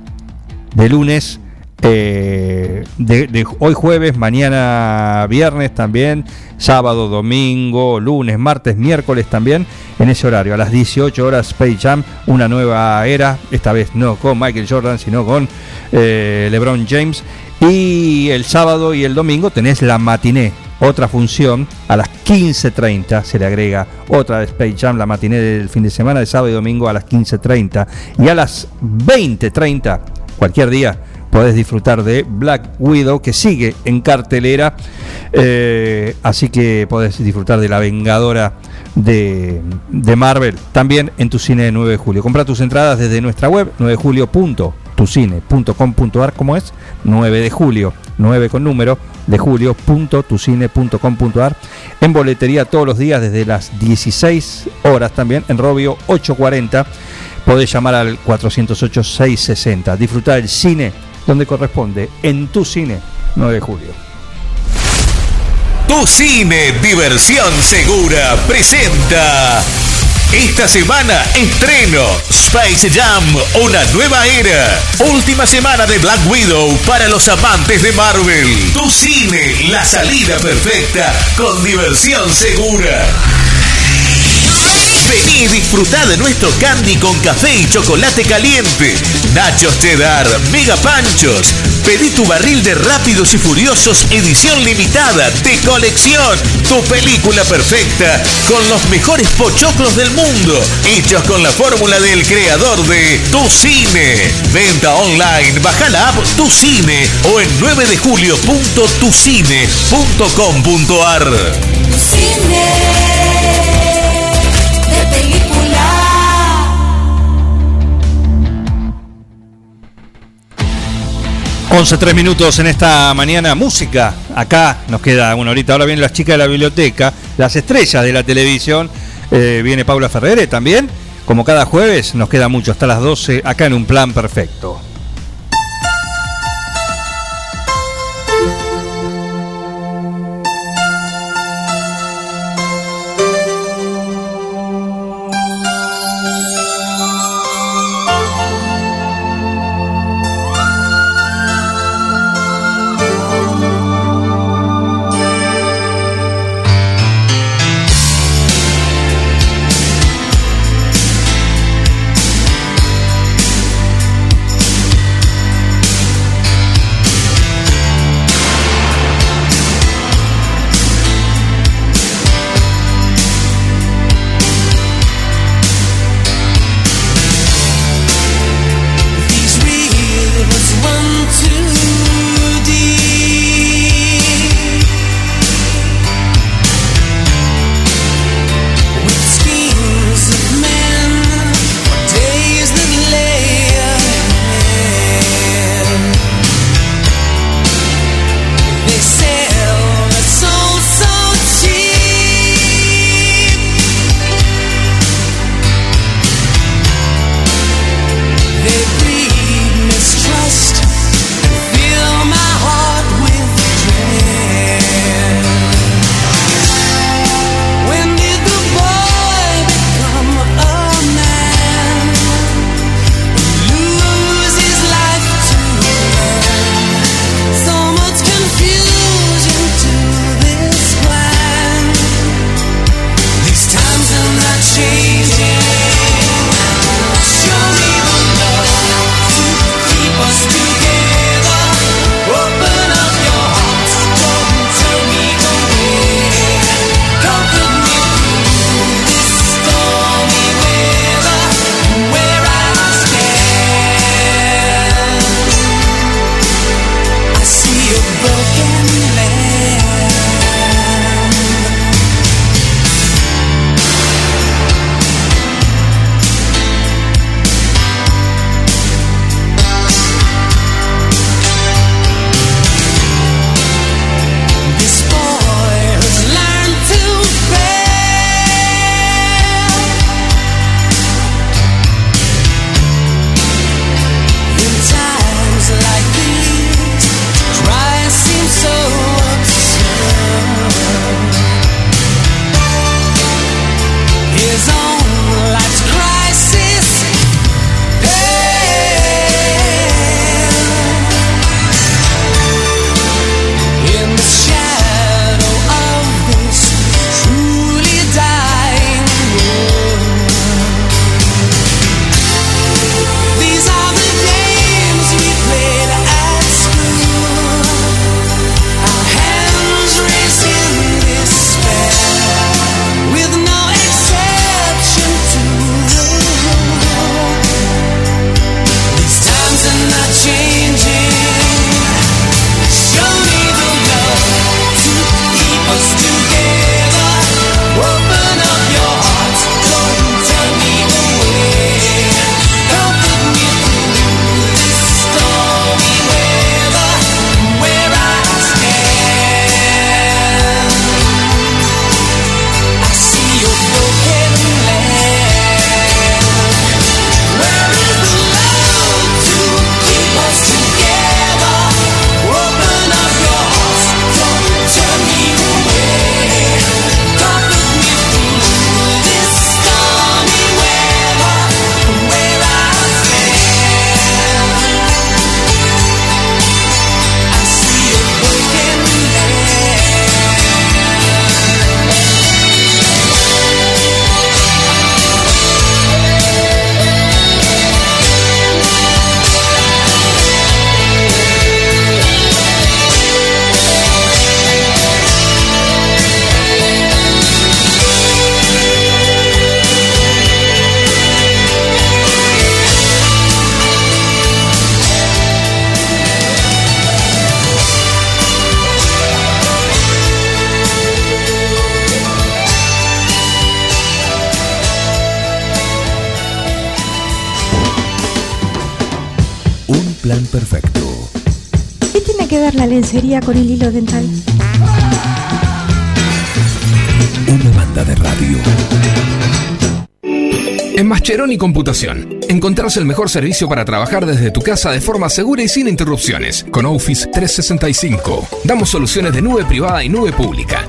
de lunes. Eh, de, hoy jueves, mañana viernes también, sábado, domingo, lunes, martes, miércoles también, en ese horario, a las 18 horas Space Jam, una nueva era, esta vez no con Michael Jordan, sino con eh, LeBron James. Y el sábado y el domingo tenés la matiné, otra función, a las 15.30 se le agrega otra de Space Jam, la matiné del fin de semana, de sábado y domingo a las 15.30. Y a las 20.30, cualquier día, podés disfrutar de Black Widow que sigue en cartelera. eh, así que podés disfrutar de la Vengadora de, de Marvel también en tu cine de 9 de julio. Compra tus entradas desde nuestra web 9julio.tucine.com.ar como es 9 de julio 9 con número de julio.tucine.com.ar en boletería todos los días desde las 16 horas también en Robio 840 podés llamar al 408-660 disfrutar el cine donde corresponde en tu cine 9 de julio Tu Cine Diversión Segura presenta esta semana estreno Space Jam, una nueva era. Última semana de Black Widow para los amantes de Marvel. Tu Cine, la salida perfecta con diversión segura. Vení y disfrutá de nuestro candy con café y chocolate caliente. Nachos cheddar, mega panchos. Pedí tu barril de Rápidos y Furiosos edición limitada de colección. Tu película perfecta con los mejores pochoclos del mundo. Hechos con la fórmula del creador de Tu Cine. Venta online, baja la app Tu Cine o en 9 de julio.tucine.com.ar. Cine de película. Once tres minutos en esta mañana, música. Acá nos queda una horita. Ahora vienen las chicas de la biblioteca, las estrellas de la televisión. Eh, viene Paula Ferrere también. Como cada jueves, nos queda mucho hasta las 12 acá en un plan perfecto. Lencería con el hilo dental? Una banda de radio. En Mascheroni Computación, encontrás el mejor servicio para trabajar desde tu casa de forma segura y sin interrupciones. Con Office 365, damos soluciones de nube privada y nube pública,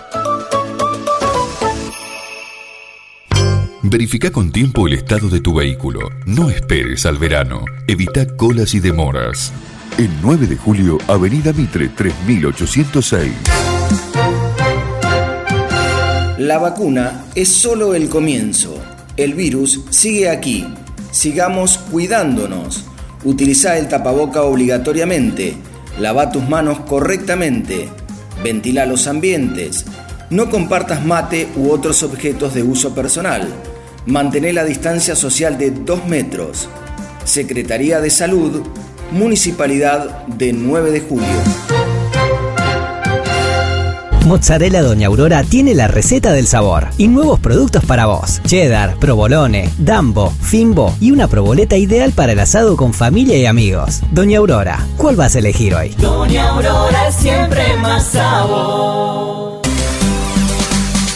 Verifica con tiempo el estado de tu vehículo. No esperes al verano. Evita colas y demoras. El 9 de julio, Avenida Mitre 3806. La vacuna es solo el comienzo. El virus sigue aquí. Sigamos cuidándonos. Utiliza el tapaboca obligatoriamente. Lava tus manos correctamente. Ventila los ambientes. No compartas mate u otros objetos de uso personal. Mantén la distancia social de 2 metros. Secretaría de Salud, Municipalidad de 9 de Julio. Mozzarella Doña Aurora tiene la receta del sabor y nuevos productos para vos. Cheddar, provolone, dambo, fimbo y una proboleta ideal para el asado con familia y amigos. Doña Aurora, ¿cuál vas a elegir hoy? Doña Aurora es siempre más sabor.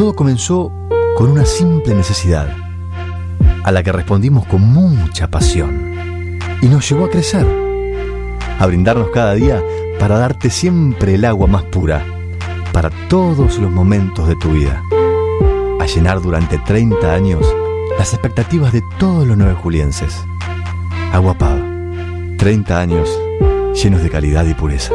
Todo comenzó con una simple necesidad, a la que respondimos con mucha pasión, y nos llevó a crecer, a brindarnos cada día para darte siempre el agua más pura, para todos los momentos de tu vida, a llenar durante 30 años las expectativas de todos los nueve julienses. Agua Pava, 30 años llenos de calidad y pureza.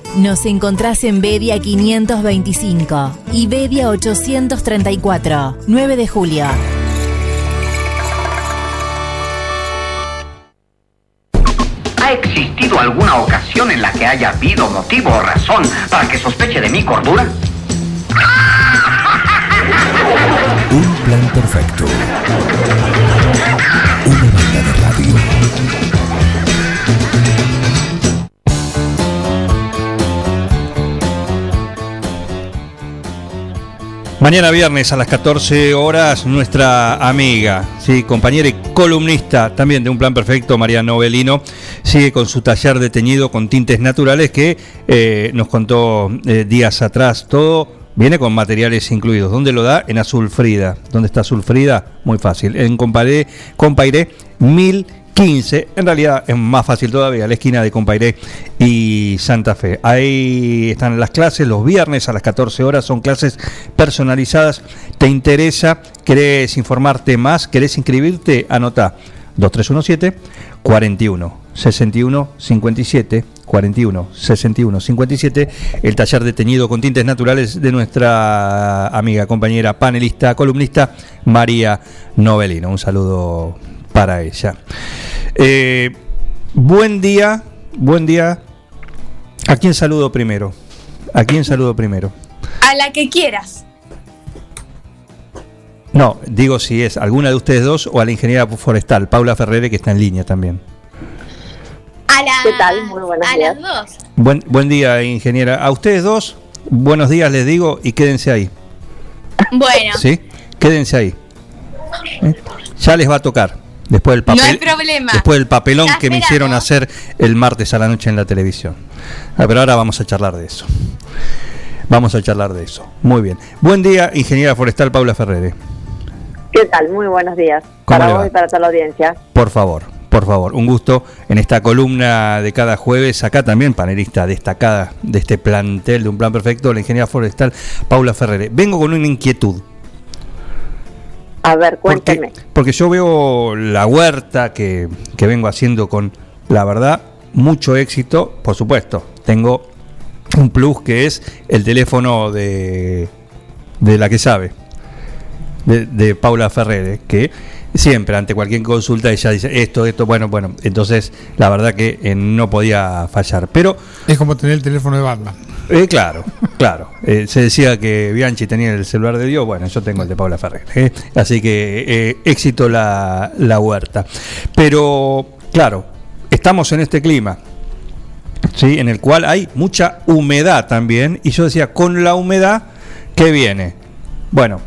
Nos encontrás en Bedia 525 y Bedia 834, 9 de julio. ¿Ha existido alguna ocasión en la que haya habido motivo o razón para que sospeche de mi cordura? Un plan perfecto. Una banda de radio. Mañana viernes a las 14 horas, nuestra amiga, sí, compañera y columnista también de Un Plan Perfecto, María Novelino, sigue con su taller de teñido con tintes naturales que eh, nos contó eh, días atrás. Todo viene con materiales incluidos. ¿Dónde lo da? En Azul Frida. ¿Dónde está Azul Frida? Muy fácil. En Comparé, Compairé 1015 15. En realidad es más fácil todavía, la esquina de Compairé y Santa Fe. Ahí están las clases, los viernes a las 14 horas son clases personalizadas. ¿Te interesa? ¿Querés informarte más? ¿Querés inscribirte? Anota 2317 41 61 57 41 61 57 el taller de teñido con tintes naturales de nuestra amiga, compañera, panelista, columnista María Novelino. Un saludo para ella. Eh, buen día, buen día. ¿A quién saludo primero? ¿A quién saludo primero? A la que quieras. No, digo si es alguna de ustedes dos o a la ingeniera forestal, Paula Ferrere, que está en línea también. A la, ¿Qué tal? Muy buenos a días. las dos. Buen, buen día, ingeniera. A ustedes dos, buenos días les digo y quédense ahí. Bueno, ¿Sí? Quédense ahí. ¿Eh? Ya les va a tocar. Después del papel, no hay problema. Después del papelón que me hicieron hacer el martes a la noche en la televisión. Ah, pero ahora vamos a charlar de eso. Vamos a charlar de eso. Muy bien. Buen día, ingeniera forestal Paula Ferrere. ¿Qué tal? Muy buenos días. ¿Cómo Para vos va? y para toda la audiencia. Por favor, por favor, un gusto en esta columna de cada jueves, acá también panelista destacada de este plantel de un plan perfecto, la ingeniera forestal Paula Ferrere. Vengo con una inquietud. A ver, cuénteme. Porque, porque yo veo la huerta que, que vengo haciendo con, la verdad, mucho éxito, por supuesto. Tengo un plus que es el teléfono de, de la que sabe, de, de Paula Ferrere, que siempre ante cualquier consulta ella dice esto, esto, bueno, bueno. Entonces, la verdad que eh, no podía fallar. Pero Es como tener el teléfono de Batman. eh, claro, claro. Eh, se decía que Bianchi tenía el celular de Dios, bueno, yo tengo el de Paula Ferrer. ¿eh? Así que éxito la, la huerta. Pero, claro, estamos en este clima, ¿sí? en el cual hay mucha humedad también. Y yo decía, con la humedad, ¿qué viene? Bueno,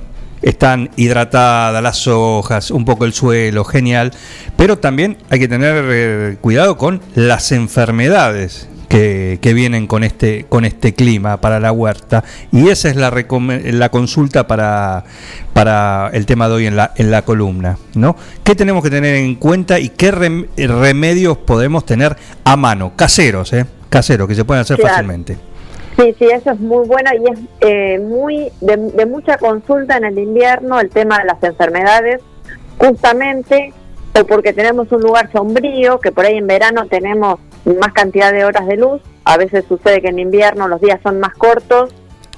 están hidratadas las hojas, un poco el suelo, genial. Pero también hay que tener eh, cuidado con las enfermedades que, que vienen con este, con este clima para la huerta. Y esa es la, la consulta para, para el tema de hoy en la, en la columna. ¿no? ¿Qué tenemos que tener en cuenta y qué rem- remedios podemos tener a mano? Caseros, ¿eh? Caseros, que se pueden hacer Claro. fácilmente. Sí, sí, eso es muy bueno y es eh, muy de, de mucha consulta en el invierno el tema de las enfermedades, justamente o porque tenemos un lugar sombrío, que por ahí en verano tenemos más cantidad de horas de luz, a veces sucede que en invierno los días son más cortos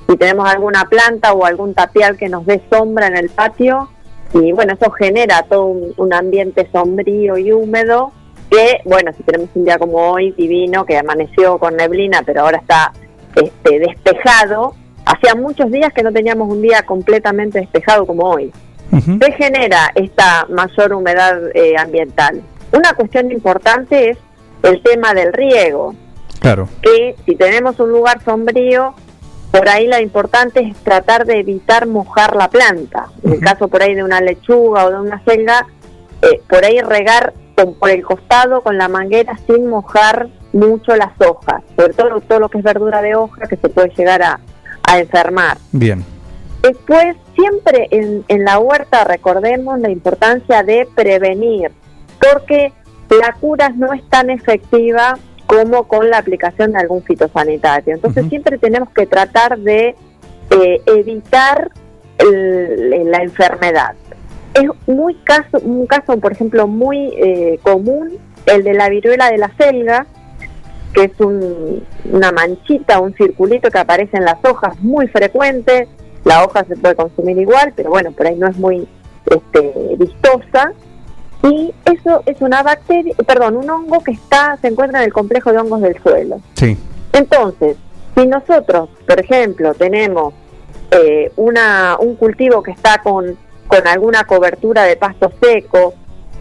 y tenemos alguna planta o algún tapial que nos dé sombra en el patio y bueno, eso genera todo un, un ambiente sombrío y húmedo que, bueno, si tenemos un día como hoy, divino, que amaneció con neblina, pero ahora está este, despejado, hacía muchos días que no teníamos un día completamente despejado como hoy. ¿Qué genera esta mayor humedad eh, ambiental? Una cuestión importante es el tema del riego, Claro. que si tenemos un lugar sombrío, por ahí lo importante es tratar de evitar mojar la planta. En el caso por ahí de una lechuga o de una selga, eh, por ahí regar con- por el costado con la manguera sin mojar mucho las hojas, sobre todo todo lo que es verdura de hoja que se puede llegar a, a enfermar. Bien. Después, siempre en, en la huerta recordemos la importancia de prevenir, porque la cura no es tan efectiva como con la aplicación de algún fitosanitario. Entonces, siempre tenemos que tratar de eh, evitar el- la enfermedad. Es muy caso, un caso, por ejemplo, muy eh, común, el de la viruela de la selga, que es un- una manchita, un circulito que aparece en las hojas, muy frecuente. La hoja se puede consumir igual, pero bueno, por ahí no es muy este, vistosa. Y eso es una bacteria, perdón, un hongo que está se encuentra en el complejo de hongos del suelo. Sí. Entonces, si nosotros, por ejemplo, tenemos eh, una, un cultivo que está con, con alguna cobertura de pasto seco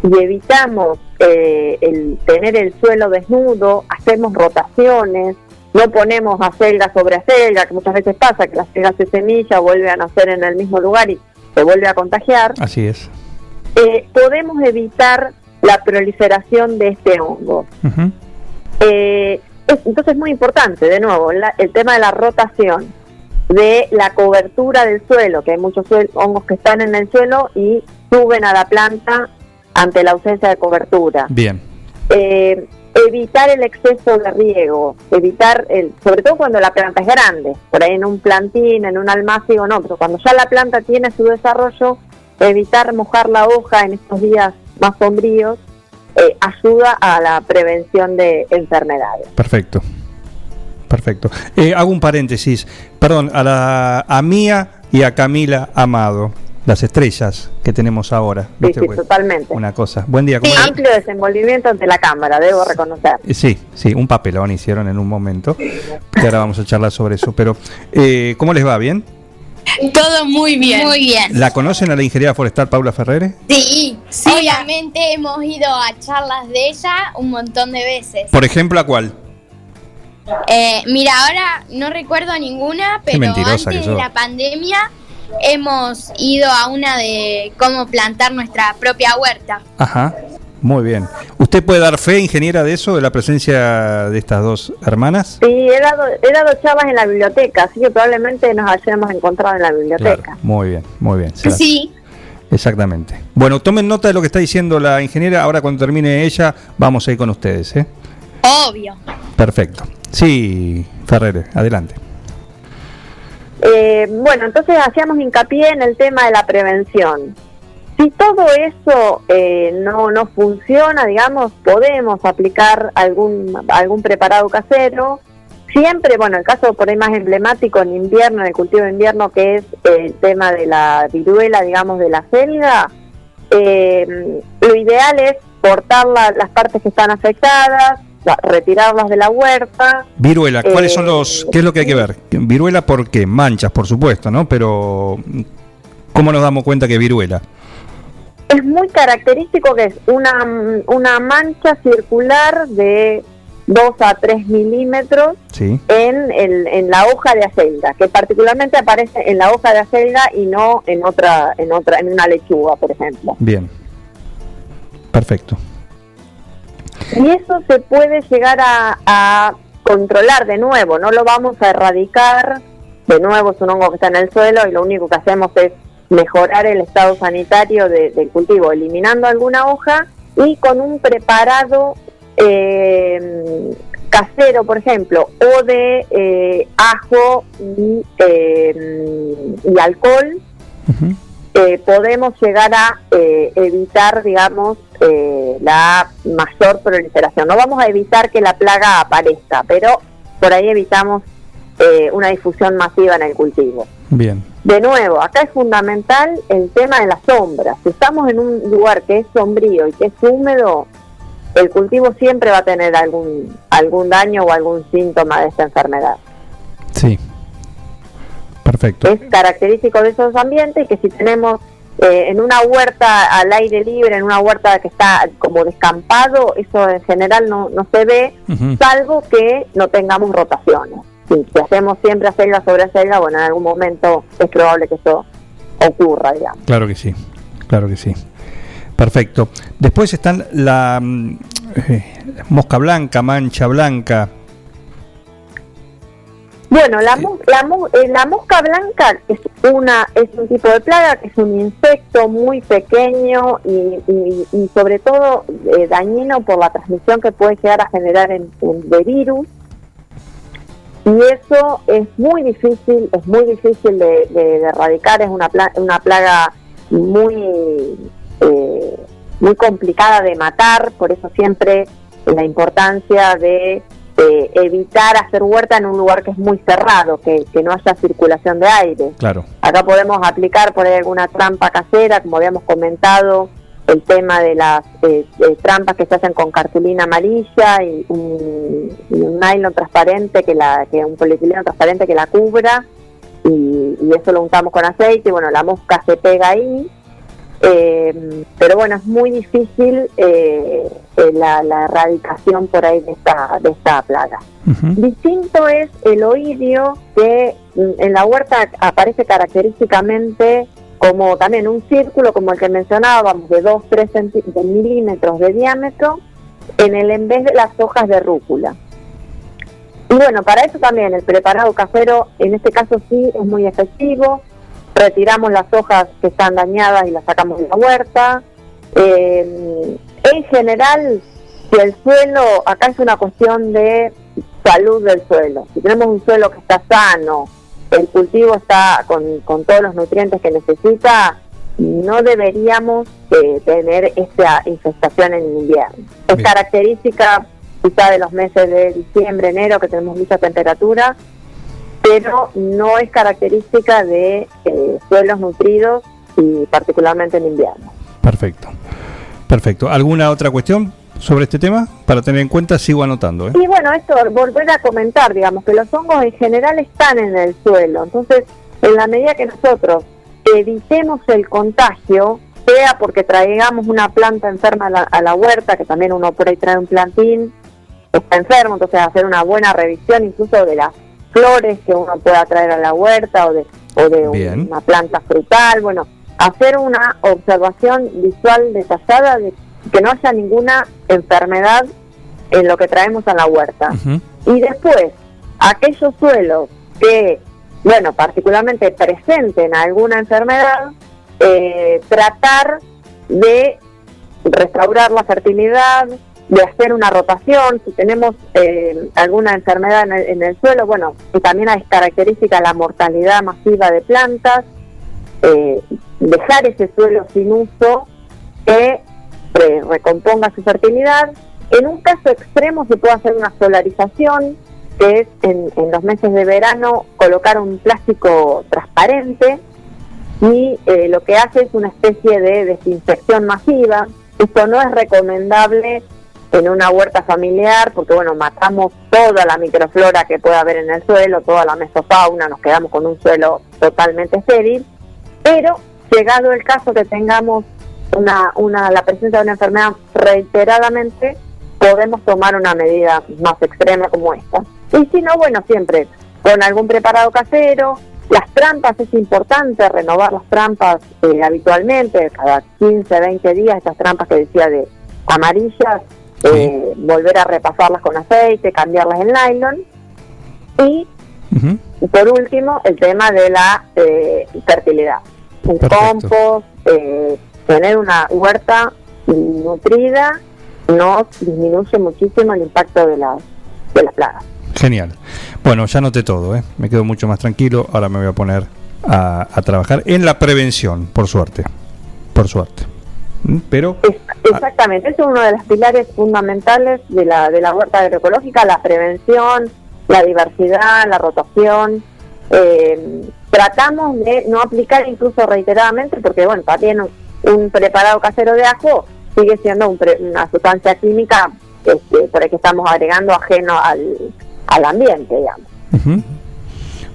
y evitamos eh, el tener el suelo desnudo, hacemos rotaciones, no ponemos acelga sobre acelga, que muchas veces pasa que la acelga se semilla, vuelve a nacer en el mismo lugar y se vuelve a contagiar, Así es. eh, podemos evitar la proliferación de este hongo. Eh, es- entonces es muy importante, de nuevo, la- el tema de la rotación, de la cobertura del suelo, que hay muchos suel- hongos que están en el suelo y suben a la planta ante la ausencia de cobertura. Bien. Eh, evitar el exceso de riego, evitar, el, sobre todo cuando la planta es grande, por ahí en un plantín, en un almácigo, no, pero cuando ya la planta tiene su desarrollo, evitar mojar la hoja en estos días más sombríos eh, ayuda a la prevención de enfermedades. Perfecto. Perfecto. Eh, hago un paréntesis. Perdón, a, la, a Mía y a Camila Amado, las estrellas que tenemos ahora. Sí, sí, totalmente. Una cosa. Buen día. ¿cómo Un le- amplio desenvolvimiento ante la cámara, debo reconocer. Eh, Sí, sí, un papelón hicieron en un momento. Que ahora vamos a charlar sobre eso. Pero, eh, ¿cómo les va? ¿Bien? Todo muy bien. Muy bien. ¿La conocen a la ingeniera forestal Paula Ferrere? Sí, obviamente hemos ido a charlas de ella un montón de veces. Por ejemplo, ¿a cuál? Eh, mira, ahora no recuerdo ninguna, Qué pero antes de la pandemia hemos ido a una de cómo plantar nuestra propia huerta. Ajá, muy bien. ¿Usted puede dar fe, ingeniera, de eso, de la presencia de estas dos hermanas? Sí, he dado, he dado charlas en la biblioteca, así que probablemente nos hayamos encontrado en la biblioteca. Muy bien, muy bien. Sí. Exactamente. Bueno, tomen nota de lo que está diciendo la ingeniera. Ahora cuando termine ella, vamos a ir con ustedes. ¿eh? Obvio. Perfecto. Sí, Ferrere, adelante. Eh, bueno, entonces hacíamos hincapié en el tema de la prevención. Si todo eso eh, no, no funciona, digamos, podemos aplicar algún, algún preparado casero. Siempre, bueno, el caso por ahí más emblemático en invierno, en el cultivo de invierno, que es el tema de la viruela, digamos, de la selga, eh, lo ideal es cortar la- las partes que están afectadas, retirarlas de la huerta, Viruela, ¿cuáles Eh, son los... ¿Qué es lo que hay que ver? Viruela, ¿por qué? Manchas, por supuesto, ¿no? Pero, ¿cómo nos damos cuenta que viruela? Es muy característico que es una, una mancha circular de 2 a 3 milímetros Sí. en, el, en la hoja de acelga, que particularmente aparece en la hoja de acelga y no en otra, en otra, en una lechuga, por ejemplo. Bien. Perfecto. Y eso se puede llegar a, controlar de nuevo, no lo vamos a erradicar, de nuevo es un hongo que está en el suelo y lo único que hacemos es mejorar el estado sanitario de- del cultivo, eliminando alguna hoja y con un preparado eh, casero, por ejemplo, o de eh, ajo y, eh, y alcohol, eh, podemos llegar a eh, evitar, digamos, eh, la mayor proliferación. No vamos a evitar que la plaga aparezca, pero por ahí evitamos eh, una difusión masiva en el cultivo. Bien. De nuevo, acá es fundamental el tema de la sombra. Si estamos en un lugar que es sombrío y que es húmedo, el cultivo siempre va a tener algún, algún daño o algún síntoma de esta enfermedad. Sí. Perfecto. Es característico de esos ambientes y que si tenemos eh, en una huerta al aire libre, en una huerta que está como descampado, eso en general no, no se ve, salvo que no tengamos rotaciones. Si, si hacemos siempre acelga sobre acelga, bueno, en algún momento es probable que eso ocurra, digamos. Claro que sí, claro que sí. Perfecto. Después están la mm, eh, mosca blanca, mancha blanca. Bueno, la, la, eh, la mosca blanca es una es un tipo de plaga que es un insecto muy pequeño y, y- y sobre todo eh, dañino por la transmisión que puede llegar a generar en, en- de virus. Y eso es muy difícil, es muy difícil de, de- de erradicar, es una, pla- una plaga muy, eh, muy complicada de matar, por eso siempre la importancia de eh, evitar hacer huerta en un lugar que es muy cerrado, que, que no haya circulación de aire. Claro. Acá podemos aplicar por ahí alguna trampa casera, como habíamos comentado, el tema de las eh, eh, trampas que se hacen con cartulina amarilla y un, y un nylon transparente, que la, que un polietileno transparente que la cubra, y, y eso lo untamos con aceite, y bueno, la mosca se pega ahí. Eh, pero bueno, es muy difícil eh, eh, la, la erradicación por ahí de esta, de esta plaga. Distinto es el oidio que mm, en la huerta aparece característicamente como también un círculo como el que mencionábamos de 2-3 milímetros de diámetro en el en vez de las hojas de rúcula. Y bueno, para eso también el preparado casero en este caso sí es muy efectivo. Retiramos las hojas que están dañadas y las sacamos de la huerta. Eh, en general, si el suelo, acá es una cuestión de salud del suelo. Si tenemos un suelo que está sano, el cultivo está con, con todos los nutrientes que necesita, no deberíamos eh, tener esta infestación en invierno. Es característica quizá de los meses de diciembre, enero, que tenemos mucha temperatura, pero no es característica de eh, suelos nutridos y particularmente en invierno. Perfecto. Perfecto. ¿Alguna otra cuestión sobre este tema para tener en cuenta? Sigo anotando. ¿eh? Y bueno, esto, volver a comentar, digamos, que los hongos en general están en el suelo. Entonces, en la medida que nosotros evitemos el contagio, sea porque traigamos una planta enferma a la, a la huerta, que también uno por ahí trae un plantín, está enfermo, entonces hacer una buena revisión incluso de las flores que uno pueda traer a la huerta o de, o de Bien. una planta frutal, bueno, hacer una observación visual detallada de que no haya ninguna enfermedad en lo que traemos a la huerta. Y después, aquellos suelos que, bueno, particularmente presenten alguna enfermedad, eh, tratar de restaurar la fertilidad, de hacer una rotación, si tenemos eh, alguna enfermedad en el, en el suelo, bueno, y también es característica la mortalidad masiva de plantas, eh, dejar ese suelo sin uso que eh, recomponga su fertilidad. En un caso extremo se puede hacer una solarización, que es en, en los meses de verano colocar un plástico transparente y eh, lo que hace es una especie de desinfección masiva. Esto no es recomendable en una huerta familiar porque bueno matamos toda la microflora que pueda haber en el suelo, toda la mesofauna, nos quedamos con un suelo totalmente estéril, pero llegado el caso que tengamos una, una la presencia de una enfermedad reiteradamente, podemos tomar una medida más extrema como esta. Y si no, bueno, siempre con algún preparado casero, las trampas es importante renovar las trampas eh, habitualmente, cada 15, 20 días, estas trampas que decía de amarillas, eh, volver a repasarlas con aceite, cambiarlas en nylon. Y, por último, el tema de la eh, fertilidad. Un compost, eh, tener una huerta nutrida nos disminuye muchísimo el impacto de las, de las plagas. Genial. Bueno, ya noté todo, ¿eh? me quedo mucho más tranquilo. Ahora me voy a poner a, a trabajar en la prevención, por suerte. Por suerte. Pero Exactamente, es uno de los pilares fundamentales de la, de la huerta agroecológica, la prevención, la diversidad, la rotación. Eh, tratamos de no aplicar incluso reiteradamente, porque bueno, también un, un preparado casero de ajo sigue siendo un pre- una sustancia química este, por el que estamos agregando ajeno al, al ambiente, digamos.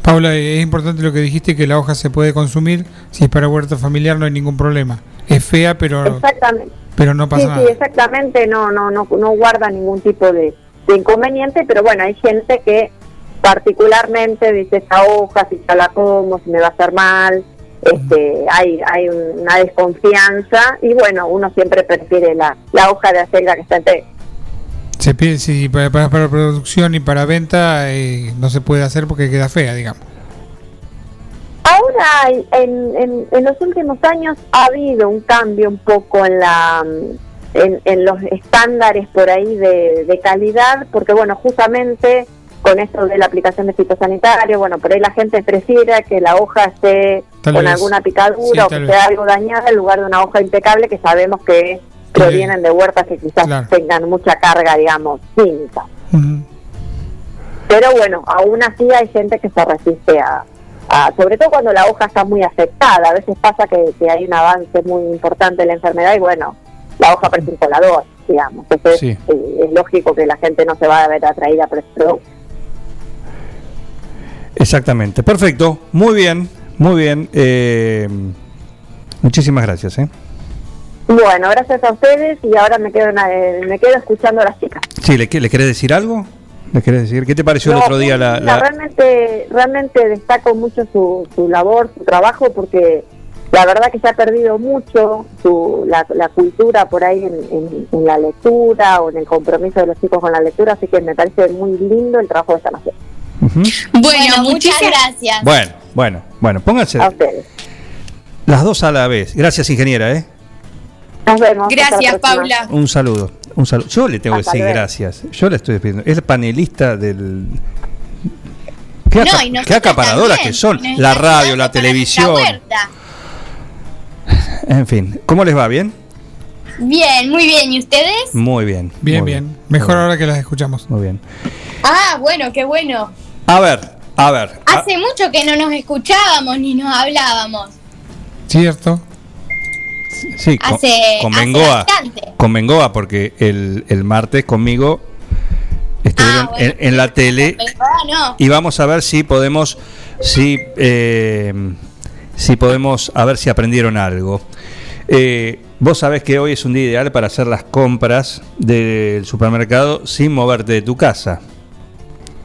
Paula, eh, es importante lo que dijiste, que la hoja se puede consumir. Si es para huerta familiar no hay ningún problema. Es fea, pero, Exactamente. pero no pasa sí, nada. sí, exactamente, no, no, no, no guarda ningún tipo de, de inconveniente, pero bueno, hay gente que particularmente dice esta hoja, si ya la como, si me va a hacer mal, este, hay, hay una desconfianza y bueno, uno siempre prefiere la, la hoja de acelga que está entre Se pide, si para, para- para producción y para venta eh, no se puede hacer porque queda fea, digamos. Ahora, en, en, en los últimos años ha habido un cambio un poco en la en, en los estándares por ahí de, de calidad, porque bueno, justamente con esto de la aplicación de fitosanitario, bueno, por ahí la gente prefiere que la hoja esté Tal con vez. alguna picadura Sí, o que sea algo dañada en lugar de una hoja impecable que sabemos que provienen de huertas que quizás Claro. tengan mucha carga, digamos, química. Pero bueno, aún así hay gente que se resiste a, a- sobre todo cuando la hoja está muy afectada. A veces pasa que, que hay un avance muy importante en la enfermedad y bueno, la hoja parece un colador, digamos. Entonces Sí. eh, es lógico que la gente no se va a ver atraída por ese producto. Exactamente. Perfecto. Muy bien. Muy bien. Eh, muchísimas gracias. ¿eh? Bueno, gracias a ustedes y ahora me quedo, en la- eh, me quedo escuchando a las chicas. Sí, ¿le, qué- ¿le querés decir algo? ¿Le querés decir? ¿Qué te pareció el otro día la, realmente realmente destaco mucho su, su labor, su trabajo, porque la verdad que se ha perdido mucho su, la, la cultura por ahí en, en- en la lectura o en el compromiso de los chicos con la lectura, así que me parece muy lindo el trabajo de esta nación. Bueno, muchas gracias. Bueno, bueno, bueno, pónganse A ustedes. las dos a la vez. Gracias, ingeniera, ¿eh? Nos vemos. Gracias. Paula. Un saludo. Un saludo. Yo le tengo Hasta que decir luego. gracias. Yo le estoy despidiendo. Es panelista del. Qué, No, aca- qué acaparadoras también. que son. Nos La radio, la televisión. En fin. ¿Cómo les va? ¿Bien? Bien, muy bien. ¿Y ustedes? Muy bien. Bien, muy bien. Mejor ahora que las escuchamos. Muy bien. Ah, bueno, qué bueno. A ver, a ver. a- Hace mucho que no nos escuchábamos ni nos hablábamos. Cierto. Sí, con, Hace, con hace Bengoa. bastante. Con Bengoa, porque el, el martes conmigo estuvieron Ah, bueno. en, en la tele. No. y vamos a ver si podemos si eh, si podemos a ver si aprendieron algo Eh, vos sabés que hoy es un día ideal para hacer las compras del supermercado sin moverte de tu casa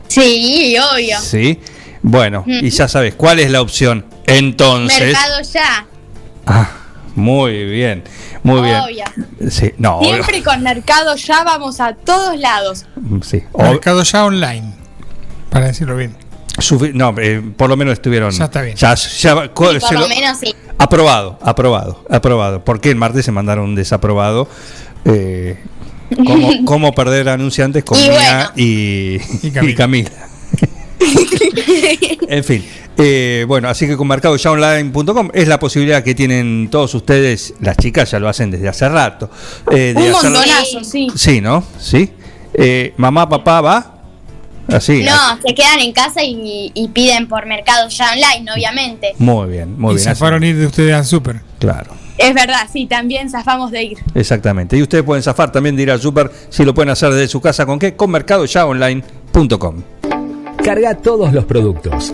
Sí, obvio. sí bueno y ya sabes cuál es la opción entonces Mercado ya. ah muy bien muy Obvio. bien sí no obvio. Siempre con Mercado ya vamos a todos lados. sí ob- Mercado ya online. Para decirlo bien. sufi- no eh, por lo menos estuvieron Ya está bien. ya, ya- co- Sí, se por lo lo- menos sí. Aprobado, aprobado, aprobado. Porque el martes se mandaron un desaprobado. Eh, cómo, cómo perder anunciantes con Y Mía y, y Camila. en fin. Eh, bueno, así que con mercadoyaonline.com es la posibilidad que tienen todos ustedes, las chicas ya lo hacen desde hace rato. eh, de Un montonazo, sí. Sí, ¿no? Sí. Eh, mamá, papá, va. Así. No, se quedan en casa y, y piden por Mercado ya online, obviamente. Muy bien, muy y bien. se así. fueron a ir de ustedes al súper. Claro. Es verdad, sí, también zafamos de ir. Exactamente. Y ustedes pueden zafar también de ir al super si lo pueden hacer desde su casa con qué? Con mercadoyaonline.com. Carga todos los productos.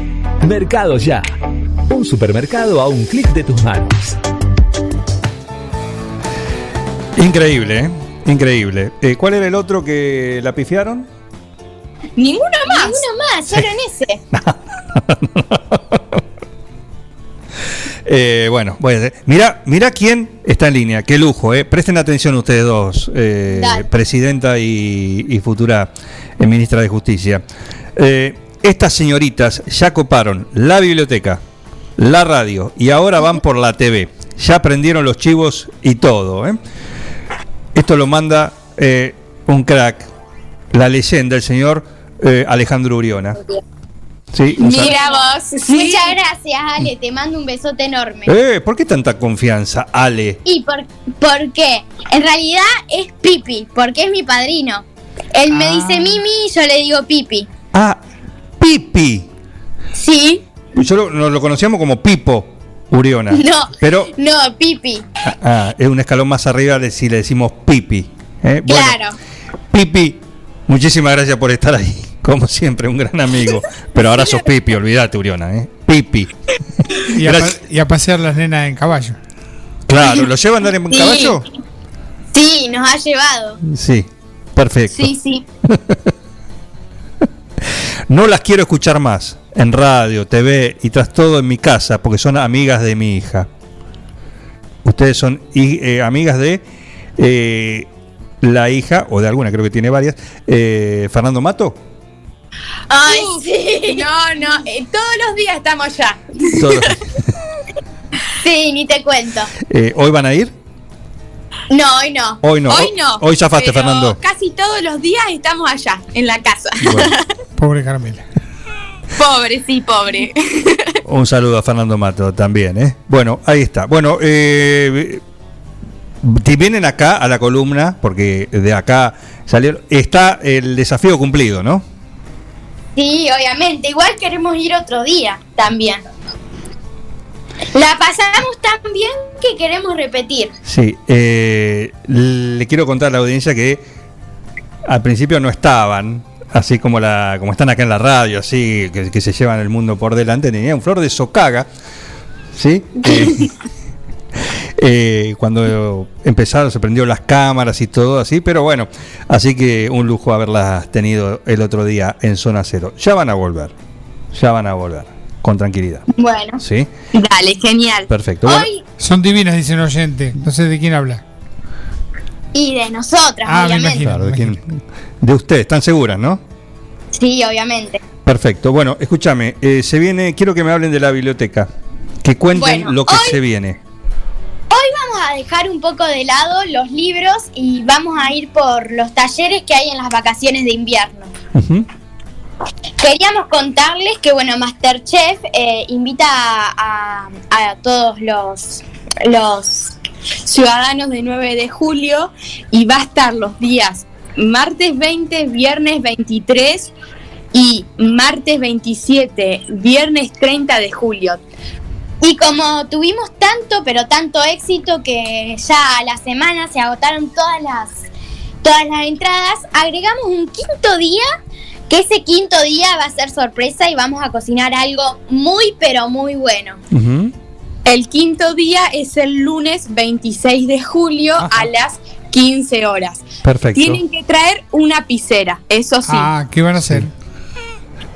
Mercado Ya. Un supermercado a un clic de tus manos. Increíble, ¿eh? Increíble. Eh, ¿Cuál era el otro que la pifiaron? Ninguno más. Ninguno más, solo en ese. Eh, bueno, voy a hacer- mira, mira quién está en línea. Qué lujo, ¿eh? Presten atención ustedes dos, eh, presidenta y, y futura ministra de Justicia. Estas señoritas ya coparon la biblioteca, la radio y ahora van por la TV. Ya aprendieron los chivos y todo. ¿eh? Esto lo manda eh, un crack, la leyenda, el señor eh, Alejandro Uriona. Sí, Mira vos, sí. Muchas gracias, Ale. Te mando un besote enorme. Eh, ¿Por qué tanta confianza, Ale? ¿Y por, por qué? En realidad es Pipi, porque es mi padrino. Él me dice Mimi y yo le digo Pipi. Ah, Pipi. Sí, Yo lo, nos lo conocíamos como Pipo Uriona. no, Pero no, Pipi. ah, ah, es un escalón más arriba de si le decimos Pipi. ¿eh? Bueno, Claro. Pipi, muchísimas gracias por estar ahí. Como siempre, un gran amigo. Pero ahora sos Pipi, olvídate, Uriona. ¿eh? Pipi. Y a, y pasear las nenas en caballo. Claro, ¿lo lleva a andar en Sí. caballo? Sí, nos ha llevado. Sí, perfecto. Sí, sí. No las quiero escuchar más en radio, TV y tras todo en mi casa porque son amigas de mi hija. Ustedes son eh, amigas de eh, la hija, o de alguna, creo que tiene varias, eh, Fernando Mato. Ay, sí. No, no, eh, todos los días estamos allá. Todos. Sí, ni te cuento. Eh, ¿Hoy van a ir? No, hoy no. Hoy no. Hoy no. Hoy zafaste, pero Fernando. Casi todos los días estamos allá, en la casa. Pobre Carmela. pobre, sí, pobre. Un saludo a Fernando Mato también, ¿eh? Bueno, ahí está. Bueno, eh, si vienen acá a la columna, porque de acá salieron, está el desafío cumplido, ¿no? Sí, obviamente. Igual queremos ir otro día también. La pasamos tan bien que queremos repetir. Sí, eh, le quiero contar a la audiencia que al principio no estaban, así como la como están acá en la radio, así que, que se llevan el mundo por delante, tenía un flor de socaga, ¿sí? Eh, eh, cuando empezaron, se prendió las cámaras y todo así, pero bueno, así que un lujo haberlas tenido el otro día en zona cero. Ya van a volver, ya van a volver, con tranquilidad. Bueno, ¿Sí? dale, genial. Perfecto. Bueno, Hoy Son divinas, dice un oyente. No sé de quién habla. Y de nosotras, Ah, me obviamente. claro, ¿de, quién? de ustedes, ¿están seguras, no? Sí, obviamente. Perfecto. Bueno, escúchame, eh, se viene, quiero que me hablen de la biblioteca, que cuenten Bueno, lo que hoy- se viene. Hoy vamos a dejar un poco de lado los libros y vamos a ir por los talleres que hay en las vacaciones de invierno. Queríamos contarles que, bueno, Masterchef eh, invita a, a- a todos los, los Ciudadanos de 9 de julio y va a estar los días martes 20, viernes 23 y martes 27, viernes 30 de julio. Y como tuvimos tanto, pero tanto éxito que ya a la semana se agotaron todas las, todas las entradas, agregamos un quinto día, que ese quinto día va a ser sorpresa y vamos a cocinar algo muy, pero muy bueno. El quinto día es el lunes 26 de julio a las 15 horas. Perfecto. Tienen que traer una piscera, eso sí. Ah, ¿qué van a hacer?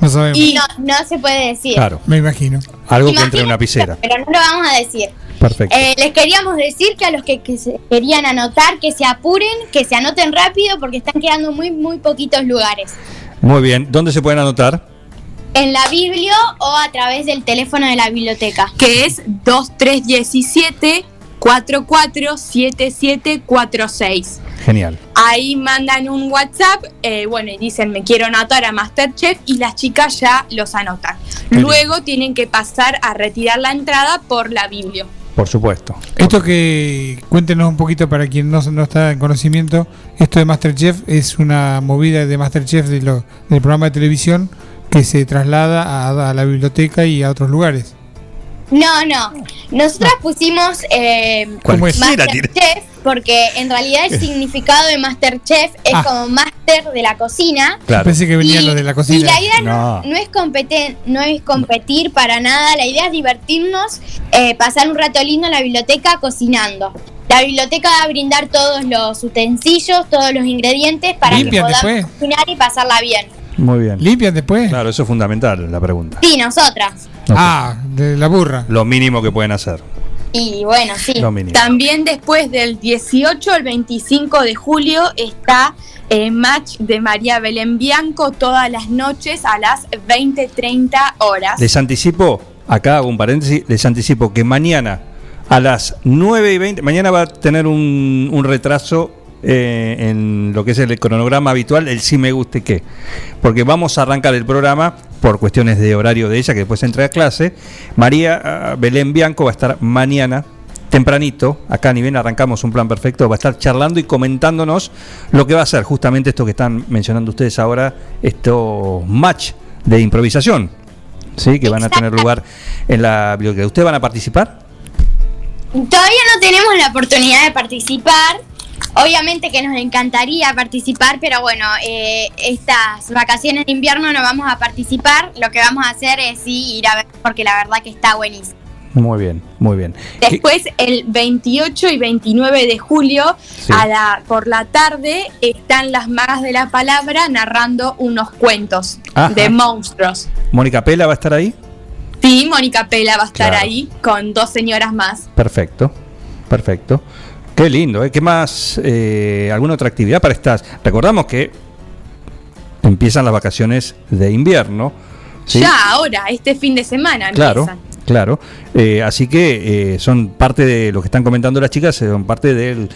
No sabemos. Y no, no se puede decir. Claro. Me imagino. Algo que entre en una piscera. Pero no lo vamos a decir. Perfecto. Eh, les queríamos decir que a los que, que se querían anotar, que se apuren, que se anoten rápido porque están quedando muy, muy poquitos lugares. Muy bien. ¿Dónde se pueden anotar? En la Biblio o a través del teléfono de la biblioteca. que es 2317 447746. Genial. Ahí mandan un WhatsApp, eh, bueno, y dicen me quiero anotar a Masterchef y las chicas ya los anotan. Luego tienen que pasar a retirar la entrada por la Biblio. Por supuesto. Esto que cuéntenos un poquito para quien no, no está en conocimiento, esto de Masterchef es una movida de Masterchef de lo- del programa de televisión que se traslada a, a la biblioteca y a otros lugares. No, no. Nosotras pusimos eh. Masterchef porque en realidad el significado de Masterchef es Ah. como máster de la cocina. Claro. Pensé que venía Y- lo de la Y cocina. la idea no, no es competir, no es competir para nada, la idea es divertirnos, eh, pasar un rato lindo en la biblioteca cocinando. La biblioteca va a brindar todos los utensilios, todos los ingredientes para Limpian que podamos después. cocinar y pasarla bien. Muy bien. ¿Limpian después? Claro, eso es fundamental, la pregunta. Sí, nosotras. Ah, de la burra. Lo mínimo que pueden hacer. Y bueno, sí. Lo mínimo. También después del 18 al 25 de julio está el match de María Belén Bianco todas las noches a las 20-30 horas. Les anticipo, acá hago un paréntesis, les anticipo que mañana a las 9 y 20, mañana va a tener un, un retraso eh, en lo que es el cronograma habitual, el sí me guste qué. Porque vamos a arrancar el programa por cuestiones de horario de ella, que después entra a clase. María ah, Belén Bianco va a estar mañana tempranito, acá ni bien arrancamos un plan perfecto, va a estar charlando y comentándonos lo que va a ser justamente esto que están mencionando ustedes ahora, estos match de improvisación, ¿sí? que van a tener lugar en la biblioteca. ¿Ustedes van a participar? Todavía no tenemos la oportunidad de participar. Obviamente que nos encantaría participar, pero bueno, eh, estas vacaciones de invierno no vamos a participar. Lo que vamos a hacer es sí ir a ver, porque la verdad que está buenísimo. Muy bien, muy bien. Después, el 28 y 29 de julio, Sí. a la, por la tarde, están las magas de la palabra narrando unos cuentos Ajá. de monstruos. Mónica Pela va a estar ahí. Sí, Mónica Pela va a estar Claro. ahí con dos señoras más. Perfecto, perfecto. Qué lindo, ¿eh? ¿Qué más? eh, ¿Alguna otra actividad para estas? Recordamos que empiezan las vacaciones de invierno. ¿sí? Ya ahora, este fin de semana Claro, empiezan. claro. Eh, así que eh, son parte de lo que están comentando las chicas, son parte de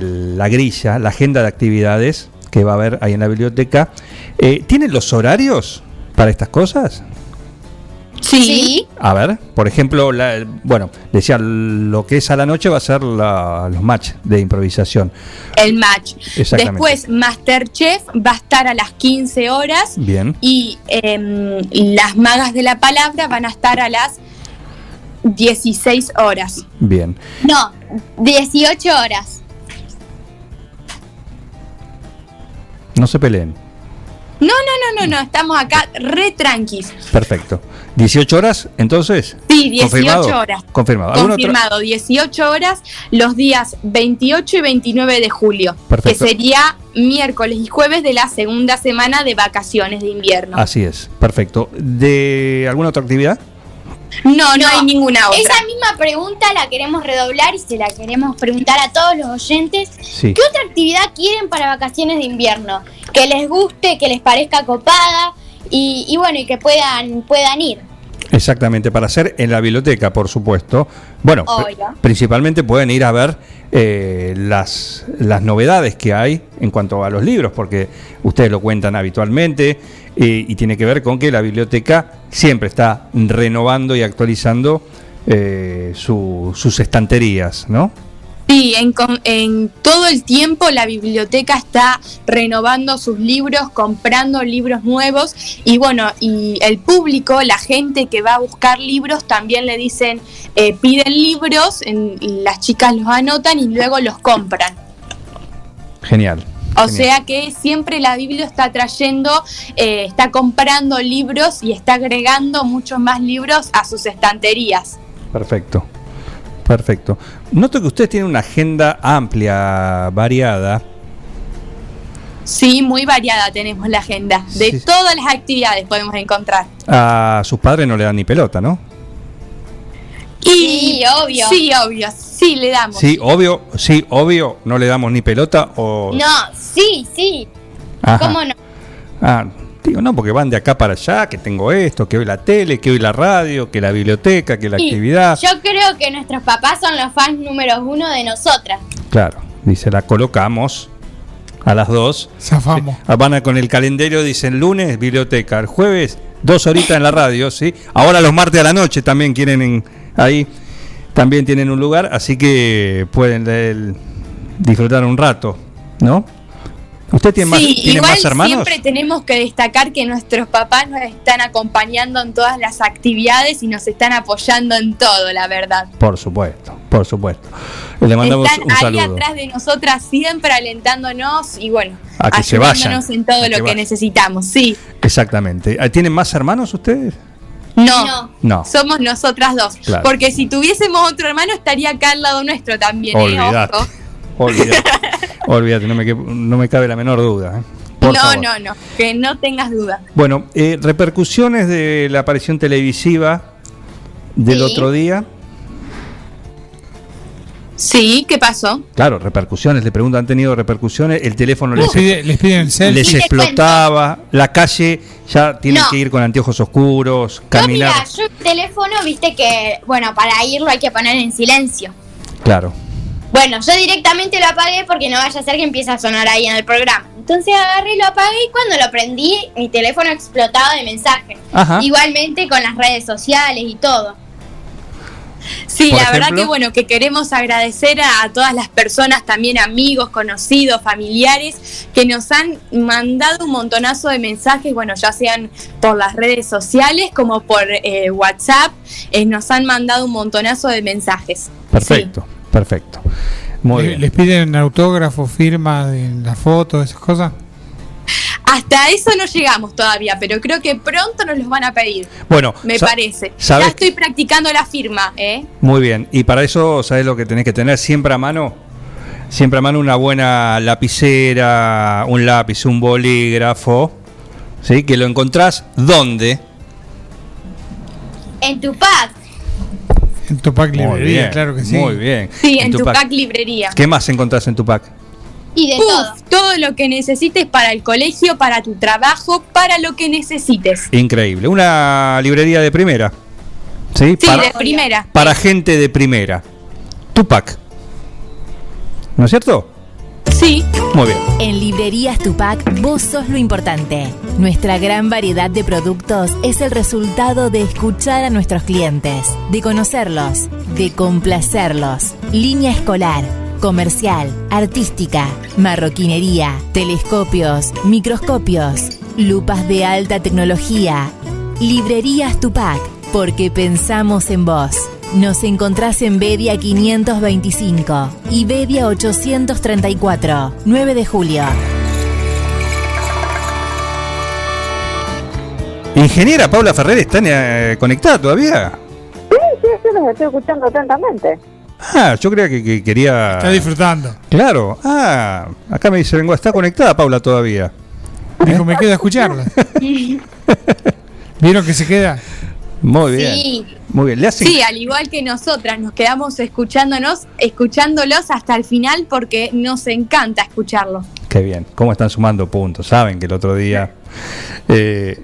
la grilla, la agenda de actividades que va a haber ahí en la biblioteca. Eh, ¿Tienen los horarios para estas cosas? Sí. A ver, por ejemplo, la- bueno, decía, lo que es a la noche va a ser la- los match de improvisación. El match. Exactamente. Después, Masterchef va a estar a las 15 horas. Bien, Y em, las magas de la palabra van a estar a las 16 horas. bien. No, 18 horas. No se peleen. No, no, no, no, estamos acá re tranquis. Perfecto. ¿18 horas entonces? Sí, 18 ¿Confirmado? horas. Confirmado. ¿Alguna otra- Confirmado, 18 horas los días 28 y 29 de julio, Perfecto. que sería miércoles y jueves de la segunda semana de vacaciones de invierno. Así es, perfecto. ¿De alguna otra actividad? No, no, hay ninguna otra. Esa misma pregunta la queremos redoblar y se la queremos preguntar a todos los oyentes. Sí. ¿Qué otra actividad quieren para vacaciones de invierno? Que les guste, que les parezca copada y, y bueno, y que puedan, puedan ir. Exactamente, para hacer en la biblioteca, por supuesto. Bueno, pr- principalmente pueden ir a ver eh, las, las novedades que hay en cuanto a los libros, porque ustedes lo cuentan habitualmente eh, y tiene que ver con que la biblioteca siempre está renovando y actualizando eh, su- sus estanterías, ¿no? Sí, en, con- en todo el tiempo la biblioteca está renovando sus libros, comprando libros nuevos y bueno, y el público, la gente que va a buscar libros también le dicen, eh, piden libros, en- y las chicas los anotan y luego los compran. Genial. O Genial. sea que siempre la Biblia está trayendo, eh, está comprando libros y está agregando muchos más libros a sus estanterías. Perfecto. Perfecto. Noto que ustedes tienen una agenda amplia, variada. Sí, muy variada tenemos la agenda. De Sí. todas las actividades podemos encontrar. A sus padres no le dan ni pelota, ¿no? Y, Sí, obvio. Sí, obvio. Sí, le damos. Sí, obvio, sí, obvio, no le damos ni pelota o... No, sí, sí. Ajá. ¿Cómo no? Ah, digo, no, porque van de acá para allá, que tengo esto, que hoy la tele, que hoy la radio, que la biblioteca, que la Sí, actividad. Yo creo que nuestros papás son los fans número uno de nosotras. Claro, dice, la colocamos a las dos. Zafamos. Van a- con el calendario, dicen lunes, biblioteca, el jueves, dos horitas en la radio, ¿sí? Ahora los martes a la noche también quieren en- ahí, también tienen un lugar, así que pueden disfrutar un rato, ¿no? ¿Usted tiene, más, tiene igual más hermanos? siempre tenemos que destacar que nuestros papás nos están acompañando en todas las actividades y nos están apoyando en todo, la verdad. Por supuesto, por supuesto. Le mandamos están un ahí saludo. atrás de nosotras siempre alentándonos y bueno, A que se ayudándonos vayan, en todo que lo que vayan. necesitamos. Sí, Exactamente. ¿Tienen más hermanos ustedes? No, No. somos nosotras dos. Claro. Porque si tuviésemos otro hermano estaría acá al lado nuestro también. ¿eh? Olvídate. Ojo. Olvídate. Olvídate, no me, que- no me cabe la menor duda. ¿eh? Por no, favor. no, no, que no tengas duda. Bueno, eh, repercusiones de la aparición televisiva del Sí. otro día. Sí, ¿qué pasó? Claro, repercusiones, le pregunto, ¿han tenido repercusiones? El teléfono les, Les, pide- les piden selfie. les explotaba, la calle ya tienen No. que ir con anteojos oscuros, caminar. mira, yo el teléfono, viste que, bueno, para irlo hay que poner en silencio. Claro, Bueno, yo directamente lo apagué porque no vaya a ser que empiece a sonar ahí en el programa. Entonces agarré y lo apagué y cuando lo prendí, mi teléfono explotaba de mensajes. Ajá. Igualmente con las redes sociales y todo. Sí, Por la verdad que bueno, que queremos agradecer a, a todas las personas, también amigos, conocidos, familiares, que nos han mandado un montonazo de mensajes, bueno, ya sean por las redes sociales como por eh, WhatsApp, eh, nos han mandado un montonazo de mensajes. perfecto, perfecto. Muy Le- bien. Les piden autógrafo, firma de la foto, esas cosas. Hasta eso no llegamos todavía, pero creo que pronto nos los van a pedir, Bueno, me parece. ¿sabes Ya estoy practicando la firma, ¿eh? Muy bien, y para eso, ¿sabes lo que tenés que tener siempre a mano? Siempre a mano una buena lapicera, un lápiz, un bolígrafo, ¿sí? Que lo encontrás ¿dónde? En tu pack. En Tupac Muy Librería, bien, claro que sí. Muy bien. Sí, en, tu pack librería. ¿Qué más encontrás en tu pack? Y de Uf, todo. todo lo que necesites para el colegio, para tu trabajo, para lo que necesites. Increíble. Una librería de primera. ¿Sí? Sí, para, de primera. para gente de primera. Tupac. ¿No es cierto? Sí. Muy bien. En Librerías Tupac, vos sos lo importante. Nuestra gran variedad de productos es el resultado de escuchar a nuestros clientes, de conocerlos, de complacerlos. Línea escolar, comercial, artística, marroquinería, telescopios, microscopios, lupas de alta tecnología. Librerías Tupac, porque pensamos en vos. Nos encontrás en Bedia 525 y Bedia 834, 9 de julio. Ingeniera Paula Ferrer está eh, conectada todavía. Sí, sí, sí, los estoy escuchando atentamente. Ah, yo creía que, que quería. Está disfrutando. Claro. Ah, acá me dice Lengua, está conectada Paula todavía. Dijo, me queda escucharla. ¿Vieron que se queda? Muy bien. Sí. Muy bien. Le hacen- Sí, al igual que nosotras, nos quedamos escuchándonos, escuchándolos hasta el final porque nos encanta escucharlos. Qué bien. ¿Cómo están sumando puntos? Saben que el otro día eh,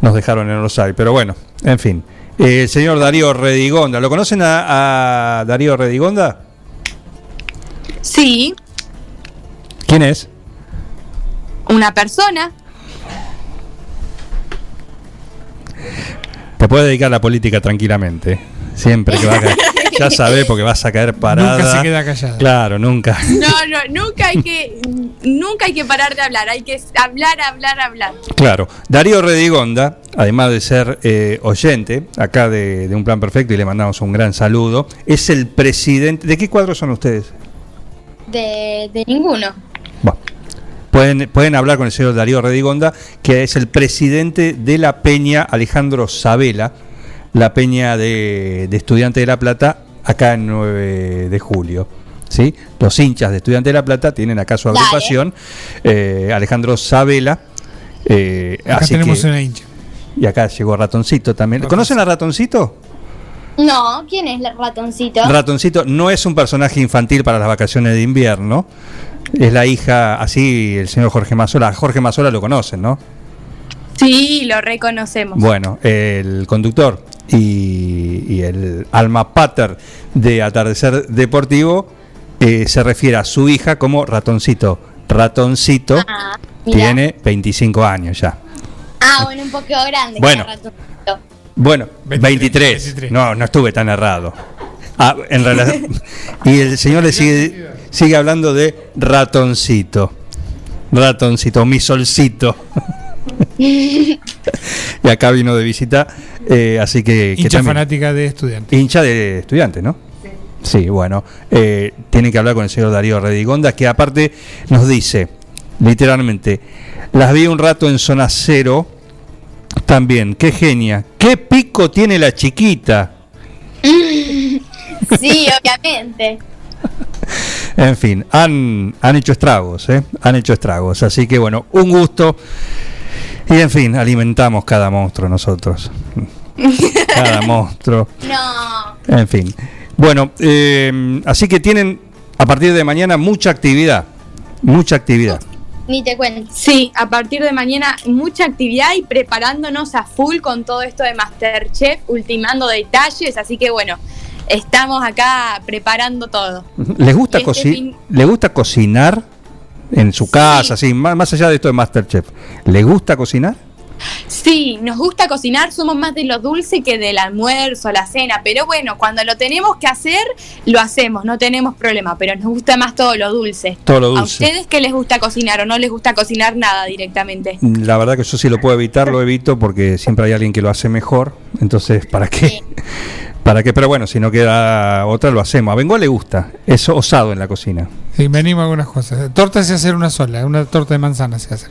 nos dejaron en Rosario. Pero bueno, en fin. Eh, el señor Darío Redigonda. ¿Lo conocen a, a Darío Redigonda? Sí, ¿Quién es? una persona. Te puede dedicar a la política tranquilamente. Siempre que va a. Ya sabés porque vas a caer parada. Nunca se queda callada. Claro, nunca. No, no, nunca hay que, nunca hay que parar de hablar, hay que hablar, hablar, hablar. Claro. Darío Redigonda, además de ser eh, oyente acá de, de Un Plan Perfecto y le mandamos un gran saludo, es el presidente. ¿De qué cuadro son ustedes? De, de ninguno. Pueden, pueden hablar con el señor Darío Redigonda, que es el presidente de la Peña Alejandro Sabela, la Peña de, de Estudiantes de La Plata, acá en 9 de julio. ¿sí? Los hinchas de Estudiantes de La Plata tienen acá su agrupación, eh, Alejandro Sabela. eh, Acá así tenemos que- una hincha. Y acá llegó Ratoncito también. ¿Conocen a Ratoncito? No, ¿quién es el ratoncito? Ratoncito no es un personaje infantil para las vacaciones de invierno. Es la hija, así el señor Jorge Mazola. Jorge Mazola lo conocen, ¿no? Sí, lo reconocemos. Bueno, el conductor y, y el alma pater de Atardecer Deportivo eh, se refiere a su hija como ratoncito. Ratoncito Ah, tiene 25 años ya. Ah, bueno, un poco grande. Bueno. ratoncito. Bueno, 23. No, no estuve tan errado. Ah, en relación- y el señor le sigue, sigue hablando de ratoncito. Ratoncito, mi solcito. Y acá vino de visita, eh, así que... que Hincha también- fanática de estudiantes. Hincha de estudiantes, ¿no? Sí, bueno. Eh, tiene que hablar con el señor Darío Redigonda, que aparte nos dice, literalmente, las vi un rato en zona cero, también, qué genia, qué pico tiene la chiquita. sí, obviamente. En fin, han, han hecho estragos, ¿eh? Han hecho estragos. Así que bueno, un gusto. Y en fin, alimentamos cada monstruo nosotros. Cada monstruo. No. En fin. Bueno, eh, así que tienen a partir de mañana mucha actividad. Mucha actividad. Ni te cuento. Sí, a partir de mañana mucha actividad y preparándonos a full con todo esto de Masterchef, ultimando detalles, así que bueno, estamos acá preparando todo. ¿Les gusta, este fin- ¿Les gusta cocinar en su casa, así, más, más allá de esto de Masterchef? ¿Les gusta cocinar? Sí, nos gusta cocinar, somos más de lo dulce que del almuerzo, la cena, pero bueno, cuando lo tenemos que hacer, lo hacemos, no tenemos problema, pero nos gusta más todo lo dulce. Todo lo ¿A dulce. ustedes qué les gusta cocinar o no les gusta cocinar nada directamente? La verdad que yo sí lo puedo evitar, lo evito porque siempre hay alguien que lo hace mejor. Entonces, ¿para qué? ¿Para qué? Pero bueno, si no queda otra, lo hacemos. A Bengoa le gusta. Es osado en la cocina. Sí, me animo a algunas cosas. Torta se hacer una sola, una torta de manzana se hace.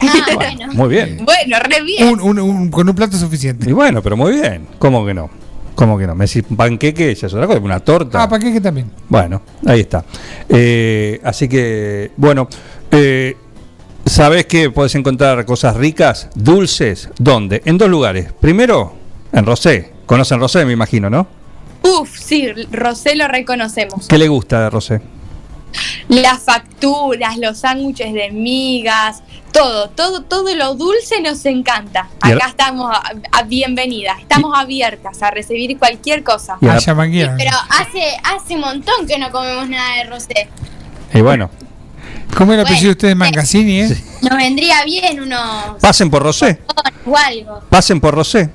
Ah, bueno. Muy bien. Bueno, re bien. Un- un- un- con un plato suficiente. Y bueno, pero muy bien. ¿Cómo que no? ¿Cómo que no? Me decís panqueque, ya es otra cosa, una torta. Ah, ¿para qué que también? Bueno, ahí está. Eh, así que, bueno, eh, ¿sabés que puedes encontrar cosas ricas, dulces? ¿Dónde? En dos lugares. Primero, en Rosé. Conocen Rosé, me imagino, ¿no? Uf, sí, Rosé lo reconocemos. ¿Qué le gusta de Rosé? Las facturas, los sándwiches de migas, todo, todo, todo lo dulce nos encanta. Acá estamos a, a- bienvenidas, estamos abiertas a recibir cualquier cosa. Y. Pero hace hace un montón que no comemos nada de rosé. Y bueno, ¿Cómo es el apellido de ustedes? Mangasini, ¿eh? Nos vendría bien unos pasen por Rosé. o algo. Pasen por Rosé.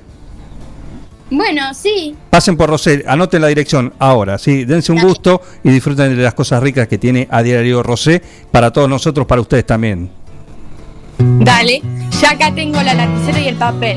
Bueno, sí. Pasen por Rosé, anoten la dirección ahora, sí, dense un gusto y disfruten de las cosas ricas que tiene a diario Rosé para todos nosotros, para ustedes también. Dale, ya acá tengo la lapicera y el papel.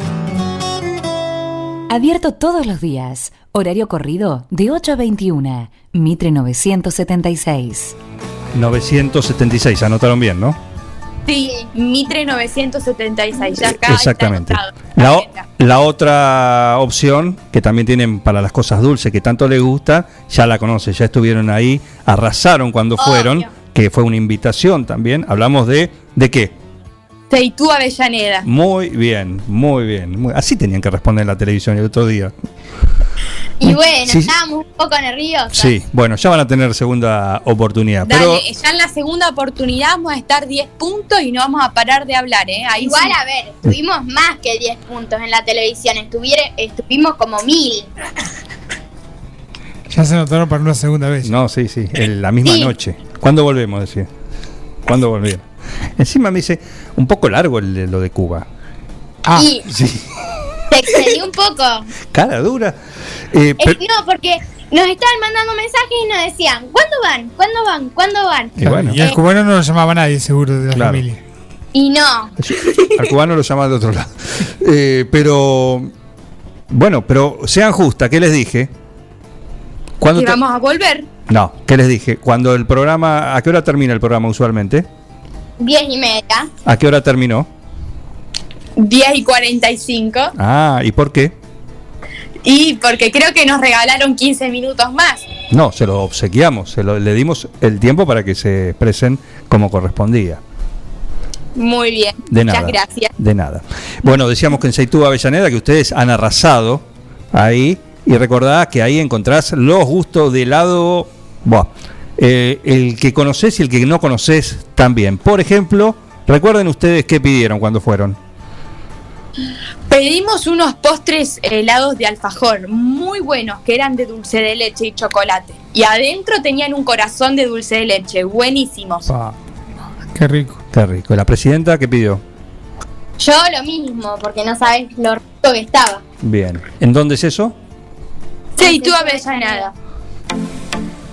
Abierto todos los días, horario corrido de 8 a 21, Mitre 976. 976, anotaron bien, ¿no? Sí, Mitre 976, ya acá Exactamente. está anotado. La, o- la otra opción que también tienen para las cosas dulces que tanto les gusta, ya la conocen, ya estuvieron ahí, arrasaron cuando fueron, que fue una invitación también. Hablamos de ¿de qué? Seitú Avellaneda. Muy bien, muy bien. muy- así tenían que responder en la televisión el otro día. Y bueno, Sí. estábamos un poco nerviosos. Sí, bueno, ya van a tener segunda oportunidad. Pero Dale, ya en la segunda oportunidad vamos a estar 10 puntos y no vamos a parar de hablar, ¿eh? Ahí Igual, sí. a ver, tuvimos más que 10 puntos en la televisión, estuviere- estuvimos como mil. Ya se anotaron para una segunda vez. No, sí, sí, en la misma Sí. noche. ¿Cuándo volvemos? Decía. ¿Cuándo volvieron? Encima me dice, un poco largo el de- lo de Cuba. Ah. Y Sí, se excedió un poco. cara dura. Eh, Es- pero- no, porque nos estaban mandando mensajes y nos decían, ¿cuándo van? ¿Cuándo van? ¿Cuándo van? y bueno, Y al cubano no lo llamaba nadie, seguro, de la Claro. familia. Y no. al cubano lo llaman de otro lado. Eh, pero, bueno, pero sean justas, ¿qué les dije? ¿Cuándo Y te- vamos a volver. No, ¿qué les dije? Cuando el programa, ¿a qué hora termina el programa usualmente? 10 y media. ¿A qué hora terminó? 10 y 45. Ah, ¿y por qué? Y porque creo que nos regalaron 15 minutos más. No, se lo obsequiamos, se lo, le dimos el tiempo para que se expresen como correspondía. Muy bien. De nada. Muchas gracias. De nada. Bueno, decíamos que en Seitú Avellaneda que ustedes han arrasado ahí y recordá que ahí encontrás los gustos de helado, buah, eh, el que conoces y el que no conoces también. Por ejemplo, recuerden ustedes qué pidieron cuando fueron. Pedimos unos postres helados de alfajor muy buenos que eran de dulce de leche y chocolate. Y adentro tenían un corazón de dulce de leche, buenísimos. Qué rico. Qué rico. ¿La presidenta qué pidió? Yo lo mismo, porque no sabes lo rico que estaba. Bien. ¿En dónde es eso? Seitú Avellaneda.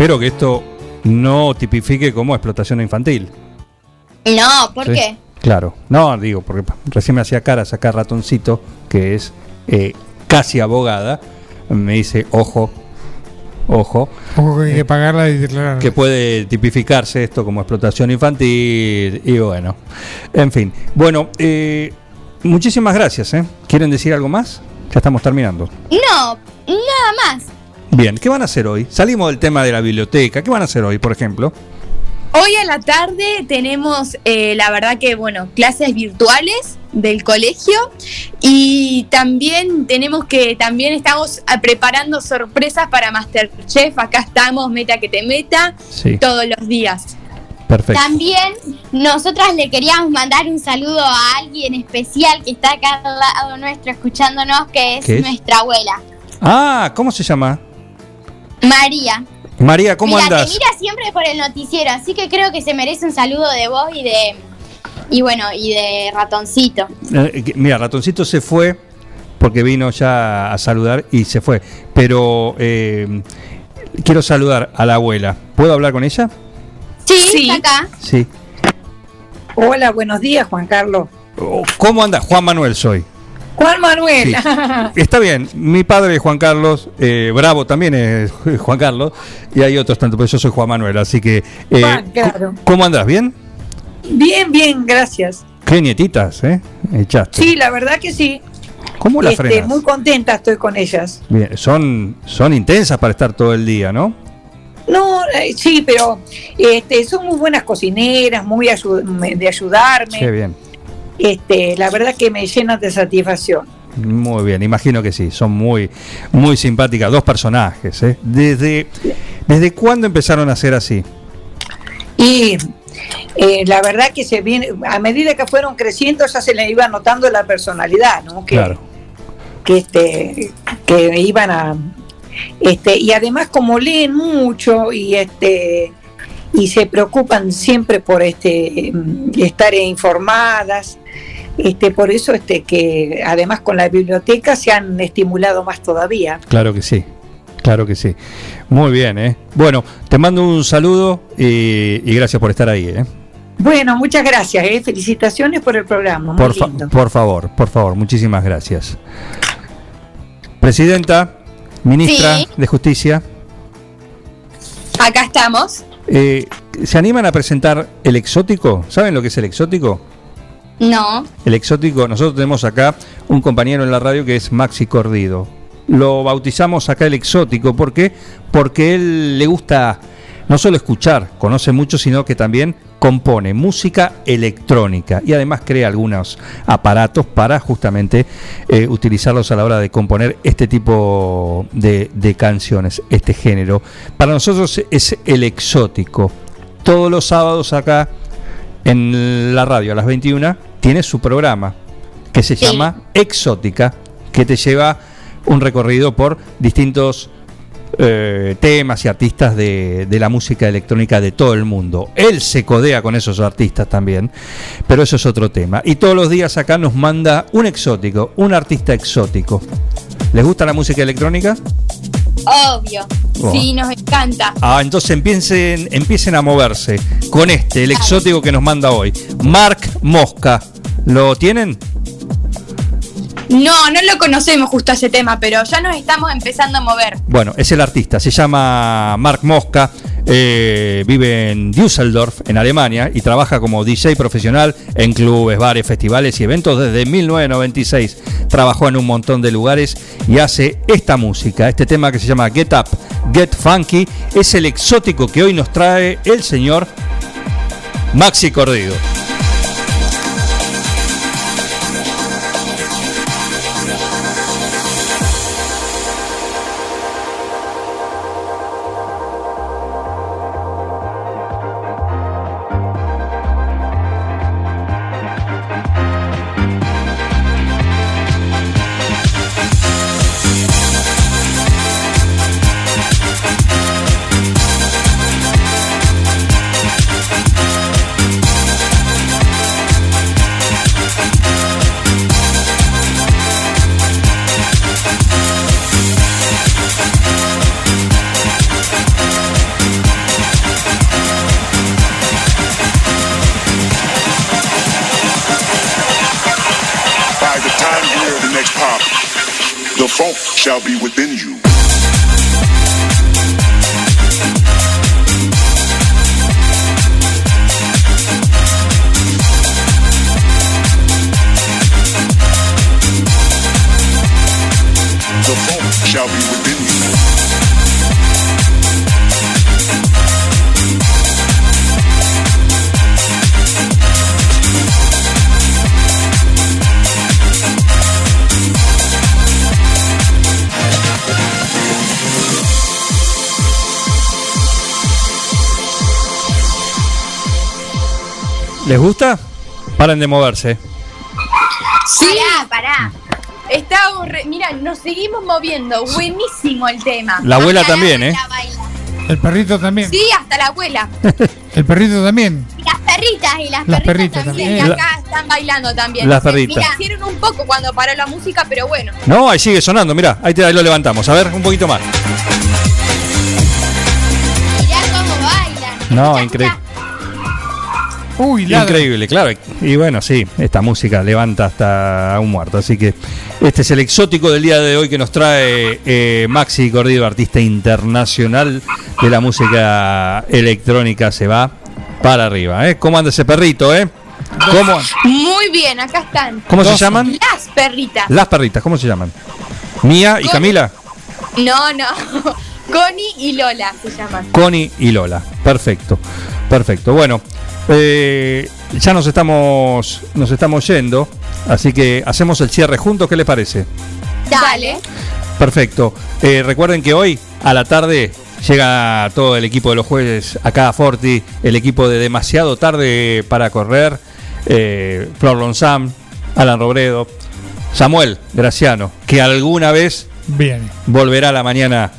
Espero que esto no tipifique como explotación infantil. No, ¿por Sí. qué? Claro, no, digo, porque recién me hacía cara sacar ratoncito, que es eh, casi abogada, me dice, ojo, ojo, Ojo que hay que pagarla y declarar. que puede tipificarse esto como explotación infantil, y bueno, en fin. Bueno, eh, muchísimas gracias, ¿eh? ¿Quieren decir algo más? Ya estamos terminando. No, nada más. Bien, ¿qué van a hacer hoy? Salimos del tema de la biblioteca, ¿qué van a hacer hoy, por ejemplo? Hoy a la tarde tenemos, eh, la verdad que, bueno, clases virtuales del colegio y también tenemos que, también estamos ah, preparando sorpresas para Masterchef. Acá estamos, meta que te meta, Sí. todos los días. Perfecto. También nosotras le queríamos mandar un saludo a alguien especial que está acá al lado nuestro escuchándonos, que es, nuestra abuela, Ah, ¿cómo se llama? María. María, ¿cómo Mira, andas? te mira siempre por el noticiero, así que creo que se merece un saludo de vos y de y bueno, y de ratoncito. Eh, mira, Ratoncito se fue porque vino ya a saludar y se fue. Pero eh, quiero saludar a la abuela. ¿Puedo hablar con ella? Sí, está acá. Sí. Hola, buenos días, Juan Carlos. Oh, ¿Cómo anda? Juan Manuel soy. Juan Manuel. Sí. Está bien, mi padre es Juan Carlos, eh, Bravo también es Juan Carlos, y hay otros tanto, pero yo soy Juan Manuel, así que... eh, Juan, claro. ¿Cómo andás? ¿Bien? Bien, bien, gracias. Qué nietitas, ¿eh? Echaste. Sí, la verdad que sí. ¿Cómo la Este, frenas? Muy contenta estoy con ellas. Bien, son, son intensas para estar todo el día, ¿no? No, eh, sí, pero este, son muy buenas cocineras, muy ayu- de ayudarme. Qué bien. Este, la verdad que me llenan de satisfacción. Muy bien, imagino que sí, son muy, muy simpáticas, dos personajes. ¿eh? ¿Desde, ¿Desde cuándo empezaron a ser así? Y eh, la verdad que se viene, a medida que fueron creciendo ya se le iba notando la personalidad, ¿no? Que, Claro. que este que iban a este y además como leen mucho y este y se preocupan siempre por este mm, estar informadas este por eso este que además con la biblioteca se han estimulado más todavía Claro que sí, claro que sí. Muy bien, ¿eh? Bueno, te mando un saludo y, y gracias por estar ahí, ¿eh? bueno muchas gracias ¿eh? felicitaciones por el programa muy Por, fa- lindo por favor, por favor, muchísimas gracias. Presidenta, ministra Sí. de Justicia, Acá estamos. eh, ¿se animan a presentar el exótico? ¿Saben lo que es el exótico? No. El exótico, nosotros tenemos acá un compañero en la radio que es Maxi Cordido. Lo bautizamos acá el exótico, ¿por qué? Porque él le gusta no solo escuchar, conoce mucho, sino que también compone música electrónica y además crea algunos aparatos para justamente eh, utilizarlos a la hora de componer este tipo de, de canciones, este género. Para nosotros es el exótico. Todos los sábados acá en la radio a las 21 tiene su programa que se llama Exótica, que te lleva un recorrido por distintos eh, temas y artistas de, de la música electrónica de todo el mundo. Él se codea con esos artistas también, pero eso es otro tema. Y todos los días acá nos manda un exótico, un artista exótico. ¿Les gusta la música electrónica? Obvio. Oh. Sí, nos encanta. Ah, entonces empiecen, empiecen a moverse con este, el exótico que nos manda hoy. Mark Mosca. ¿Lo tienen? No, no lo conocemos justo a ese tema, pero ya nos estamos empezando a mover. Bueno, es el artista, se llama Mark Mosca, eh, vive en Düsseldorf, en Alemania, y trabaja como DJ profesional en clubes, bares, festivales y eventos desde 1996. Trabajó en un montón de lugares y hace esta música, este tema que se llama Get Up, Get Funky, es el exótico que hoy nos trae el señor Maxi Cordido. Gusta? Paren de moverse. Sí. Pará, pará. Está horre- Mira, nos seguimos moviendo. Buenísimo el tema. La abuela Hasta también, ¿eh? abuela baila. El perrito también. Sí, hasta la abuela. El perrito también. Y las perritas y las, Las perritas, perritas también. acá están bailando también. Las perritas. Mira, hicieron un poco cuando paró la música, pero bueno. No, ahí sigue sonando, mirá, ahí, te, ahí lo levantamos. A ver, un poquito más. Mirá cómo bailan. No, increíble. Uy, Increíble, claro. Y bueno, sí, esta música levanta hasta a un muerto. Así que este es el exótico del día de hoy que nos trae eh, Maxi Cordido, artista internacional de la música electrónica. Se va para arriba. ¿eh? ¿Cómo anda ese perrito, eh? ¿Cómo, Muy bien, acá están. ¿Cómo se llaman? Las perritas. Las perritas, ¿cómo se llaman? Mía y Connie. Camila. No, no. Connie y Lola se llaman. Connie y Lola. Perfecto, perfecto. Bueno, eh, ya nos estamos, nos estamos yendo, así que hacemos el cierre juntos. ¿Qué les parece? Dale. Perfecto. Eh, recuerden que hoy a la tarde llega todo el equipo de los jueces acá a Forti, el equipo de demasiado tarde para correr, eh, Flor Lonzam, Alan Robredo, Samuel Graciano, que alguna vez Bien. volverá a la mañana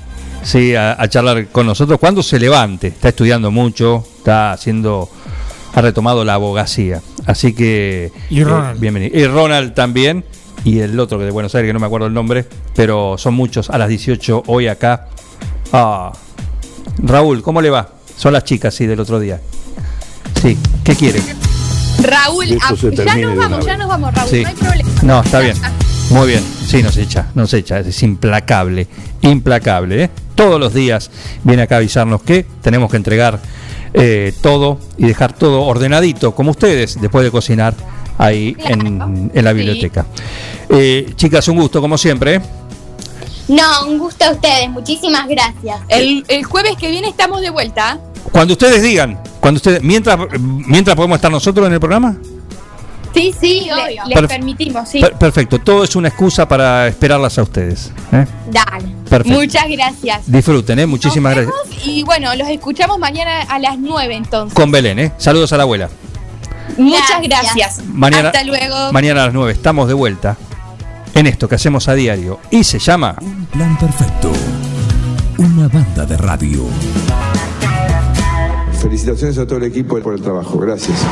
sí, a, a charlar con nosotros cuando se levante. Está estudiando mucho, está haciendo, ha retomado la abogacía. Así que Y Ronald. bienvenido. Y Ronald también. Y el otro que de Buenos Aires, que no me acuerdo el nombre, pero son muchos a las 18 hoy acá. Ah, Raúl, ¿cómo le va? Son las chicas, sí, del otro día. Sí, ¿qué quiere? Raúl, ah, ya nos vamos, ya nos vamos, Raúl. Sí. No hay problema. No, está bien. Muy bien. Sí, nos echa, nos echa. Es implacable, implacable. ¿eh? Todos los días viene acá a avisarnos que tenemos que entregar eh, todo y dejar todo ordenadito, como ustedes, después de cocinar ahí en, en la biblioteca. Eh, chicas, un gusto, como siempre. ¿eh? No, un gusto a ustedes. Muchísimas gracias. El, el jueves que viene estamos de vuelta. Cuando ustedes digan, cuando ustedes, mientras, mientras podemos estar nosotros en el programa. Sí, sí, obvio. Les permitimos, sí. Per- perfecto, todo es una excusa para esperarlas a ustedes. ¿eh? Dale. Perfecto. Muchas gracias. Disfruten, ¿eh? muchísimas gracias. Y bueno, los escuchamos mañana a las 9 entonces. Con Belén, ¿eh? Saludos a la abuela. Muchas gracias. Mañana, Hasta luego. Mañana a las 9 estamos de vuelta en esto que hacemos a diario y se llama Plan Perfecto. Una banda de radio. Felicitaciones a todo el equipo por el trabajo. Gracias.